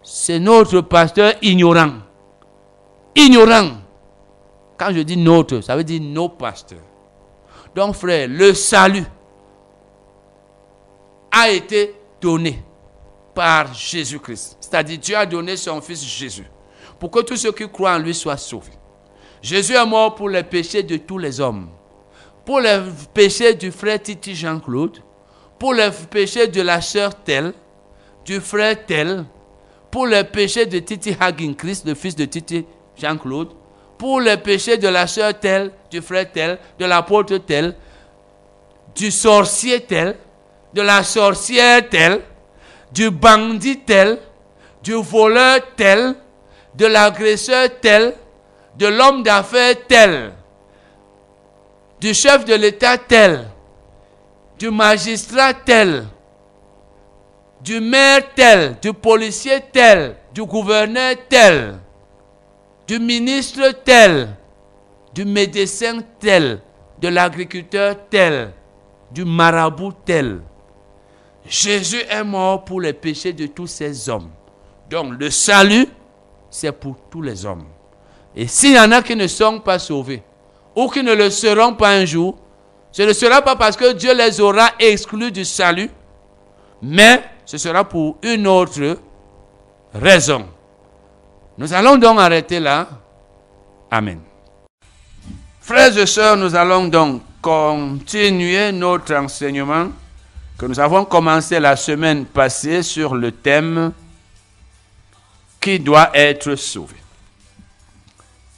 C'est notre pasteur ignorant. Ignorant. Quand je dis notre, ça veut dire nos pasteurs. Donc frère, le salut a été donné par Jésus-Christ. C'est-à-dire Dieu a donné son Fils Jésus pour que tous ceux qui croient en lui soient sauvés. Jésus est mort pour les péchés de tous les hommes. Pour les péchés du frère Titi Jean-Claude, pour les péchés de la sœur Tel, du frère Tel, pour les péchés de Titi Hagin Christ, le fils de Titi Jean-Claude, pour les péchés de la sœur Tel, du frère Tel, de l'apôtre Tel, du sorcier Tel, de la sorcière Tel, du bandit tel, du voleur tel, de l'agresseur tel, de l'homme d'affaires tel, du chef de l'État tel, du magistrat tel, du maire tel, du policier tel, du gouverneur tel, du ministre tel, du médecin tel, de l'agriculteur tel, du marabout tel. Jésus est mort pour les péchés de tous ces hommes. Donc le salut, c'est pour tous les hommes. Et s'il y en a qui ne sont pas sauvés, ou qui ne le seront pas un jour, ce ne sera pas parce que Dieu les aura exclus du salut, mais ce sera pour une autre raison. Nous allons donc arrêter là. Amen. Frères et sœurs, nous allons donc continuer notre enseignement que nous avons commencé la semaine passée sur le thème qui doit être sauvé?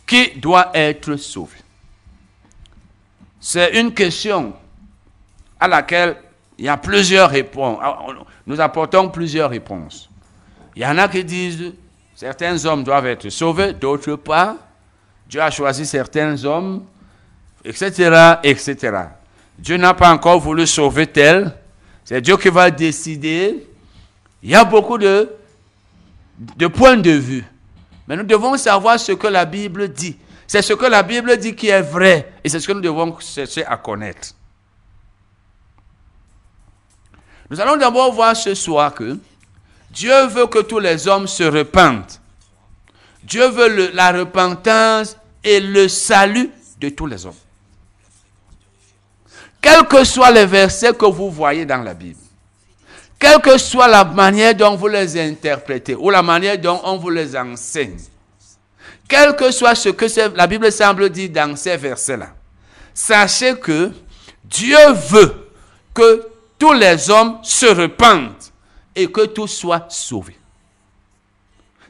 Qui doit être sauvé? C'est une question à laquelle il y a plusieurs réponses. Ah, nous apportons plusieurs réponses. Il y en a qui disent certains hommes doivent être sauvés, d'autres pas. Dieu a choisi certains hommes, etc., etc. Dieu n'a pas encore voulu sauver tel, c'est Dieu qui va décider. Il y a beaucoup de, de points de vue. Mais nous devons savoir ce que la Bible dit. C'est ce que la Bible dit qui est vrai. Et c'est ce que nous devons chercher à connaître. Nous allons d'abord voir ce soir que Dieu veut que tous les hommes se repentent. Dieu veut la repentance et le salut de tous les hommes. Quels que soient les versets que vous voyez dans la Bible, quelle que soit la manière dont vous les interprétez ou la manière dont on vous les enseigne, quel que soit ce que la Bible semble dire dans ces versets-là, sachez que Dieu veut que tous les hommes se repentent et que tous soient sauvés.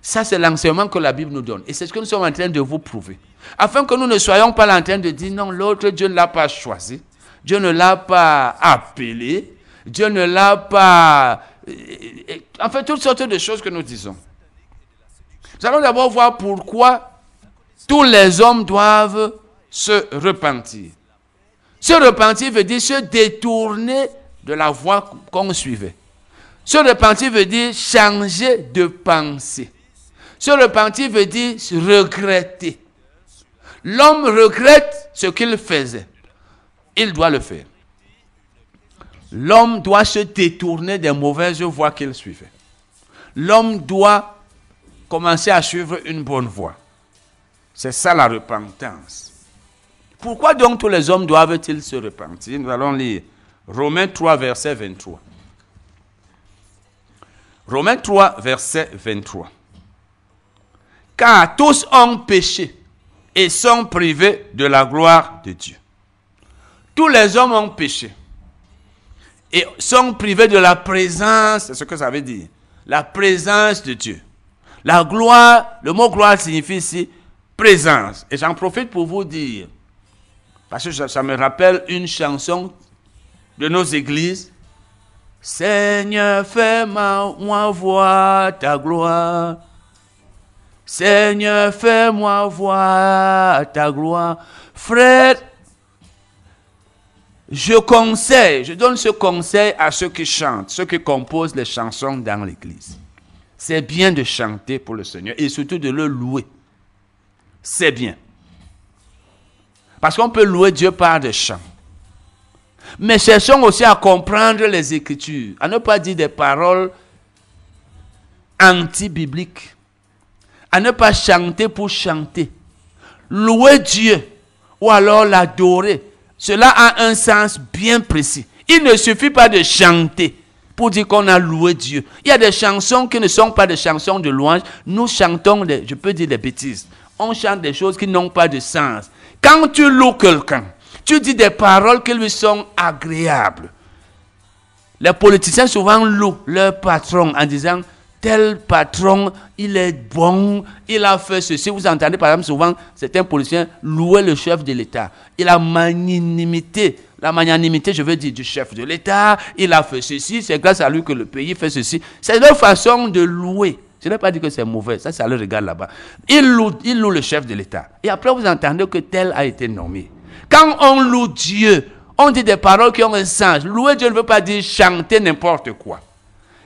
Ça, c'est l'enseignement que la Bible nous donne. Et c'est ce que nous sommes en train de vous prouver. Afin que nous ne soyons pas en train de dire non, l'autre Dieu ne l'a pas choisi. Dieu ne l'a pas appelé, Dieu ne l'a pas En fait, toutes sortes de choses que nous disons. Nous allons d'abord voir pourquoi tous les hommes doivent se repentir. Se repentir veut dire se détourner de la voie qu'on suivait. Se repentir veut dire changer de pensée. Se repentir veut dire regretter. L'homme regrette ce qu'il faisait. Il doit le faire. L'homme doit se détourner des mauvaises voies qu'il suivait. L'homme doit commencer à suivre une bonne voie. C'est ça la repentance. Pourquoi donc tous les hommes doivent-ils se repentir? Nous allons lire Romains 3, verset 23. Romains 3, verset 23. Car tous ont péché et sont privés de la gloire de Dieu. Tous les hommes ont péché et sont privés de la présence, c'est ce que ça veut dire, la présence de Dieu. La gloire, le mot gloire signifie ici présence. Et j'en profite pour vous dire, parce que ça, me rappelle une chanson de nos églises. Seigneur, fais-moi voir ta gloire. Seigneur, fais-moi voir ta gloire. Frère, je conseille, je donne ce conseil à ceux qui chantent, ceux qui composent les chansons dans l'église. C'est bien de chanter pour le Seigneur et surtout de le louer. C'est bien. Parce qu'on peut louer Dieu par des chants. Mais cherchons aussi à comprendre les Écritures, à ne pas dire des paroles anti-bibliques, à ne pas chanter pour chanter. Louer Dieu ou alors l'adorer, cela a un sens bien précis. Il ne suffit pas de chanter pour dire qu'on a loué Dieu. Il y a des chansons qui ne sont pas des chansons de louange. Nous chantons, je peux dire des bêtises. On chante des choses qui n'ont pas de sens. Quand tu loues quelqu'un, tu dis des paroles qui lui sont agréables. Les politiciens souvent louent leur patron en disant tel patron, il est bon, il a fait ceci. Vous entendez par exemple souvent certains policiers louer le chef de l'État. Il a magnanimité la magnanimité, je veux dire, du chef de l'État, il a fait ceci, c'est grâce à lui que le pays fait ceci. C'est leur façon de louer. Je n'ai pas dit que c'est mauvais, ça, ça le regarde là-bas. Il loue, il loue le chef de l'État. Et après, vous entendez que tel a été nommé. Quand on loue Dieu, on dit des paroles qui ont un sens. Louer Dieu ne veut pas dire chanter n'importe quoi.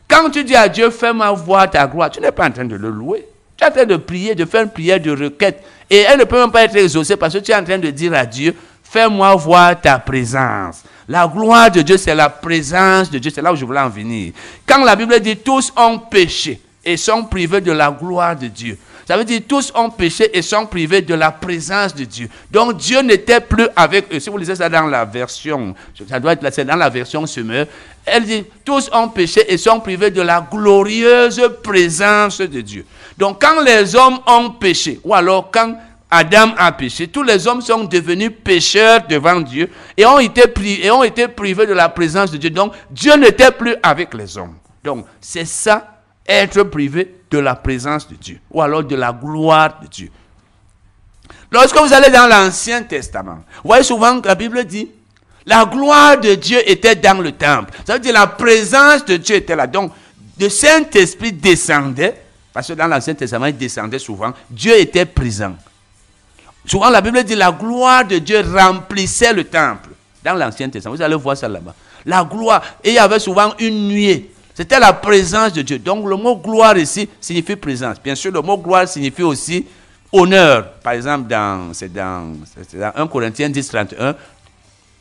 Quand tu dis à Dieu, fais-moi voir ta gloire, tu n'es pas en train de le louer. Tu es en train de prier, de faire une prière de requête. Et elle ne peut même pas être exaucée parce que tu es en train de dire à Dieu, Fais-moi voir ta présence. La gloire de Dieu, c'est la présence de Dieu. C'est là où je voulais en venir. Quand la Bible dit tous ont péché et sont privés de la gloire de Dieu. Ça veut dire tous ont péché et sont privés de la présence de Dieu. Donc Dieu n'était plus avec eux. Si vous lisez ça dans la version, ça doit être là, dans la version semeur, elle dit tous ont péché et sont privés de la glorieuse présence de Dieu. Donc quand les hommes ont péché, ou alors quand Adam a péché. Tous les hommes sont devenus pécheurs devant Dieu et ont été, et ont été privés de la présence de Dieu. Donc, Dieu n'était plus avec les hommes. Donc, c'est ça, être privé de la présence de Dieu ou alors de la gloire de Dieu. Lorsque vous allez dans l'Ancien Testament, vous voyez souvent que la Bible dit, la gloire de Dieu était dans le temple. Ça veut dire la présence de Dieu était là. Donc, le Saint-Esprit descendait, parce que dans l'Ancien Testament, il descendait souvent. Dieu était présent. Souvent, la Bible dit la gloire de Dieu remplissait le temple. Dans l'Ancien Testament, vous allez voir ça là-bas. La gloire. Et il y avait souvent une nuée. C'était la présence de Dieu. Donc, le mot gloire ici signifie présence. Bien sûr, le mot gloire signifie aussi honneur. Par exemple, dans, c'est dans, dans 1 Corinthiens 10, 31.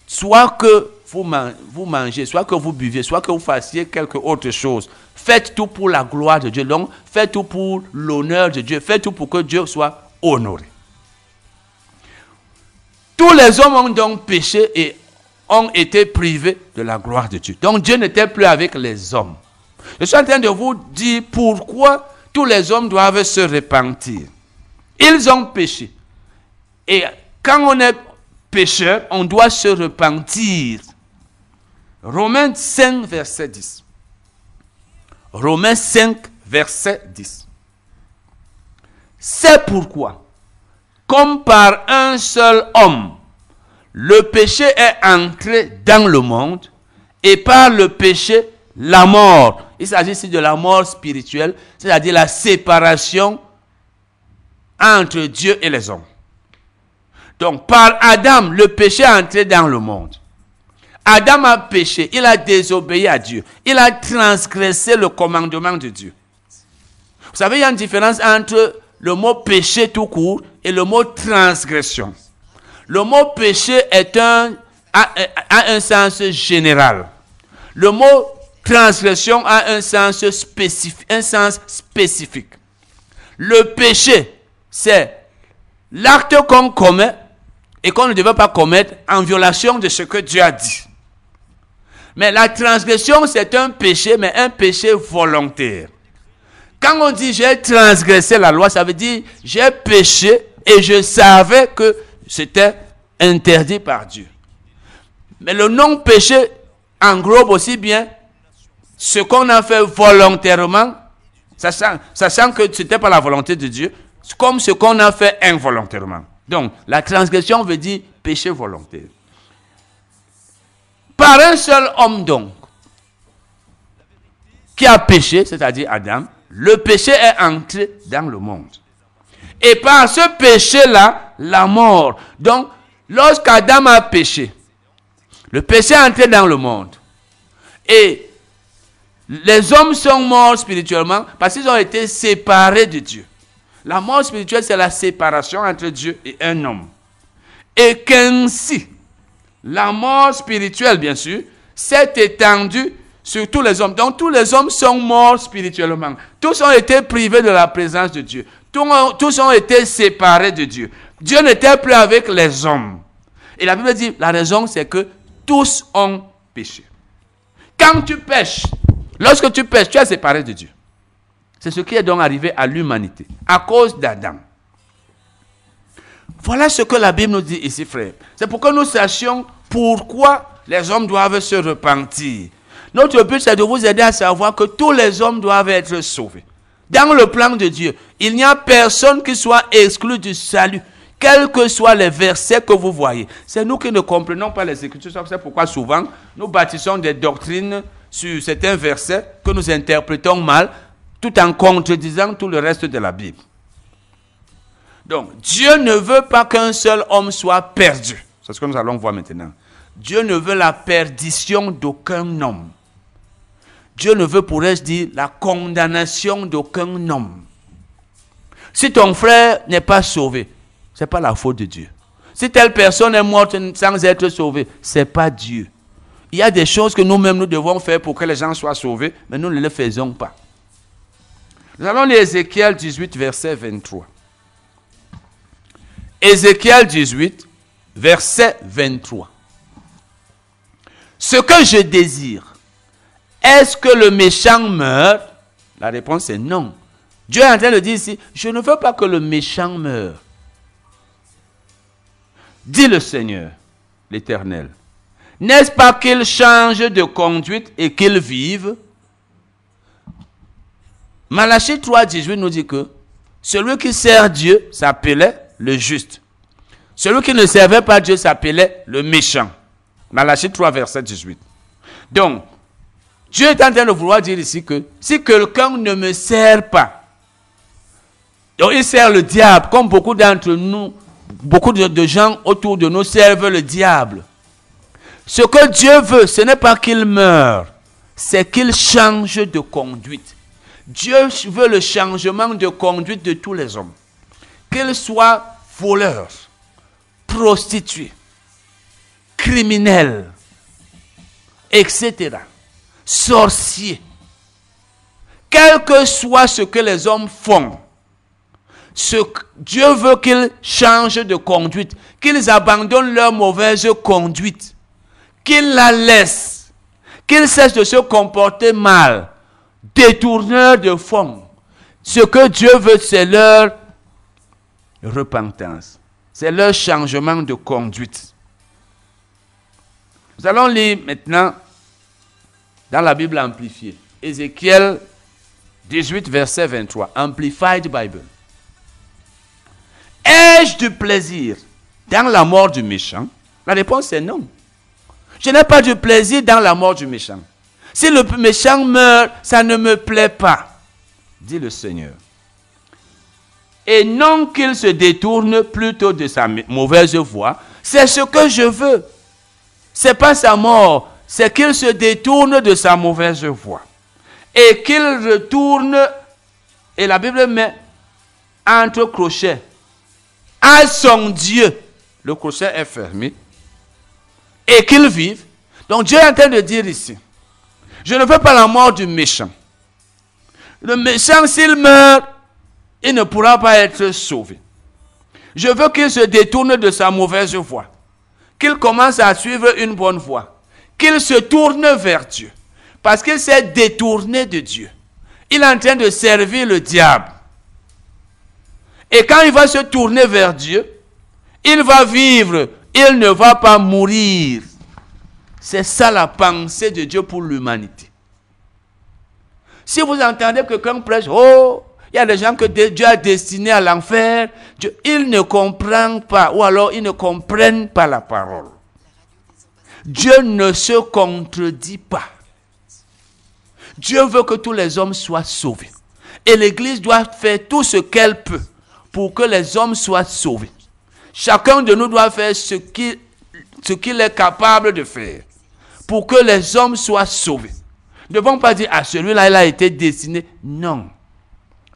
Soit que vous, vous mangez, soit que vous buvez, soit que vous fassiez quelque autre chose. Faites tout pour la gloire de Dieu. Donc, faites tout pour l'honneur de Dieu. Faites tout pour que Dieu soit honoré. Tous les hommes ont donc péché et ont été privés de la gloire de Dieu. Donc Dieu n'était plus avec les hommes. Je suis en train de vous dire pourquoi tous les hommes doivent se repentir. Ils ont péché. Et quand on est pécheur, on doit se repentir. Romains 5, verset 10. Romains 5, verset 10. C'est pourquoi comme par un seul homme, le péché est entré dans le monde, et par le péché, la mort. Il s'agit ici de la mort spirituelle, c'est-à-dire la séparation entre Dieu et les hommes. Donc, par Adam, le péché est entré dans le monde. Adam a péché, il a désobéi à Dieu, il a transgressé le commandement de Dieu. Vous savez, il y a une différence entre le mot péché tout court et le mot transgression. Le mot péché est un, a, un sens général. Le mot transgression a un sens spécifique. Un sens spécifique. Le péché, c'est l'acte qu'on commet et qu'on ne devait pas commettre en violation de ce que Dieu a dit. Mais la transgression, c'est un péché, mais un péché volontaire. Quand on dit j'ai transgressé la loi, ça veut dire j'ai péché et je savais que c'était interdit par Dieu. Mais le non-péché englobe aussi bien ce qu'on a fait volontairement, sachant, que ce n'était pas la volonté de Dieu, comme ce qu'on a fait involontairement. Donc, la transgression veut dire péché volontaire. Par un seul homme donc, qui a péché, c'est-à-dire Adam, le péché est entré dans le monde. Et par ce péché-là, la mort. Donc, lorsqu'Adam a péché, le péché est entré dans le monde. Et les hommes sont morts spirituellement parce qu'ils ont été séparés de Dieu. La mort spirituelle, c'est la séparation entre Dieu et un homme. Et qu'ainsi, la mort spirituelle, bien sûr, s'est étendue sur tous les hommes. Donc tous les hommes sont morts spirituellement. Tous ont été privés de la présence de Dieu. Tous ont, été séparés de Dieu. Dieu n'était plus avec les hommes. Et la Bible dit, la raison c'est que tous ont péché. Quand tu pêches, lorsque tu pêches, tu es séparé de Dieu. C'est ce qui est donc arrivé à l'humanité, à cause d'Adam. Voilà ce que la Bible nous dit ici, frère. C'est pour que nous sachions pourquoi les hommes doivent se repentir. Notre but, c'est de vous aider à savoir que tous les hommes doivent être sauvés. Dans le plan de Dieu, il n'y a personne qui soit exclu du salut, quels que soient les versets que vous voyez. C'est nous qui ne comprenons pas les Écritures. C'est pourquoi souvent, nous bâtissons des doctrines sur certains versets que nous interprétons mal, tout en contredisant tout le reste de la Bible. Donc, Dieu ne veut pas qu'un seul homme soit perdu. C'est ce que nous allons voir maintenant. Dieu ne veut la perdition d'aucun homme. Dieu ne veut, pourrais-je dire, la condamnation d'aucun homme. Si ton frère n'est pas sauvé, ce n'est pas la faute de Dieu. Si telle personne est morte sans être sauvée, ce n'est pas Dieu. Il y a des choses que nous-mêmes nous devons faire pour que les gens soient sauvés, mais nous ne les faisons pas. Nous allons lire Ézéchiel 18, verset 23. Ézéchiel 18, verset 23. Ce que je désire, est-ce que le méchant meurt? La réponse est non. Dieu est en train de dire ici, je ne veux pas que le méchant meure. Dit le Seigneur, l'Éternel. N'est-ce pas qu'il change de conduite et qu'il vive? Malachie 3, 18 nous dit que celui qui sert Dieu s'appelait le juste. Celui qui ne servait pas Dieu s'appelait le méchant. Malachie 3, verset 18. Donc, Dieu est en train de vouloir dire ici que si quelqu'un ne me sert pas, il sert le diable, comme beaucoup d'entre nous, beaucoup de, gens autour de nous servent le diable. Ce que Dieu veut, ce n'est pas qu'il meure, c'est qu'il change de conduite. Dieu veut le changement de conduite de tous les hommes. Qu'ils soient voleurs, prostituées, criminels, etc sorciers. Quel que soit ce que les hommes font, Dieu veut qu'ils changent de conduite, qu'ils abandonnent leur mauvaise conduite, qu'ils la laissent, qu'ils cessent de se comporter mal, détourneurs de fonds. Ce que Dieu veut, c'est leur repentance, c'est leur changement de conduite. Nous allons lire maintenant dans la Bible amplifiée. Ézéchiel 18, verset 23. Amplified Bible. Ai-je du plaisir dans la mort du méchant? La réponse est non. Je n'ai pas du plaisir dans la mort du méchant. Si le méchant meurt, ça ne me plaît pas, dit le Seigneur. Et non qu'il se détourne plutôt de sa mauvaise voie, c'est ce que je veux. C'est pas sa mort, c'est qu'il se détourne de sa mauvaise voie. Et qu'il retourne, et la Bible met entre crochets, à son Dieu. Le crochet est fermé. Et qu'il vive. Donc Dieu est en train de dire ici, je ne veux pas la mort du méchant. Le méchant, s'il meurt, il ne pourra pas être sauvé. Je veux qu'il se détourne de sa mauvaise voie, qu'il commence à suivre une bonne voie, qu'il se tourne vers Dieu, parce qu'il s'est détourné de Dieu. Il est en train de servir le diable. Et quand il va se tourner vers Dieu, il va vivre, il ne va pas mourir. C'est ça la pensée de Dieu pour l'humanité. Si vous entendez que quelqu'un prêche, oh, il y a des gens que Dieu a destinés à l'enfer, ils ne comprennent pas, ou alors ils ne comprennent pas la parole. Dieu ne se contredit pas. Dieu veut que tous les hommes soient sauvés. Et l'Église doit faire tout ce qu'elle peut pour que les hommes soient sauvés. Chacun de nous doit faire ce qu'il est capable de faire pour que les hommes soient sauvés. Ne devons pas dire, ah, celui-là, il a été destiné. Non.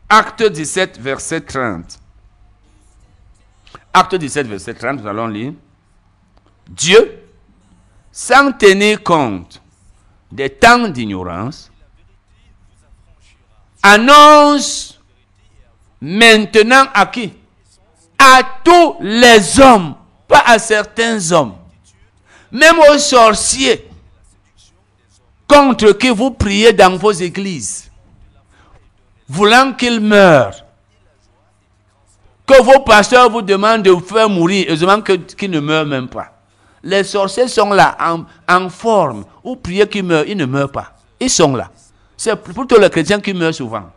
Acte 17, verset 30. Acte 17, verset 30, nous allons lire. Dieu, sans tenir compte des temps d'ignorance, annonce maintenant à qui? À tous les hommes, pas à certains hommes, même aux sorciers contre qui vous priez dans vos églises, voulant qu'ils meurent. Que vos pasteurs vous demandent de vous faire mourir, demandent qu'ils ne meurent même pas. Les sorciers sont là, en, forme. Vous priez qu'ils meurent, ils ne meurent pas. Ils sont là. C'est plutôt les chrétiens qui meurent souvent.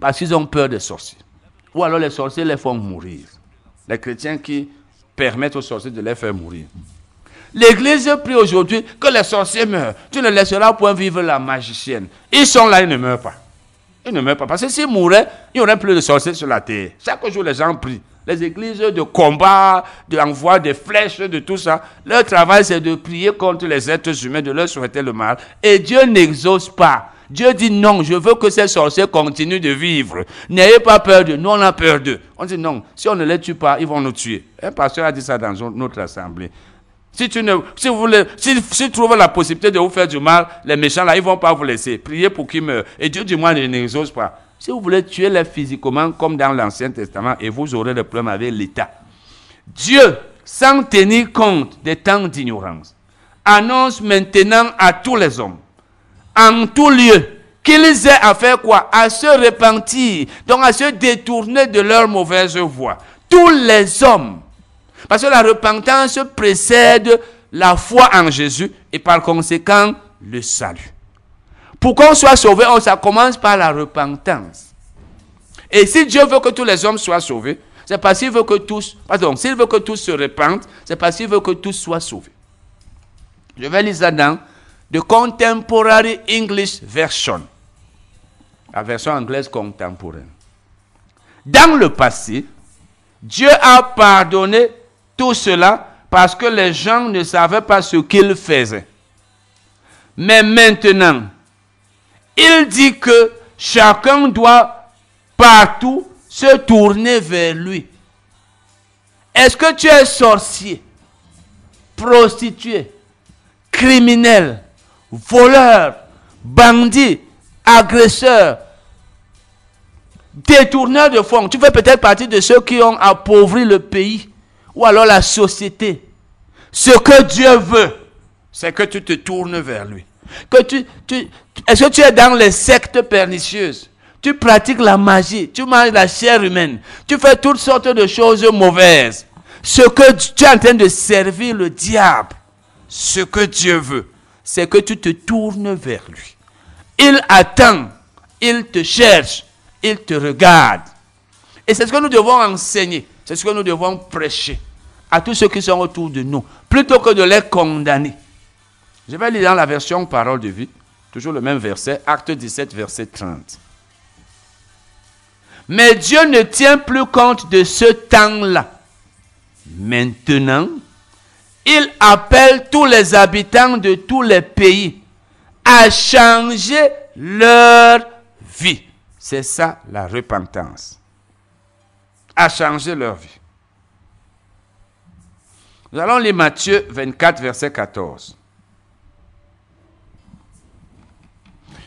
Parce qu'ils ont peur des sorciers. Ou alors les sorciers les font mourir. Les chrétiens qui permettent aux sorciers de les faire mourir. L'Église prie aujourd'hui que les sorciers meurent. Tu ne laisseras point vivre la magicienne. Ils sont là, ils ne meurent pas. Ils ne meurent pas. Parce que s'ils mouraient, il n'y aurait plus de sorciers sur la terre. Chaque jour, les gens prient. Les églises de combat, d'envoi des flèches, de tout ça. Leur travail, c'est de prier contre les êtres humains, de leur souhaiter le mal. Et Dieu n'exauce pas. Dieu dit non, je veux que ces sorciers continuent de vivre. N'ayez pas peur d'eux. Nous, on a peur d'eux. On dit non, si on ne les tue pas, ils vont nous tuer. Un pasteur a dit ça dans notre assemblée. Si tu ne, si vous voulez, si, trouvent la possibilité de vous faire du mal, les méchants là, ils vont pas vous laisser. Priez pour qu'ils meurent. Et Dieu du moins ne n'exauce pas. Si vous voulez tuer les physiquement comme dans l'Ancien Testament, et vous aurez le problème avec l'État. Dieu, sans tenir compte des temps d'ignorance, annonce maintenant à tous les hommes, en tout lieu, qu'ils aient à faire quoi? À se repentir, donc à se détourner de leur mauvaise voie. Tous les hommes parce que la repentance précède la foi en Jésus et par conséquent le salut. Pour qu'on soit sauvé, ça commence par la repentance. Et si Dieu veut que tous les hommes soient sauvés, c'est parce qu'il veut que tous, pardon, s'il veut que tous se répandent, c'est parce qu'il veut que tous soient sauvés. Je vais lire ça dans The Contemporary English Version, la version anglaise contemporaine. Dans le passé, Dieu a pardonné tout cela parce que les gens ne savaient pas ce qu'ils faisaient. Mais maintenant, il dit que chacun doit partout se tourner vers lui. Est-ce que tu es sorcier, prostitué, criminel, voleur, bandit, agresseur, détourneur de fonds? Tu fais peut-être partie de ceux qui ont appauvri le pays ou alors la société. Ce que Dieu veut, c'est que tu te tournes vers lui. Que tu, tu, est-ce que tu es dans les sectes pernicieuses? Tu pratiques la magie, tu manges la chair humaine, tu fais toutes sortes de choses mauvaises. Ce que tu es en train de servir le diable, ce que Dieu veut, c'est que tu te tournes vers lui. Il attend, il te cherche, il te regarde. Et c'est ce que nous devons enseigner. C'est ce que nous devons prêcher à tous ceux qui sont autour de nous, plutôt que de les condamner. Je vais lire dans la version Parole de vie, toujours le même verset, Acte 17, verset 30. Mais Dieu ne tient plus compte de ce temps-là. Maintenant, il appelle tous les habitants de tous les pays à changer leur vie. C'est ça la repentance. À changer leur vie. Nous allons lire Matthieu 24, verset 14.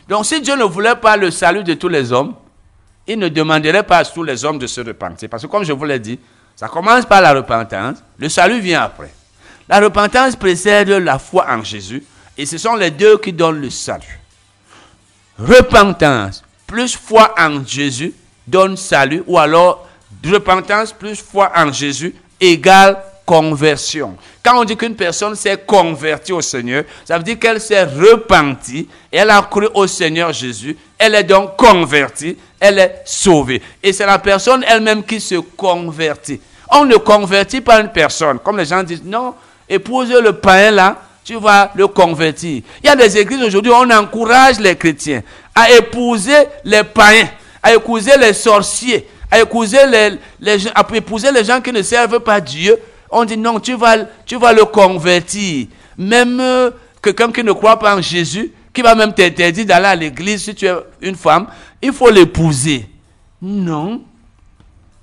Donc si Dieu ne voulait pas le salut de tous les hommes, il ne demanderait pas à tous les hommes de se repentir. Parce que comme je vous l'ai dit, ça commence par la repentance, le salut vient après. La repentance précède la foi en Jésus, et ce sont les deux qui donnent le salut. Repentance plus foi en Jésus donne salut, ou alors repentance plus foi en Jésus égale conversion. Quand on dit qu'une personne s'est convertie au Seigneur, ça veut dire qu'elle s'est repentie, elle a cru au Seigneur Jésus, elle est donc convertie, elle est sauvée. Et c'est la personne elle-même qui se convertit. On ne convertit pas une personne. Comme les gens disent, non, épouse le païen là, tu vas le convertir. Il y a des églises aujourd'hui où on encourage les chrétiens à épouser les païens, à épouser les sorciers, à épouser les, à épouser les gens qui ne servent pas Dieu on dit non, tu vas, tu vas le convertir. Même euh, quelqu'un qui ne croit pas en Jésus, qui va même t'interdire d'aller à l'église si tu es une femme, il faut l'épouser. Non.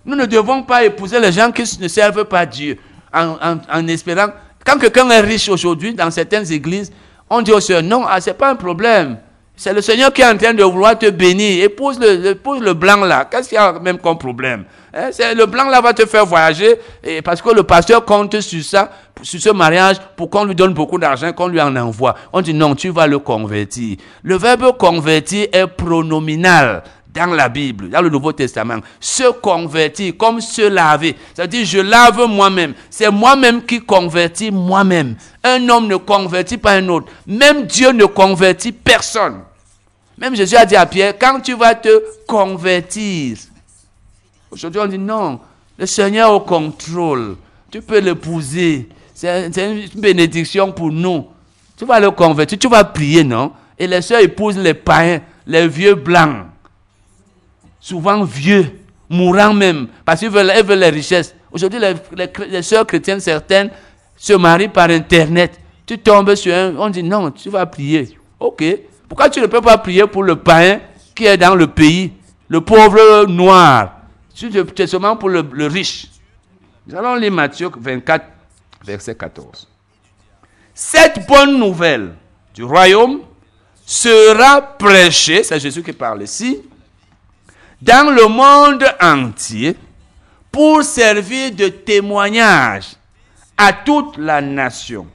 Nous ne devons pas épouser les gens qui ne servent pas Dieu en, espérant. Quand quelqu'un est riche aujourd'hui dans certaines églises, on dit au Seigneur, non, ah, ce n'est pas un problème. C'est le Seigneur qui est en train de vouloir te bénir. Épouse le, épouse le blanc là. Qu'est-ce qu'il y a même comme problème? Hein? Le blanc là va te faire voyager et parce que le pasteur compte sur ça, sur ce mariage, pour qu'on lui donne beaucoup d'argent, qu'on lui en envoie. On dit non, tu vas le convertir. Le verbe convertir est pronominal dans la Bible, dans le Nouveau Testament. Se convertir, comme se laver. Ça veut dire je lave moi-même. C'est moi-même qui convertis moi-même. Un homme ne convertit pas un autre. Même Dieu ne convertit personne. Même Jésus a dit à Pierre, quand tu vas te convertir, aujourd'hui on dit non, le Seigneur au contrôle, tu peux l'épouser, c'est une bénédiction pour nous. Tu vas le convertir, tu vas prier, non? Et les soeurs épousent les païens, les vieux blancs, souvent vieux, mourant même, parce qu'ils veulent, les richesses. Aujourd'hui, les, les, les soeurs chrétiennes certaines se marient par Internet. Tu tombes sur un, on dit non, tu vas prier. Ok, pourquoi tu ne peux pas prier pour le païen qui est dans le pays, le pauvre noir Tu es seulement pour le, riche. Nous allons lire Matthieu 24, verset 14. Cette bonne nouvelle du royaume sera prêchée, c'est Jésus qui parle ici, dans le monde entier pour servir de témoignage à toute la nation.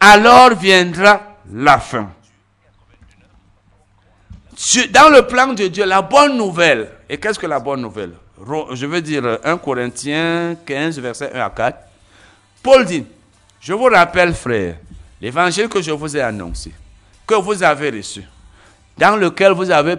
Alors viendra la fin dans le plan de Dieu, la bonne nouvelle, et qu'est-ce que la bonne nouvelle? Je veux dire 1 Corinthiens 15, verset 1 à 4. Paul dit, je vous rappelle, frère, l'évangile que je vous ai annoncé, que vous avez reçu, dans lequel vous avez,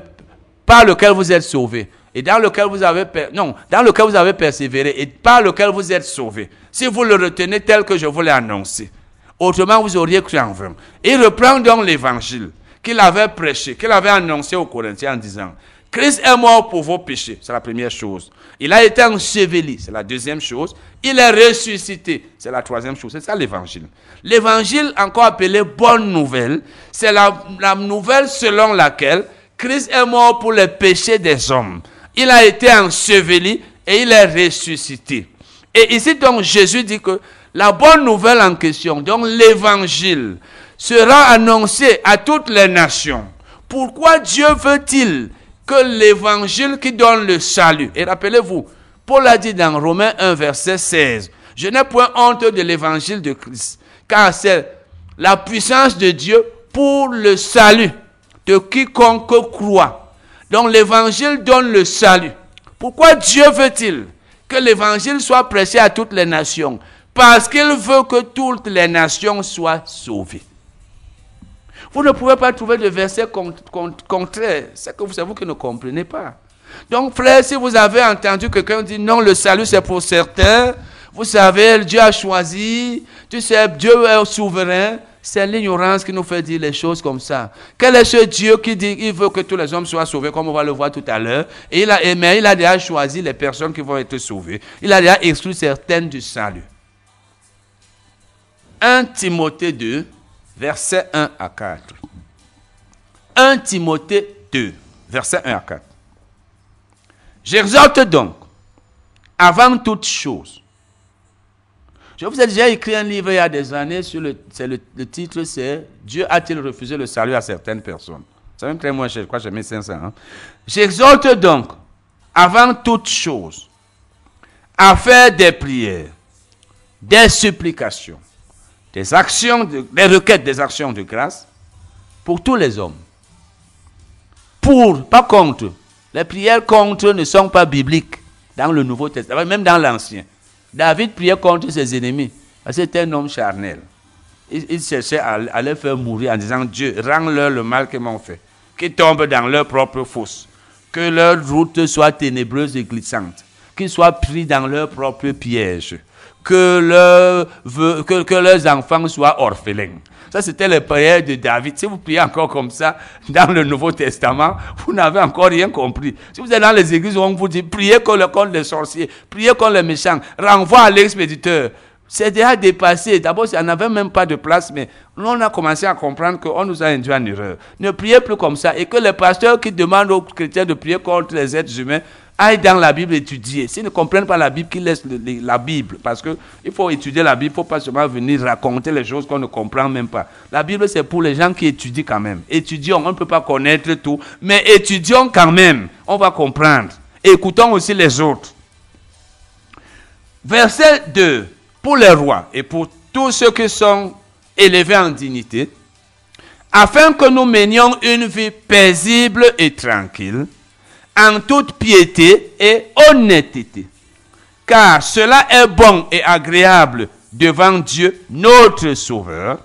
par lequel vous êtes sauvés, et dans lequel vous avez, non, dans lequel vous avez persévéré, et par lequel vous êtes sauvés, si vous le retenez tel que je vous l'ai annoncé, autrement vous auriez cru en vain. Il reprend donc l'évangile qu'il avait prêché, qu'il avait annoncé aux Corinthiens en disant, Christ est mort pour vos péchés, c'est la première chose. Il a été enseveli, c'est la deuxième chose. Il est ressuscité, c'est la troisième chose. C'est ça l'évangile. L'évangile, encore appelé bonne nouvelle, c'est la, la nouvelle selon laquelle Christ est mort pour les péchés des hommes. Il a été enseveli et il est ressuscité. Et ici, donc, Jésus dit que la bonne nouvelle en question, donc l'évangile, sera annoncé à toutes les nations. Pourquoi Dieu veut-il que l'évangile qui donne le salut, et rappelez-vous, Paul a dit dans Romains 1, verset 16, je n'ai point honte de l'évangile de Christ, car c'est la puissance de Dieu pour le salut de quiconque croit. Donc l'évangile donne le salut. Pourquoi Dieu veut-il que l'évangile soit prêché à toutes les nations? Parce qu'il veut que toutes les nations soient sauvées. Vous ne pouvez pas trouver de verset contraire. C'est que vous qui ne comprenez pas. Donc, frère, si vous avez entendu quelqu'un dire non, le salut c'est pour certains, vous savez, Dieu a choisi, tu sais, Dieu est souverain, C'est l'ignorance qui nous fait dire les choses comme ça. Quel est ce Dieu qui dit qu'il veut que tous les hommes soient sauvés, comme on va le voir tout à l'heure? Il a, Mais il a déjà choisi les personnes qui vont être sauvées. Il a déjà exclu certaines du salut. 1 Timothée 2, versets 1 à 4. 1 Timothée 2, versets 1 à 4. J'exhorte donc, avant toute chose, je vous ai déjà écrit un livre il y a des années sur le, le, titre, c'est Dieu a-t-il refusé le salut à certaines personnes? C'est même très moins cher, je crois que j'ai mis 500. Hein. J'exhorte donc, avant toute chose, à faire des prières, des supplications, des actions, des requêtes, des actions de grâce pour tous les hommes. Pour, pas contre. Les prières contre ne sont pas bibliques dans le Nouveau Testament, même dans l'Ancien. David priait contre ses ennemis. C'était un homme charnel. Il, cherchait à, les faire mourir en disant Dieu, rends-leur le mal qu'ils m'ont fait. Qu'ils tombent dans leur propre fosse. Que leur route soit ténébreuse et glissante. Qu'ils soient pris dans leur propre piège. Que leurs enfants soient orphelins. Ça, c'était les prières de David. Si vous priez encore comme ça dans le Nouveau Testament, vous n'avez encore rien compris. Si vous êtes dans les églises où on vous dit priez contre les sorciers, priez contre les méchants, renvoie à l'expéditeur. C'est déjà dépassé. D'abord, ça n'avait même pas de place, mais on a commencé à comprendre qu'on nous a induit en erreur. Ne priez plus comme ça. Et que les pasteurs qui demandent aux chrétiens de prier contre les êtres humains aillent dans la Bible étudier. S'ils ne comprennent pas la Bible, qu'ils laissent la Bible. Parce qu'il faut étudier la Bible, il ne faut pas seulement venir raconter les choses qu'on ne comprend même pas. La Bible, c'est pour les gens qui étudient quand même. Étudions, on ne peut pas connaître tout, mais étudions quand même. On va comprendre. Écoutons aussi les autres. Verset 2 pour les rois et pour tous ceux qui sont élevés en dignité, afin que nous menions une vie paisible et tranquille, en toute piété et honnêteté. Car cela est bon et agréable devant Dieu, notre Sauveur.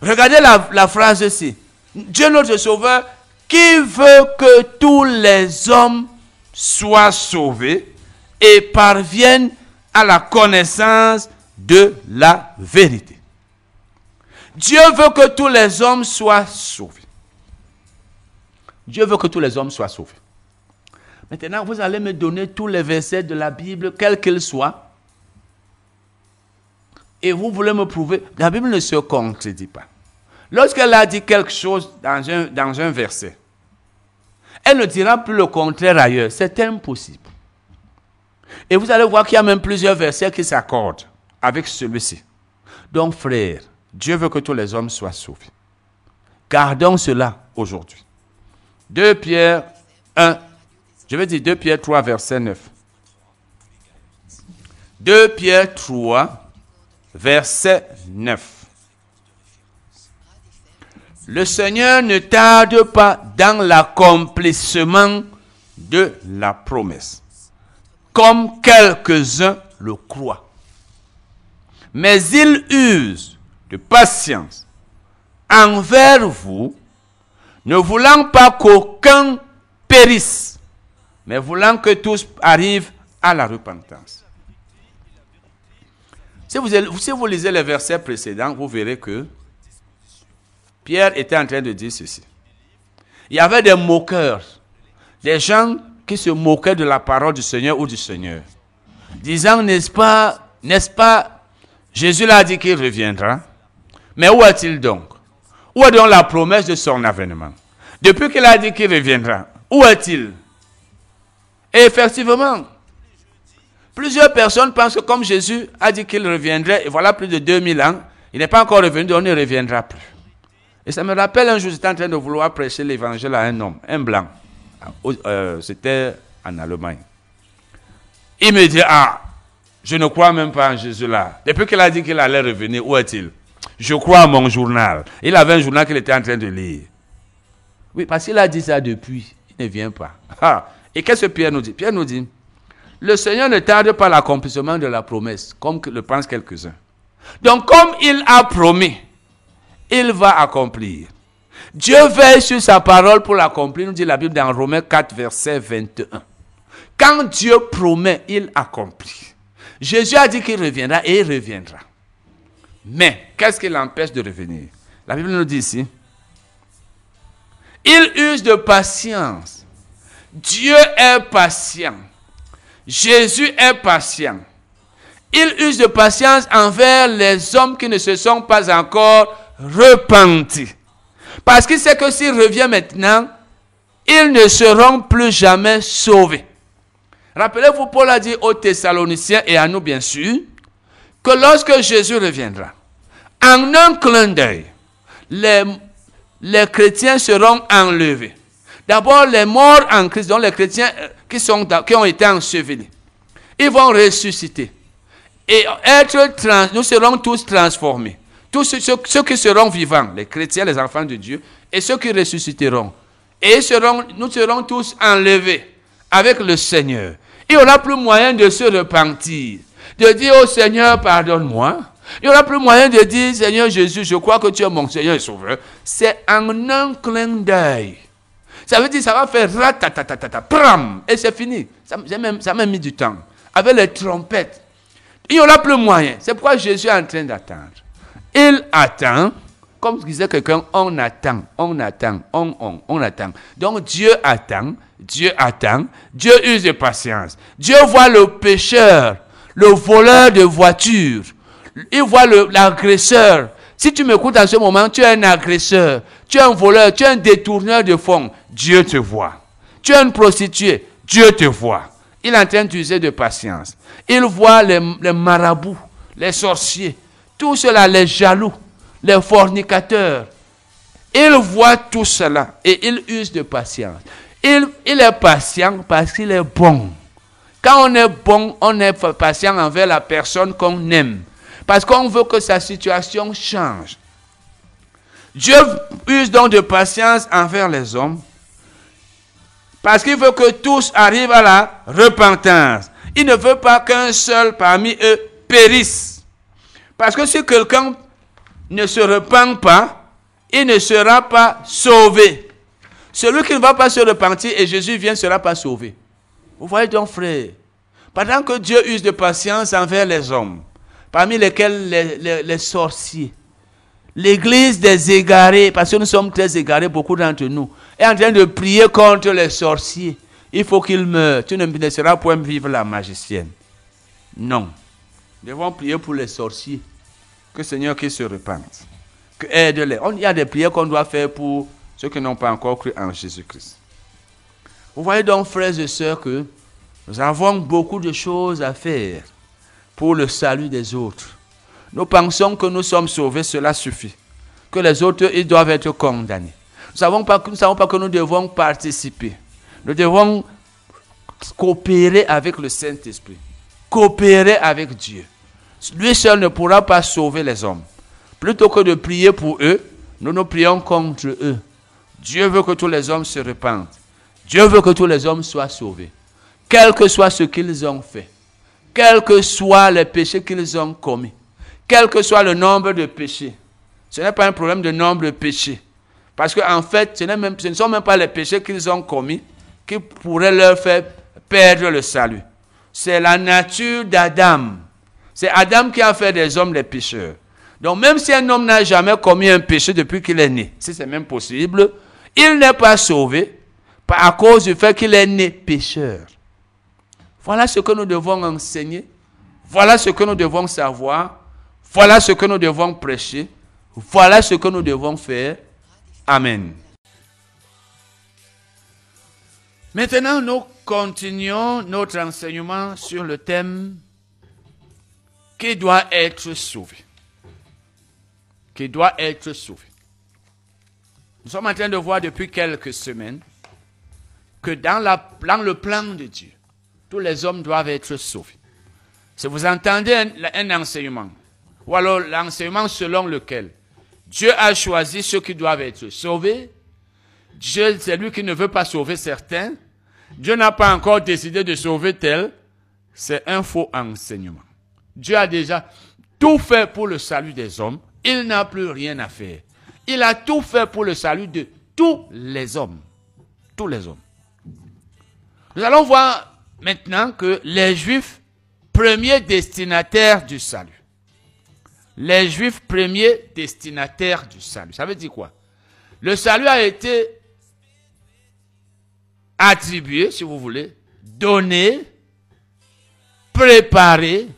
Regardez la, phrase ici. Dieu notre Sauveur qui veut que tous les hommes soient sauvés et parviennent à la connaissance de la vérité. Dieu veut que tous les hommes soient sauvés. Dieu veut que tous les hommes soient sauvés. Maintenant, vous allez me donner tous les versets de la Bible, quels qu'ils soient. Et vous voulez me prouver. La Bible ne se contredit pas. Lorsqu'elle a dit quelque chose dans un, dans un verset, elle ne dira plus le contraire ailleurs. C'est impossible. Et vous allez voir qu'il y a même plusieurs versets qui s'accordent avec celui-ci. Donc, frère, Dieu veut que tous les hommes soient sauvés. Gardons cela aujourd'hui. 2 Pierre 1, je vais dire 2 Pierre 3, verset 9. 2 Pierre 3, verset 9. Le Seigneur ne tarde pas dans l'accomplissement de la promesse comme quelques-uns le croient. Mais il use de patience envers vous, ne voulant pas qu'aucun périsse, mais voulant que tous arrivent à la repentance. Si vous, lisez les versets précédents, vous verrez que Pierre était en train de dire ceci. Il y avait des moqueurs, des gens qui se moquaient de la parole du Seigneur ou du Seigneur, disant, n'est-ce pas, n'est-ce pas, Jésus l'a dit qu'il reviendra, mais où est-il donc? Où est donc la promesse de son avènement? Depuis qu'il a dit qu'il reviendra, où est-il? Et effectivement, plusieurs personnes pensent que comme Jésus a dit qu'il reviendrait, et voilà plus de 2000 ans, il n'est pas encore revenu, donc il ne reviendra plus. Et ça me rappelle un jour, j'étais en train de vouloir prêcher l'évangile à un homme, un blanc. Euh, c'était en Allemagne. Il me dit, ah, je ne crois même pas en Jésus là. Depuis qu'il a dit qu'il allait revenir, où est-il? Je crois à mon journal. Il avait un journal qu'il était en train de lire. Oui, parce qu'il a dit ça depuis. Il ne vient pas. Ah. Et qu'est-ce que Pierre nous dit? Pierre nous dit, le Seigneur ne tarde pas l'accomplissement de la promesse, comme le pensent quelques-uns. Donc, comme il a promis, il va accomplir. Dieu veille sur sa parole pour l'accomplir, nous dit la Bible dans Romains 4, verset 21. Quand Dieu promet, il accomplit. Jésus a dit qu'il reviendra et il reviendra. Mais, qu'est-ce qui l'empêche de revenir? La Bible nous dit ici, il use de patience. Dieu est patient. Jésus est patient. Il use de patience envers les hommes qui ne se sont pas encore repentis. Parce qu'il sait que s'il revient maintenant, ils ne seront plus jamais sauvés. Rappelez-vous, Paul a dit aux Thessaloniciens et à nous bien sûr, que lorsque Jésus reviendra, en un clin d'œil, les, les chrétiens seront enlevés. D'abord, les morts en Christ, donc les chrétiens euh, qui, sont, qui ont été ensevelis, ils vont ressusciter. Et être trans, nous serons tous transformés. Tous ceux, ceux, qui seront vivants, les chrétiens, les enfants de Dieu, et ceux qui ressusciteront. Et seront, nous serons tous enlevés avec le Seigneur. Il n'y aura plus moyen de se repentir, de dire au Seigneur, pardonne-moi. Il n'y aura plus moyen de dire, Seigneur Jésus, je crois que tu es mon Seigneur et Sauveur. C'est en un clin d'œil. Ça veut dire, ça va faire ratatatatata, pram, et c'est fini. Ça m'a même, mis du temps. Avec les trompettes. Il n'y aura plus moyen. C'est pourquoi Jésus est en train d'attendre. Il attend, comme disait quelqu'un, on attend, on attend, on, on, on attend. Donc Dieu attend, Dieu attend, Dieu use de patience. Dieu voit le pécheur, le voleur de voiture. Il voit l'agresseur. Si tu m'écoutes en ce moment, tu es un agresseur, tu es un voleur, tu es un détourneur de fonds. Dieu te voit. Tu es une prostituée, Dieu te voit. Il est en train d'user de patience. Il voit les, marabouts, les sorciers, tout cela, les jaloux, les fornicateurs. Il voit tout cela et il use de patience. Il, il est patient parce qu'il est bon. Quand on est bon, on est patient envers la personne qu'on aime. Parce qu'on veut que sa situation change. Dieu use donc de patience envers les hommes. Parce qu'il veut que tous arrivent à la repentance. Il ne veut pas qu'un seul parmi eux périsse. Parce que si quelqu'un ne se repent pas, il ne sera pas sauvé. Celui qui ne va pas se repentir et Jésus vient ne sera pas sauvé. Vous voyez donc, frère, pendant que Dieu use de patience envers les hommes, parmi lesquels les, sorciers, l'église des égarés, parce que nous sommes très égarés, beaucoup d'entre nous, est en train de prier contre les sorciers. Il faut qu'ils meurent. Tu ne seras point vivre la magicienne. Non. Nous devons prier pour les sorciers. Que Seigneur qu'ils se repentent. Que aide-les. Il y a des prières qu'on doit faire pour ceux qui n'ont pas encore cru en Jésus-Christ. Vous voyez donc, frères et sœurs, que nous avons beaucoup de choses à faire pour le salut des autres. Nous pensons que nous sommes sauvés, cela suffit. Que les autres, ils doivent être condamnés. Nous ne savons pas que nous devons participer. Nous devons coopérer avec le Saint-Esprit coopérer avec Dieu. Lui seul ne pourra pas sauver les hommes. Plutôt que de prier pour eux, nous nous prions contre eux. Dieu veut que tous les hommes se repentent. Dieu veut que tous les hommes soient sauvés. Quel que soit ce qu'ils ont fait. Quels que soient les péchés qu'ils ont commis. Quel que soit le nombre de péchés. Ce n'est pas un problème de nombre de péchés. Parce qu'en en fait, ce, ne sont même pas les péchés qu'ils ont commis qui pourraient leur faire perdre le salut c'est la nature d'Adam. C'est Adam qui a fait des hommes les pécheurs. Donc même si un homme n'a jamais commis un péché depuis qu'il est né, si c'est même possible, il n'est pas sauvé à cause du fait qu'il est né pécheur. Voilà ce que nous devons enseigner. Voilà ce que nous devons savoir. Voilà ce que nous devons prêcher. Voilà ce que nous devons faire. Amen. Maintenant, nous continuons notre enseignement sur le thème qui doit être sauvé. Qui doit être sauvé. Nous sommes en train de voir depuis quelques semaines que dans, la, le plan de Dieu, tous les hommes doivent être sauvés. Si vous entendez un enseignement, ou alors l'enseignement selon lequel Dieu a choisi ceux qui doivent être sauvés, Dieu, c'est lui qui ne veut pas sauver certains, Dieu n'a pas encore décidé de sauver tel, c'est un faux enseignement. Dieu a déjà tout fait pour le salut des hommes. Il n'a plus rien à faire. Il a tout fait pour le salut de tous les hommes. Tous les hommes. Nous allons voir maintenant que les Juifs, premiers destinataires du salut. Les Juifs premiers destinataires du salut. Ça veut dire quoi? Le salut a été attribué, si vous voulez, donné, préparé,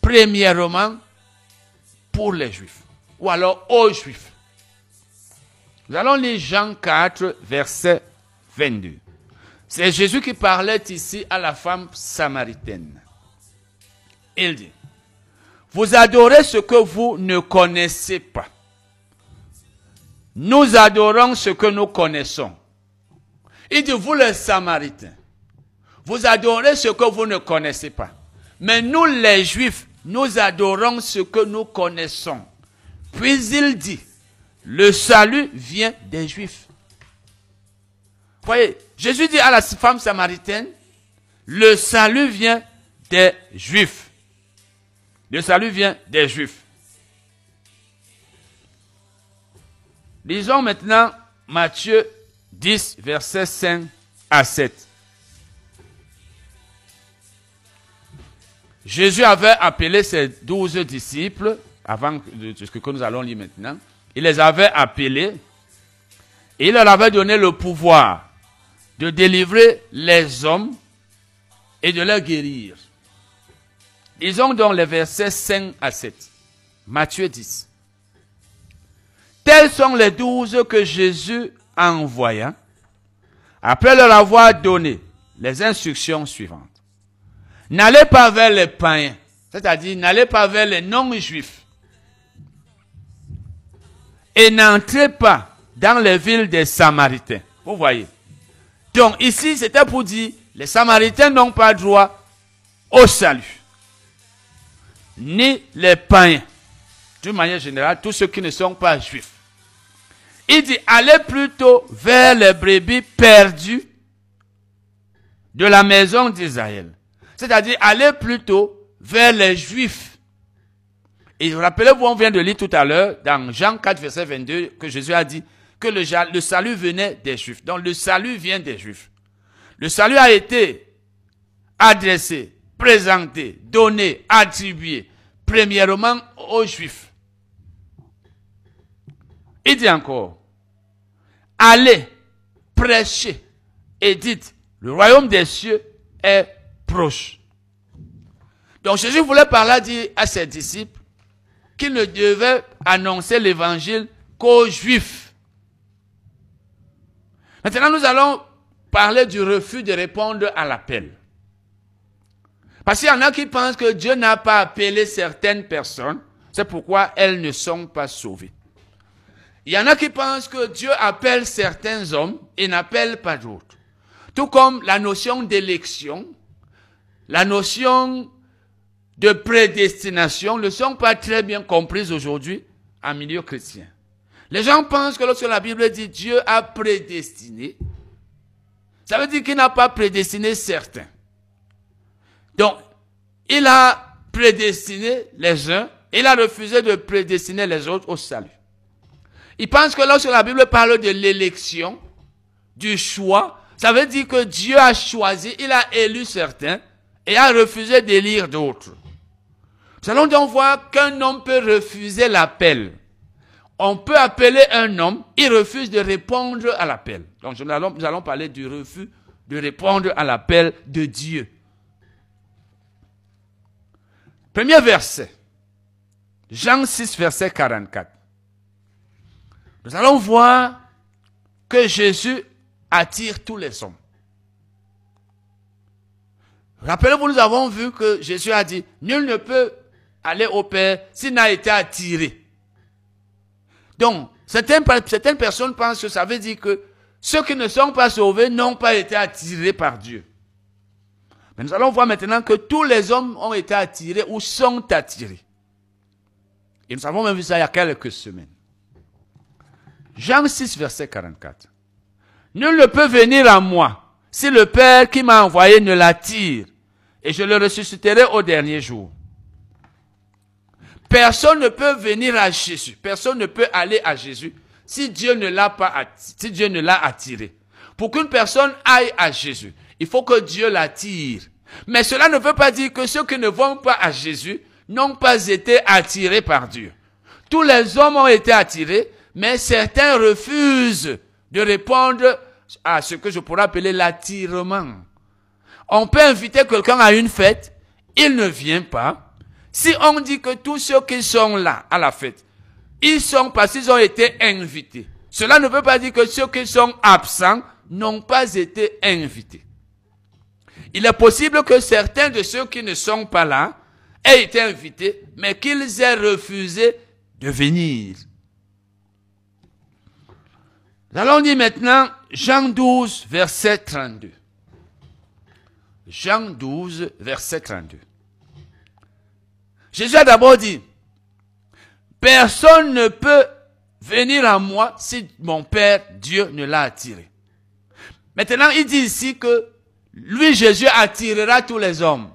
premièrement, pour les Juifs, ou alors aux Juifs. Nous allons lire Jean 4, verset 22. C'est Jésus qui parlait ici à la femme samaritaine. Il dit, vous adorez ce que vous ne connaissez pas. Nous adorons ce que nous connaissons. Il dit, vous les Samaritains, vous adorez ce que vous ne connaissez pas. Mais nous les Juifs, nous adorons ce que nous connaissons. Puis il dit, le salut vient des Juifs. Voyez, Jésus dit à la femme samaritaine, le salut vient des Juifs. Le salut vient des Juifs. Lisons maintenant Matthieu 10, versets 5 à 7. Jésus avait appelé ses douze disciples, avant ce que nous allons lire maintenant, il les avait appelés et il leur avait donné le pouvoir de délivrer les hommes et de les guérir. Ils ont donc les versets 5 à 7. Matthieu 10. Tels sont les douze que Jésus envoya après leur avoir donné les instructions suivantes. N'allez pas vers les païens, c'est-à-dire n'allez pas vers les non-juifs. Et n'entrez pas dans les villes des Samaritains. Vous voyez. Donc ici, c'était pour dire, les Samaritains n'ont pas droit au salut. Ni les païens. D'une manière générale, tous ceux qui ne sont pas juifs. Il dit, allez plutôt vers les brebis perdues de la maison d'Israël. C'est-à-dire, allez plutôt vers les juifs. Et rappelez-vous, on vient de lire tout à l'heure, dans Jean 4, verset 22, que Jésus a dit que le, le salut venait des juifs. Donc, le salut vient des juifs. Le salut a été adressé, présenté, donné, attribué, premièrement aux juifs. Il dit encore, allez, prêchez et dites, le royaume des cieux est proche. Donc Jésus voulait parler à ses disciples qu'il ne devait annoncer l'évangile qu'aux juifs. Maintenant, nous allons parler du refus de répondre à l'appel. Parce qu'il y en a qui pensent que Dieu n'a pas appelé certaines personnes, c'est pourquoi elles ne sont pas sauvées. Il y en a qui pensent que Dieu appelle certains hommes et n'appelle pas d'autres. Tout comme la notion d'élection, la notion de prédestination ne sont pas très bien comprises aujourd'hui en milieu chrétien. Les gens pensent que lorsque la Bible dit Dieu a prédestiné, ça veut dire qu'il n'a pas prédestiné certains. Donc, il a prédestiné les uns, il a refusé de prédestiner les autres au salut. Il pense que lorsque la Bible parle de l'élection, du choix, ça veut dire que Dieu a choisi, il a élu certains et a refusé d'élire d'autres. Nous allons donc voir qu'un homme peut refuser l'appel. On peut appeler un homme, il refuse de répondre à l'appel. Donc nous allons, nous allons parler du refus de répondre à l'appel de Dieu. Premier verset. Jean 6, verset 44. Nous allons voir que Jésus attire tous les hommes. Rappelez-vous, nous avons vu que Jésus a dit, nul ne peut aller au Père s'il n'a été attiré. Donc, certaines, personnes pensent que ça veut dire que ceux qui ne sont pas sauvés n'ont pas été attirés par Dieu. Mais nous allons voir maintenant que tous les hommes ont été attirés ou sont attirés. Et nous avons même vu ça il y a quelques semaines. Jean 6, verset 44. Nul ne peut venir à moi si le Père qui m'a envoyé ne l'attire, et je le ressusciterai au dernier jour. Personne ne peut venir à Jésus, personne ne peut aller à Jésus si Dieu ne l'a pas, si Dieu ne l'a attiré. Pour qu'une personne aille à Jésus, il faut que Dieu l'attire. Mais cela ne veut pas dire que ceux qui ne vont pas à Jésus n'ont pas été attirés par Dieu. Tous les hommes ont été attirés, mais certains refusent de répondre à ce que je pourrais appeler l'attirement. On peut inviter quelqu'un à une fête, il ne vient pas. Si on dit que tous ceux qui sont là à la fête, ils sont parce qu'ils ont été invités. Cela ne veut pas dire que ceux qui sont absents n'ont pas été invités. Il est possible que certains de ceux qui ne sont pas là aient été invités, mais qu'ils aient refusé de venir. Allons dire maintenant Jean 12, verset 32. Jean 12, verset 32. Jésus a d'abord dit, personne ne peut venir à moi si mon Père Dieu ne l'a attiré. Maintenant, il dit ici que lui, Jésus, attirera tous les hommes.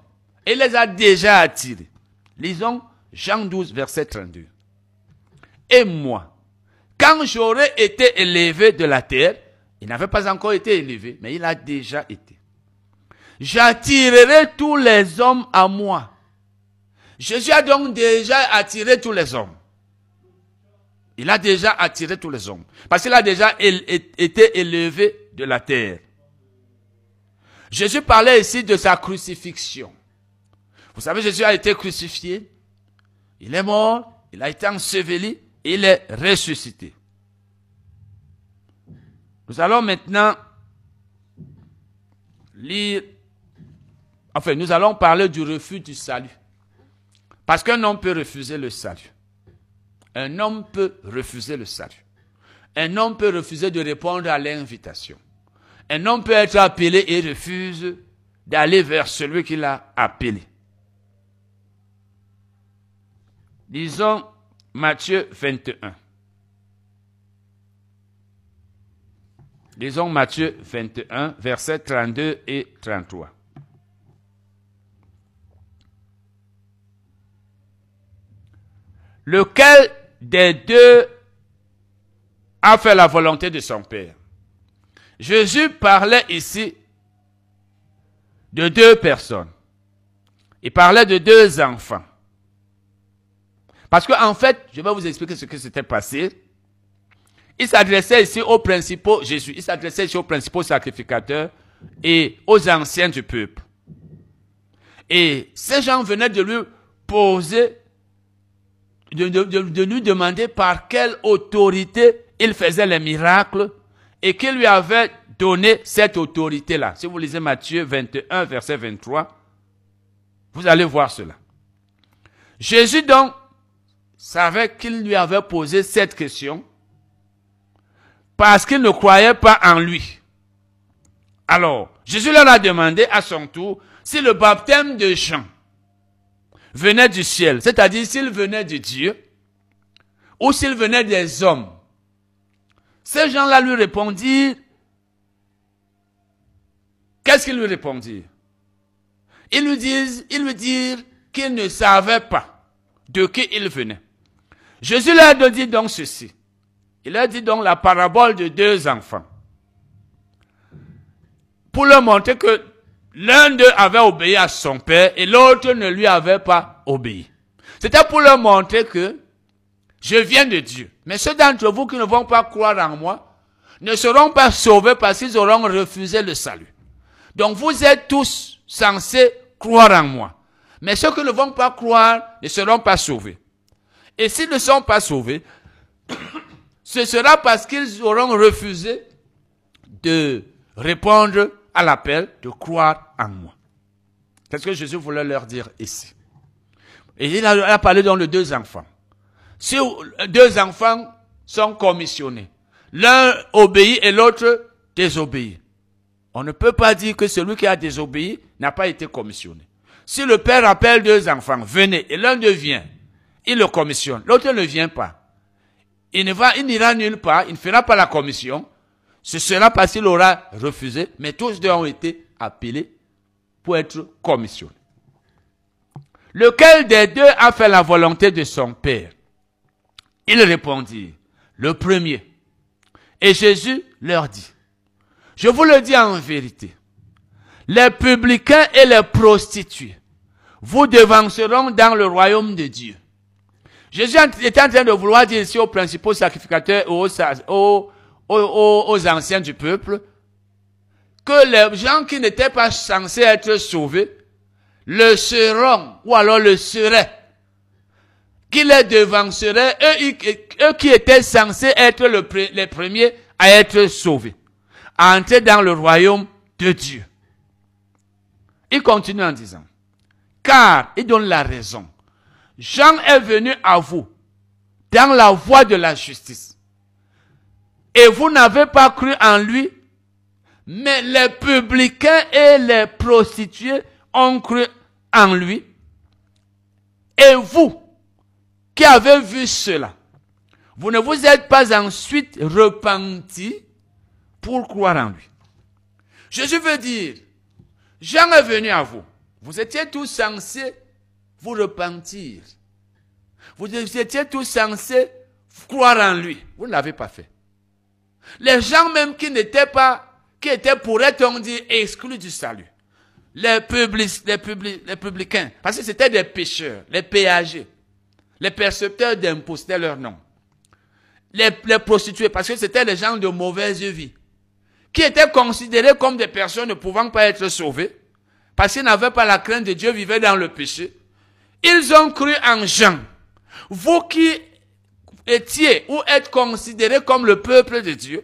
Il les a déjà attirés. Lisons Jean 12, verset 32. Et moi, quand j'aurais été élevé de la terre, il n'avait pas encore été élevé, mais il a déjà été. J'attirerai tous les hommes à moi. Jésus a donc déjà attiré tous les hommes. Il a déjà attiré tous les hommes. Parce qu'il a déjà été élevé de la terre. Jésus parlait ici de sa crucifixion. Vous savez, Jésus a été crucifié. Il est mort. Il a été enseveli. Il est ressuscité. Nous allons maintenant lire, enfin, nous allons parler du refus du salut. Parce qu'un homme peut refuser le salut. Un homme peut refuser le salut. Un homme peut refuser de répondre à l'invitation. Un homme peut être appelé et refuse d'aller vers celui qui l'a appelé. Disons Matthieu 21. Disons Matthieu 21, versets 32 et 33. Lequel des deux a fait la volonté de son Père? Jésus parlait ici de deux personnes. Il parlait de deux enfants. Parce qu'en en fait, je vais vous expliquer ce qui s'était passé. Il s'adressait ici aux principaux, Jésus, il s'adressait ici aux principaux sacrificateurs et aux anciens du peuple. Et ces gens venaient de lui poser, de, de lui demander par quelle autorité il faisait les miracles et qui lui avait donné cette autorité-là. Si vous lisez Matthieu 21, verset 23, vous allez voir cela. Jésus donc savait qu'il lui avait posé cette question parce qu'il ne croyait pas en lui. Alors, Jésus leur a demandé à son tour si le baptême de Jean venait du ciel, c'est-à-dire s'il venait de Dieu, ou s'il venait des hommes. Ces gens-là lui répondirent, qu'est-ce qu'ils lui répondirent? Ils lui disent, ils lui dirent qu'ils ne savaient pas de qui il venait. Jésus leur dit donc ceci. Il a dit donc la parabole de deux enfants. Pour leur montrer que l'un d'eux avait obéi à son père et l'autre ne lui avait pas obéi. C'était pour leur montrer que je viens de Dieu. Mais ceux d'entre vous qui ne vont pas croire en moi ne seront pas sauvés parce qu'ils auront refusé le salut. Donc vous êtes tous censés croire en moi. Mais ceux qui ne vont pas croire ne seront pas sauvés. Et s'ils ne sont pas sauvés, ce sera parce qu'ils auront refusé de répondre à l'appel de croire en moi. Qu'est-ce que Jésus voulait leur dire ici Et il a, parlé dans les deux enfants. Si deux enfants sont commissionnés, l'un obéit et l'autre désobéit. On ne peut pas dire que celui qui a désobéi n'a pas été commissionné. Si le père appelle deux enfants, venez, et l'un devient, il le commissionne, l'autre ne vient pas. Il ne va, il n'ira nulle part, il ne fera pas la commission. Ce sera parce qu'il aura refusé, mais tous deux ont été appelés pour être commissionnés. Lequel des deux a fait la volonté de son père? Il répondit, le premier. Et Jésus leur dit, je vous le dis en vérité, les publicains et les prostituées vous devanceront dans le royaume de Dieu. Jésus était en train de vouloir dire ici aux principaux sacrificateurs, aux, aux, anciens du peuple, que les gens qui n'étaient pas censés être sauvés le seront, ou alors le seraient, qui les devanceraient, eux, eux qui étaient censés être le, les premiers à être sauvés, à entrer dans le royaume de Dieu. Il continue en disant, car il donne la raison. Jean est venu à vous dans la voie de la justice. Et vous n'avez pas cru en lui, mais les publicains et les prostituées ont cru en lui. Et vous, qui avez vu cela, vous ne vous êtes pas ensuite repenti pour croire en lui. Jésus veut dire, Jean est venu à vous. Vous étiez tous censés vous repentir. Vous étiez tous censés croire en lui. Vous ne l'avez pas fait. Les gens même qui n'étaient pas, qui étaient, pourrait-on dire, exclus du salut. Les, publics, les, les publicains. Parce que c'était des pécheurs, les péagers. Les percepteurs d'impôts, leur nom. Les, les prostituées, parce que c'était les gens de mauvaise vie. Qui étaient considérés comme des personnes ne pouvant pas être sauvées. Parce qu'ils n'avaient pas la crainte de Dieu, vivaient dans le péché. Ils ont cru en Jean. Vous qui étiez ou êtes considérés comme le peuple de Dieu,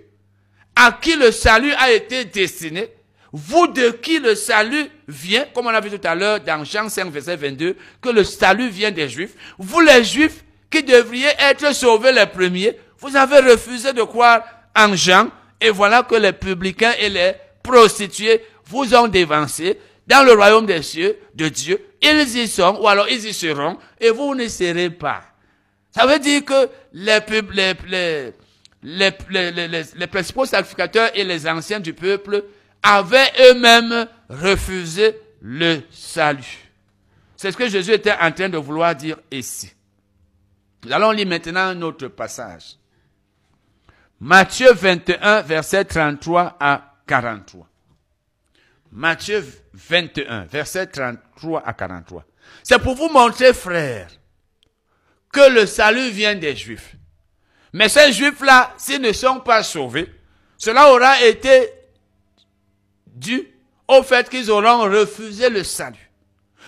à qui le salut a été destiné, vous de qui le salut vient, comme on a vu tout à l'heure dans Jean 5, verset 22, que le salut vient des Juifs, vous les Juifs qui devriez être sauvés les premiers, vous avez refusé de croire en Jean, et voilà que les publicains et les prostituées vous ont dévancé dans le royaume des cieux de Dieu. Ils y sont, ou alors ils y seront, et vous ne serez pas. Ça veut dire que les, les, les, les, les principaux sacrificateurs et les anciens du peuple avaient eux-mêmes refusé le salut. C'est ce que Jésus était en train de vouloir dire ici. Nous allons lire maintenant un autre passage. Matthieu 21, verset 33 à 43. Matthieu 21, verset 33 à 43. C'est pour vous montrer, frères, que le salut vient des Juifs. Mais ces Juifs-là, s'ils ne sont pas sauvés, cela aura été dû au fait qu'ils auront refusé le salut.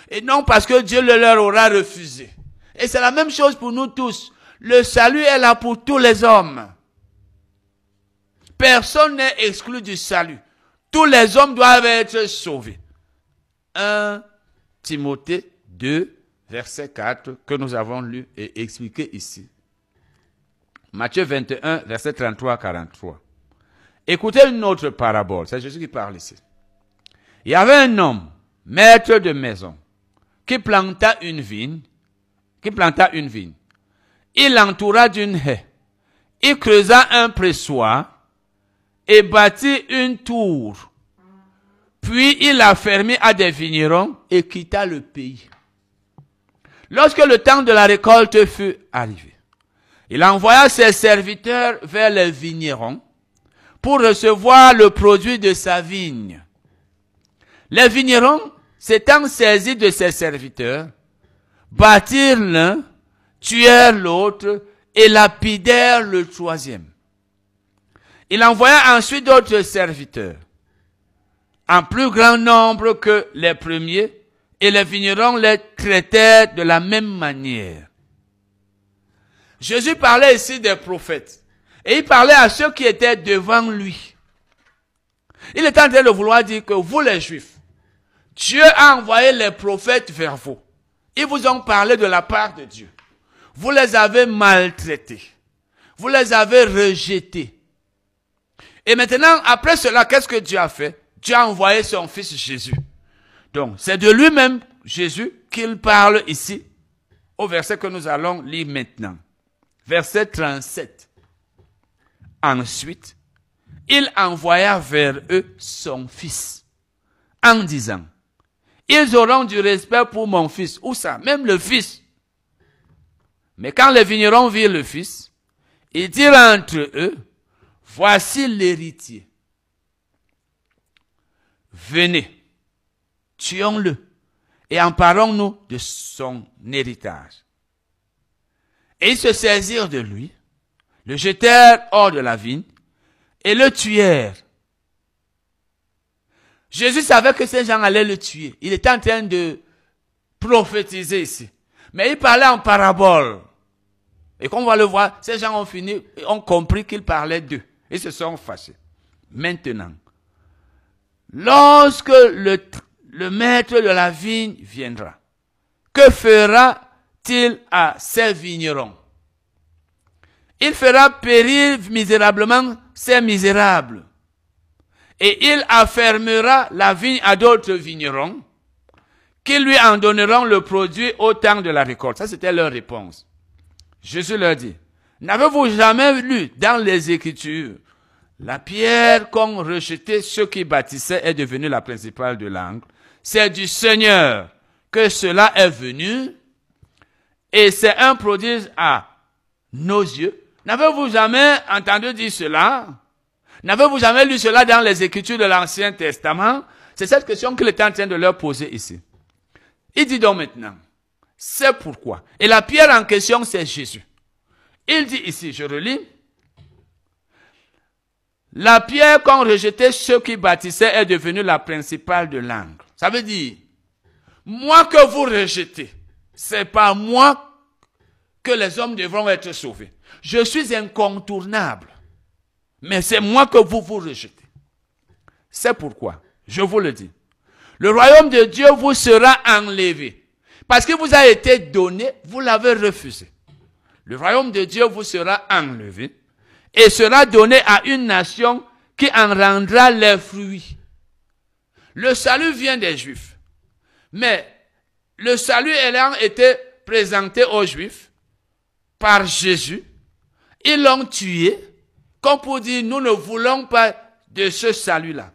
Et non parce que Dieu le leur aura refusé. Et c'est la même chose pour nous tous. Le salut est là pour tous les hommes. Personne n'est exclu du salut. Tous les hommes doivent être sauvés. 1 Timothée 2, verset 4, que nous avons lu et expliqué ici. Matthieu 21, verset 33 à 43. Écoutez une autre parabole. C'est Jésus qui parle ici. Il y avait un homme, maître de maison, qui planta une vigne, qui planta une vigne. Il l'entoura d'une haie. Il creusa un pressoir et bâtit une tour. Puis il la fermit à des vignerons et quitta le pays. Lorsque le temps de la récolte fut arrivé, il envoya ses serviteurs vers les vignerons pour recevoir le produit de sa vigne. Les vignerons, s'étant saisis de ses serviteurs, bâtirent l'un, tuèrent l'autre et lapidèrent le troisième. Il envoya ensuite d'autres serviteurs, en plus grand nombre que les premiers, et les vignerons les traitèrent de la même manière. Jésus parlait ici des prophètes. Et il parlait à ceux qui étaient devant lui. Il est en train de vouloir dire que vous les juifs, Dieu a envoyé les prophètes vers vous. Ils vous ont parlé de la part de Dieu. Vous les avez maltraités. Vous les avez rejetés. Et maintenant, après cela, qu'est-ce que Dieu a fait? Dieu a envoyé son fils Jésus. Donc, c'est de lui-même, Jésus, qu'il parle ici, au verset que nous allons lire maintenant. Verset 37. Ensuite, il envoya vers eux son fils, en disant, ils auront du respect pour mon fils. Où ça? Même le fils. Mais quand les vignerons virent le fils, ils dirent entre eux, voici l'héritier. Venez, tuons-le et emparons-nous de son héritage. Et ils se saisirent de lui, le jetèrent hors de la vigne et le tuèrent. Jésus savait que ces gens allaient le tuer. Il était en train de prophétiser ici. Mais il parlait en parabole. Et comme on va le voir, ces gens ont fini, ont compris qu'il parlait d'eux. Ils se sont fâchés. Maintenant, lorsque le, le maître de la vigne viendra, que fera-t-il à ces vignerons? Il fera périr misérablement ces misérables. Et il affermera la vigne à d'autres vignerons qui lui en donneront le produit au temps de la récolte. Ça, c'était leur réponse. Jésus leur dit, n'avez-vous jamais lu dans les Écritures, la pierre qu'ont rejeté ceux qui bâtissaient est devenue la principale de l'angle. C'est du Seigneur que cela est venu et c'est un prodige à nos yeux. N'avez-vous jamais entendu dire cela? N'avez-vous jamais lu cela dans les Écritures de l'Ancien Testament? C'est cette question qu'il est en train de leur poser ici. Il dit donc maintenant, c'est pourquoi. Et la pierre en question, c'est Jésus. Il dit ici, je relis, la pierre qu'ont rejeté ceux qui bâtissaient est devenue la principale de l'angle. Ça veut dire, moi que vous rejetez, c'est pas moi que les hommes devront être sauvés. Je suis incontournable. Mais c'est moi que vous vous rejetez. C'est pourquoi, je vous le dis, le royaume de Dieu vous sera enlevé. Parce qu'il vous a été donné, vous l'avez refusé. Le royaume de Dieu vous sera enlevé et sera donné à une nation qui en rendra les fruits. Le salut vient des Juifs. Mais le salut ayant été présenté aux Juifs par Jésus, ils l'ont tué, comme pour dire, nous ne voulons pas de ce salut-là.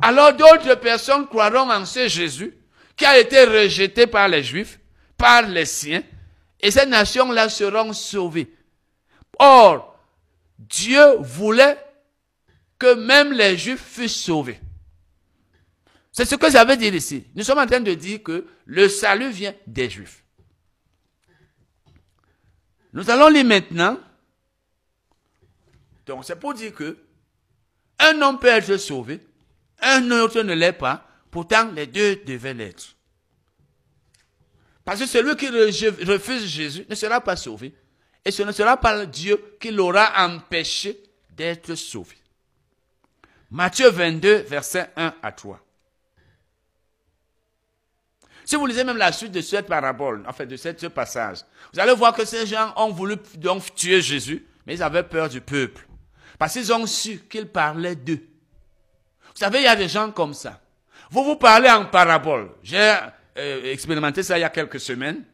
Alors d'autres personnes croiront en ce Jésus qui a été rejeté par les Juifs, par les siens, et ces nations-là seront sauvées. Or, Dieu voulait que même les Juifs fussent sauvés. C'est ce que j'avais dit ici. Nous sommes en train de dire que le salut vient des Juifs. Nous allons lire maintenant. Donc, c'est pour dire que un homme peut être sauvé, un autre ne l'est pas, pourtant les deux devaient l'être. Parce que celui qui refuse Jésus ne sera pas sauvé. Et ce ne sera pas Dieu qui l'aura empêché d'être sauvé. Matthieu 22, verset 1 à 3. Si vous lisez même la suite de cette parabole, en fait de ce passage, vous allez voir que ces gens ont voulu donc tuer Jésus, mais ils avaient peur du peuple. Parce qu'ils ont su qu'il parlait d'eux. Vous savez, il y a des gens comme ça. Vous vous parlez en parabole. J'ai euh, expérimenté ça il y a quelques semaines.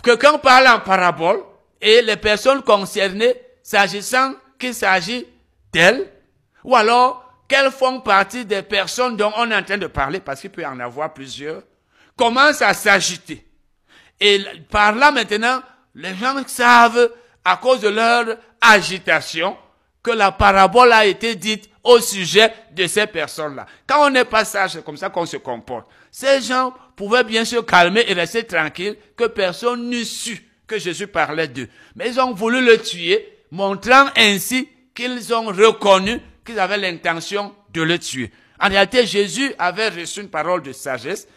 Quelqu'un parle en parabole et les personnes concernées, s'agissant qu'il s'agit d'elles, ou alors qu'elles font partie des personnes dont on est en train de parler, parce qu'il peut y en avoir plusieurs, commencent à s'agiter. Et par là maintenant, les gens savent, à cause de leur agitation, que la parabole a été dite au sujet de ces personnes-là. Quand on n'est pas sage, c'est comme ça qu'on se comporte. Ces gens pouvaient bien se calmer et rester tranquilles, que personne n'eût su que Jésus parlait d'eux. Mais ils ont voulu le tuer, montrant ainsi qu'ils ont reconnu qu'ils avaient l'intention de le tuer. En réalité, Jésus avait reçu une parole de sagesse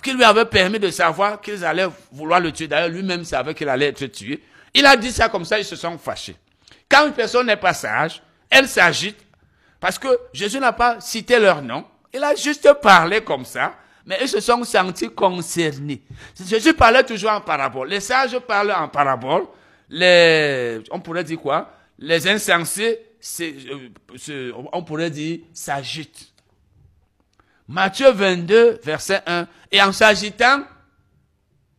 qui lui avait permis de savoir qu'ils allaient vouloir le tuer. D'ailleurs, lui-même savait qu'il allait être tué. Il a dit ça comme ça, ils se sont fâchés. Quand une personne n'est pas sage, elle s'agite parce que Jésus n'a pas cité leur nom. Il a juste parlé comme ça, mais ils se sont sentis concernés. Jésus parlait toujours en parabole. Les sages parlent en parabole. Les, on pourrait dire quoi? Les insensés, euh, on pourrait dire, s'agitent. Matthieu 22, verset 1. Et en s'agitant,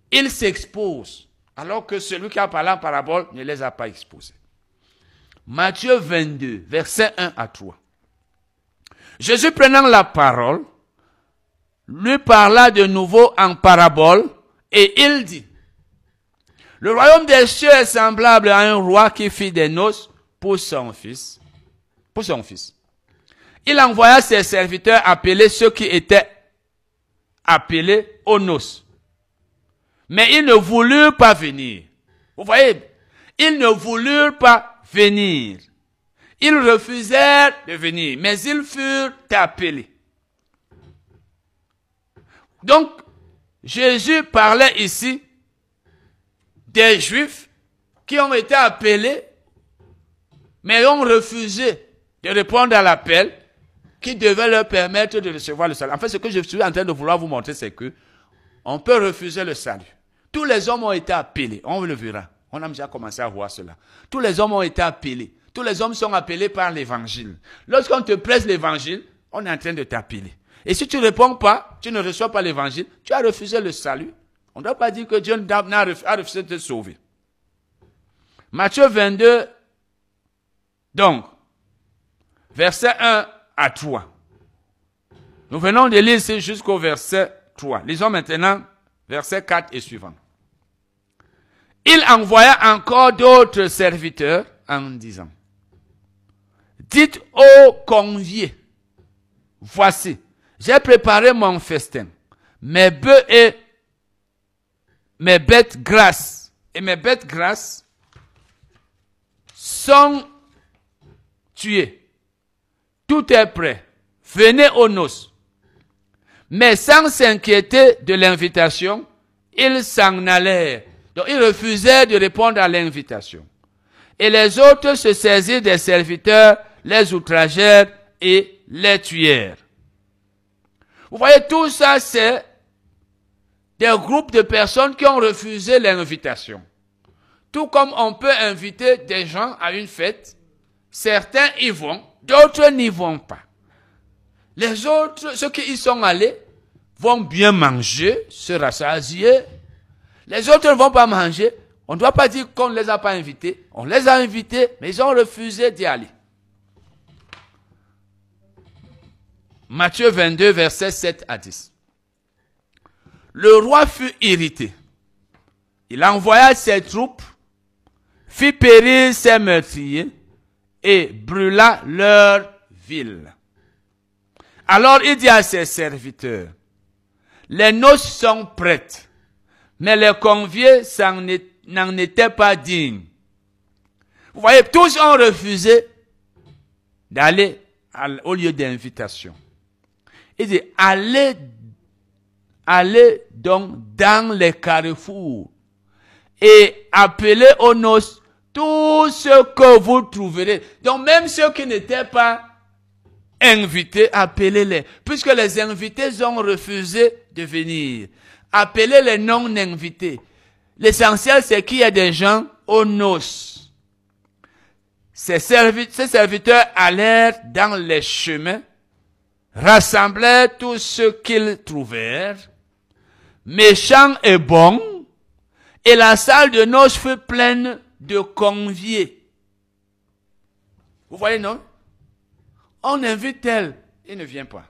ils s'exposent, alors que celui qui a parlé en parabole ne les a pas exposés. Matthieu 22, verset 1 à 3. Jésus prenant la parole, lui parla de nouveau en parabole, et il dit, le royaume des cieux est semblable à un roi qui fit des noces pour son fils, pour son fils. Il envoya ses serviteurs appeler ceux qui étaient appelés aux noces. Mais ils ne voulurent pas venir. Vous voyez, ils ne voulurent pas venir. Ils refusèrent de venir, mais ils furent appelés. Donc, Jésus parlait ici des Juifs qui ont été appelés, mais ont refusé de répondre à l'appel qui devait leur permettre de recevoir le salut. En fait, ce que je suis en train de vouloir vous montrer, c'est que on peut refuser le salut. Tous les hommes ont été appelés. On le verra. On a déjà commencé à voir cela. Tous les hommes ont été appelés. Tous les hommes sont appelés par l'évangile. Lorsqu'on te presse l'évangile, on est en train de t'appeler. Et si tu ne réponds pas, tu ne reçois pas l'évangile, tu as refusé le salut. On ne doit pas dire que Dieu a refusé de te sauver. Matthieu 22, donc, verset 1 à 3. Nous venons de lire jusqu'au verset 3. Lisons maintenant verset 4 et suivant. Il envoya encore d'autres serviteurs en disant, Dites aux conviés, voici, j'ai préparé mon festin, mes bœufs et mes bêtes grasses, et mes bêtes grasses sont tuées. Tout est prêt. Venez aux noces. Mais sans s'inquiéter de l'invitation, ils s'en allèrent. Donc ils refusaient de répondre à l'invitation. Et les autres se saisirent des serviteurs, les outragèrent et les tuèrent. Vous voyez, tout ça, c'est des groupes de personnes qui ont refusé l'invitation. Tout comme on peut inviter des gens à une fête, certains y vont, d'autres n'y vont pas. Les autres, ceux qui y sont allés, vont bien manger, se rassasier. Les autres ne vont pas manger. On ne doit pas dire qu'on ne les a pas invités. On les a invités, mais ils ont refusé d'y aller. Matthieu 22, versets 7 à 10. Le roi fut irrité. Il envoya ses troupes, fit périr ses meurtriers et brûla leur ville. Alors il dit à ses serviteurs, les noces sont prêtes, mais les conviés n'en étaient pas dignes. Vous voyez, tous ont refusé d'aller au lieu d'invitation. Il dit, allez, allez donc dans les carrefours et appelez aux noces tout ce que vous trouverez. Donc même ceux qui n'étaient pas invités, appelez-les. Puisque les invités ont refusé de venir. Appelez les non-invités. L'essentiel, c'est qu'il y a des gens aux noces. Ces, serviteurs allèrent dans les chemins rassemblèrent tout ce qu'ils trouvèrent, méchants et bons, et la salle de noces fut pleine de conviés. Vous voyez, non? On invite tel, il ne vient pas.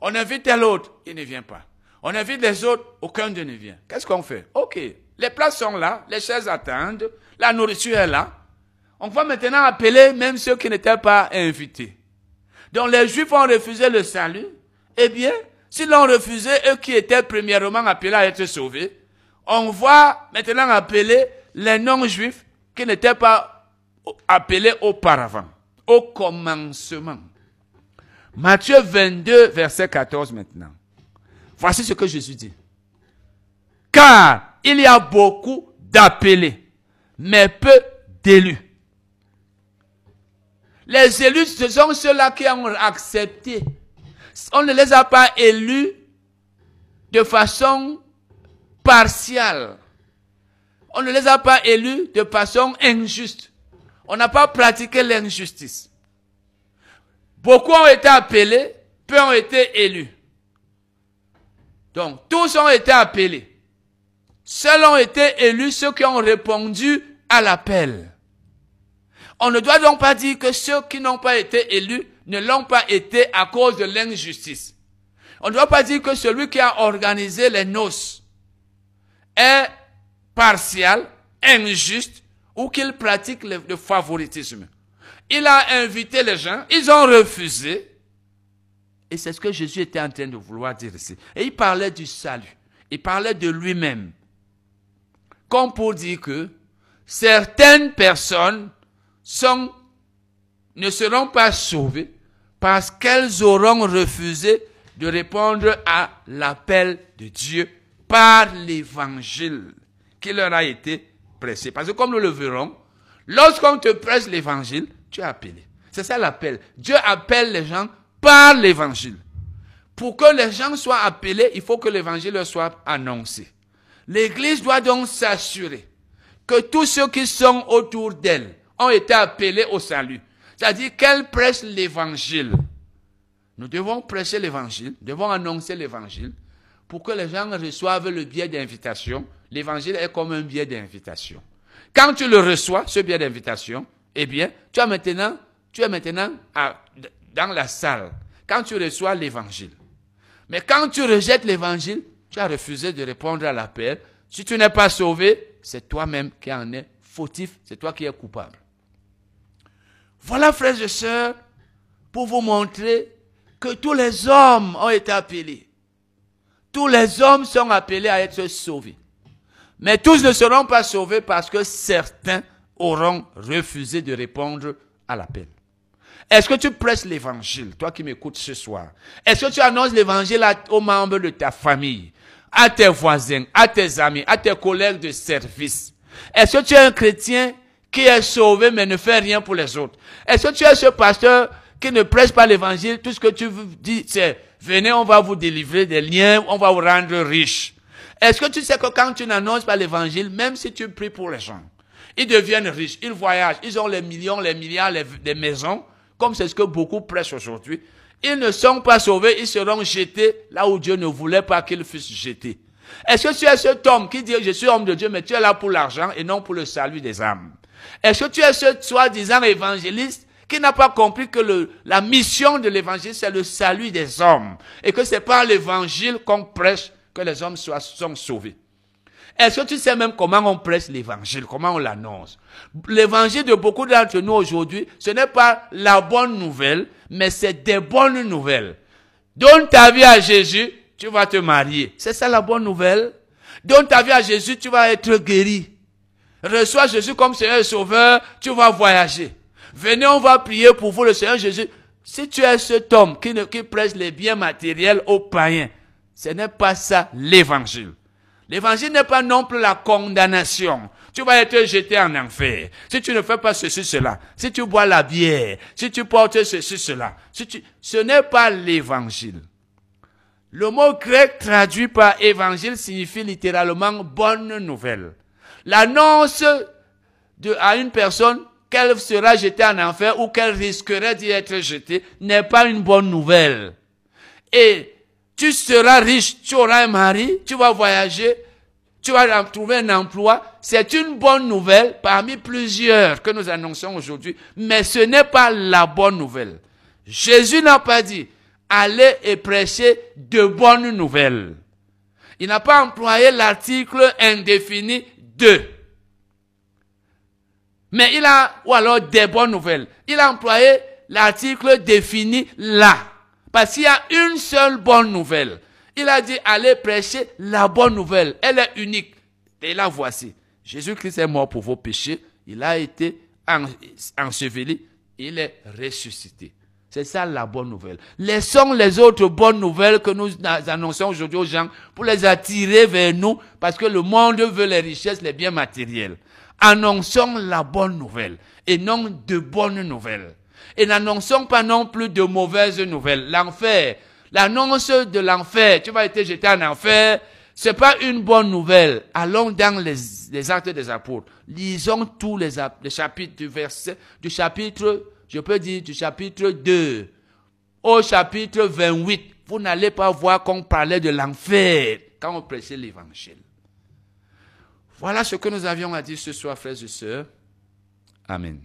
On invite tel autre, il ne vient pas. On invite les autres, aucun d'eux ne vient. Qu'est-ce qu'on fait? Ok, les places sont là, les chaises attendent, la nourriture est là. On va maintenant appeler même ceux qui n'étaient pas invités. Donc les Juifs ont refusé le salut. Eh bien, s'ils l'ont refusé, eux qui étaient premièrement appelés à être sauvés, on va maintenant appeler les non-juifs qui n'étaient pas appelés auparavant, au commencement. Matthieu 22, verset 14 maintenant. Voici ce que Jésus dit. Car il y a beaucoup d'appelés, mais peu d'élus. Les élus, ce sont ceux-là qui ont accepté. On ne les a pas élus de façon partielle. On ne les a pas élus de façon injuste. On n'a pas pratiqué l'injustice. Beaucoup ont été appelés, peu ont été élus. Donc, tous ont été appelés. Seuls ont été élus ceux qui ont répondu à l'appel. On ne doit donc pas dire que ceux qui n'ont pas été élus ne l'ont pas été à cause de l'injustice. On ne doit pas dire que celui qui a organisé les noces est partial, injuste ou qu'il pratique le, favoritisme. Il a invité les gens, ils ont refusé. Et c'est ce que Jésus était en train de vouloir dire ici. Et il parlait du salut. Il parlait de lui-même. Comme pour dire que certaines personnes sont, ne seront pas sauvées parce qu'elles auront refusé de répondre à l'appel de Dieu par l'évangile qui leur a été pressé. Parce que comme nous le verrons, lorsqu'on te presse l'évangile, tu es appelé. C'est ça l'appel. Dieu appelle les gens par l'évangile. Pour que les gens soient appelés, il faut que l'évangile leur soit annoncé. L'église doit donc s'assurer que tous ceux qui sont autour d'elle ont été appelés au salut. C'est-à-dire qu'elle presse l'évangile. Nous devons prêcher l'évangile, devons annoncer l'évangile pour que les gens reçoivent le biais d'invitation. L'évangile est comme un biais d'invitation. Quand tu le reçois, ce biais d'invitation, eh bien, tu maintenant, tu es maintenant dans la salle. Quand tu reçois l'évangile. Mais quand tu rejettes l'évangile, tu as refusé de répondre à l'appel. Si tu n'es pas sauvé, c'est toi-même qui en es fautif, c'est toi qui es coupable. Voilà, frères et sœurs, pour vous montrer que tous les hommes ont été appelés. Tous les hommes sont appelés à être sauvés. Mais tous ne seront pas sauvés parce que certains auront refusé de répondre à l'appel. Est-ce que tu prêches l'évangile, toi qui m'écoutes ce soir? Est-ce que tu annonces l'évangile aux membres de ta famille, à tes voisins, à tes amis, à tes collègues de service? Est-ce que tu es un chrétien qui est sauvé mais ne fait rien pour les autres? Est-ce que tu es ce pasteur qui ne prêche pas l'évangile? Tout ce que tu dis, c'est venez, on va vous délivrer des liens, on va vous rendre riche. Est-ce que tu sais que quand tu n'annonces pas l'évangile, même si tu pries pour les gens, ils deviennent riches, ils voyagent, ils ont les millions, les milliards, les maisons, comme c'est ce que beaucoup prêchent aujourd'hui, ils ne sont pas sauvés, ils seront jetés là où Dieu ne voulait pas qu'ils fussent jetés. Est-ce que tu es cet homme qui dit je suis homme de Dieu, mais tu es là pour l'argent et non pour le salut des âmes? Est-ce que tu es ce soi-disant évangéliste qui n'a pas compris que le, la mission de l'évangile, c'est le salut des hommes et que c'est par l'évangile qu'on prêche que les hommes soient, sont sauvés? Est-ce que tu sais même comment on presse l'évangile, comment on l'annonce? L'évangile de beaucoup d'entre nous aujourd'hui, ce n'est pas la bonne nouvelle, mais c'est des bonnes nouvelles. Donne ta vie à Jésus, tu vas te marier. C'est ça la bonne nouvelle? Donne ta vie à Jésus, tu vas être guéri. Reçois Jésus comme Seigneur et Sauveur, tu vas voyager. Venez, on va prier pour vous, le Seigneur Jésus. Si tu es cet homme qui, qui presse les biens matériels aux païens, ce n'est pas ça l'évangile. L'évangile n'est pas non plus la condamnation. Tu vas être jeté en enfer. Si tu ne fais pas ceci, cela. Si tu bois la bière. Si tu portes ceci, cela. Si tu... Ce n'est pas l'évangile. Le mot grec traduit par évangile signifie littéralement bonne nouvelle. L'annonce à une personne qu'elle sera jetée en enfer ou qu'elle risquerait d'y être jetée n'est pas une bonne nouvelle. Et tu seras riche, tu auras un mari, tu vas voyager, tu vas trouver un emploi. C'est une bonne nouvelle parmi plusieurs que nous annonçons aujourd'hui, mais ce n'est pas la bonne nouvelle. Jésus n'a pas dit, allez et prêcher de bonnes nouvelles. Il n'a pas employé l'article indéfini de. Mais il a, ou alors des bonnes nouvelles. Il a employé l'article défini là. Parce qu'il y a une seule bonne nouvelle. Il a dit, allez prêcher la bonne nouvelle. Elle est unique. Et la voici. Jésus-Christ est mort pour vos péchés. Il a été enseveli. Il est ressuscité. C'est ça la bonne nouvelle. Laissons les autres bonnes nouvelles que nous annonçons aujourd'hui aux gens pour les attirer vers nous parce que le monde veut les richesses, les biens matériels. Annonçons la bonne nouvelle et non de bonnes nouvelles et n'annonçons pas non plus de mauvaises nouvelles. L'enfer, l'annonce de l'enfer, tu vas être jeté en enfer, c'est pas une bonne nouvelle. Allons dans les, actes des apôtres. Lisons tous les, les chapitres du verset, du chapitre, je peux dire du chapitre 2 au chapitre 28. Vous n'allez pas voir qu'on parlait de l'enfer quand on prêchait l'évangile. Voilà ce que nous avions à dire ce soir, frères et sœurs. Amen.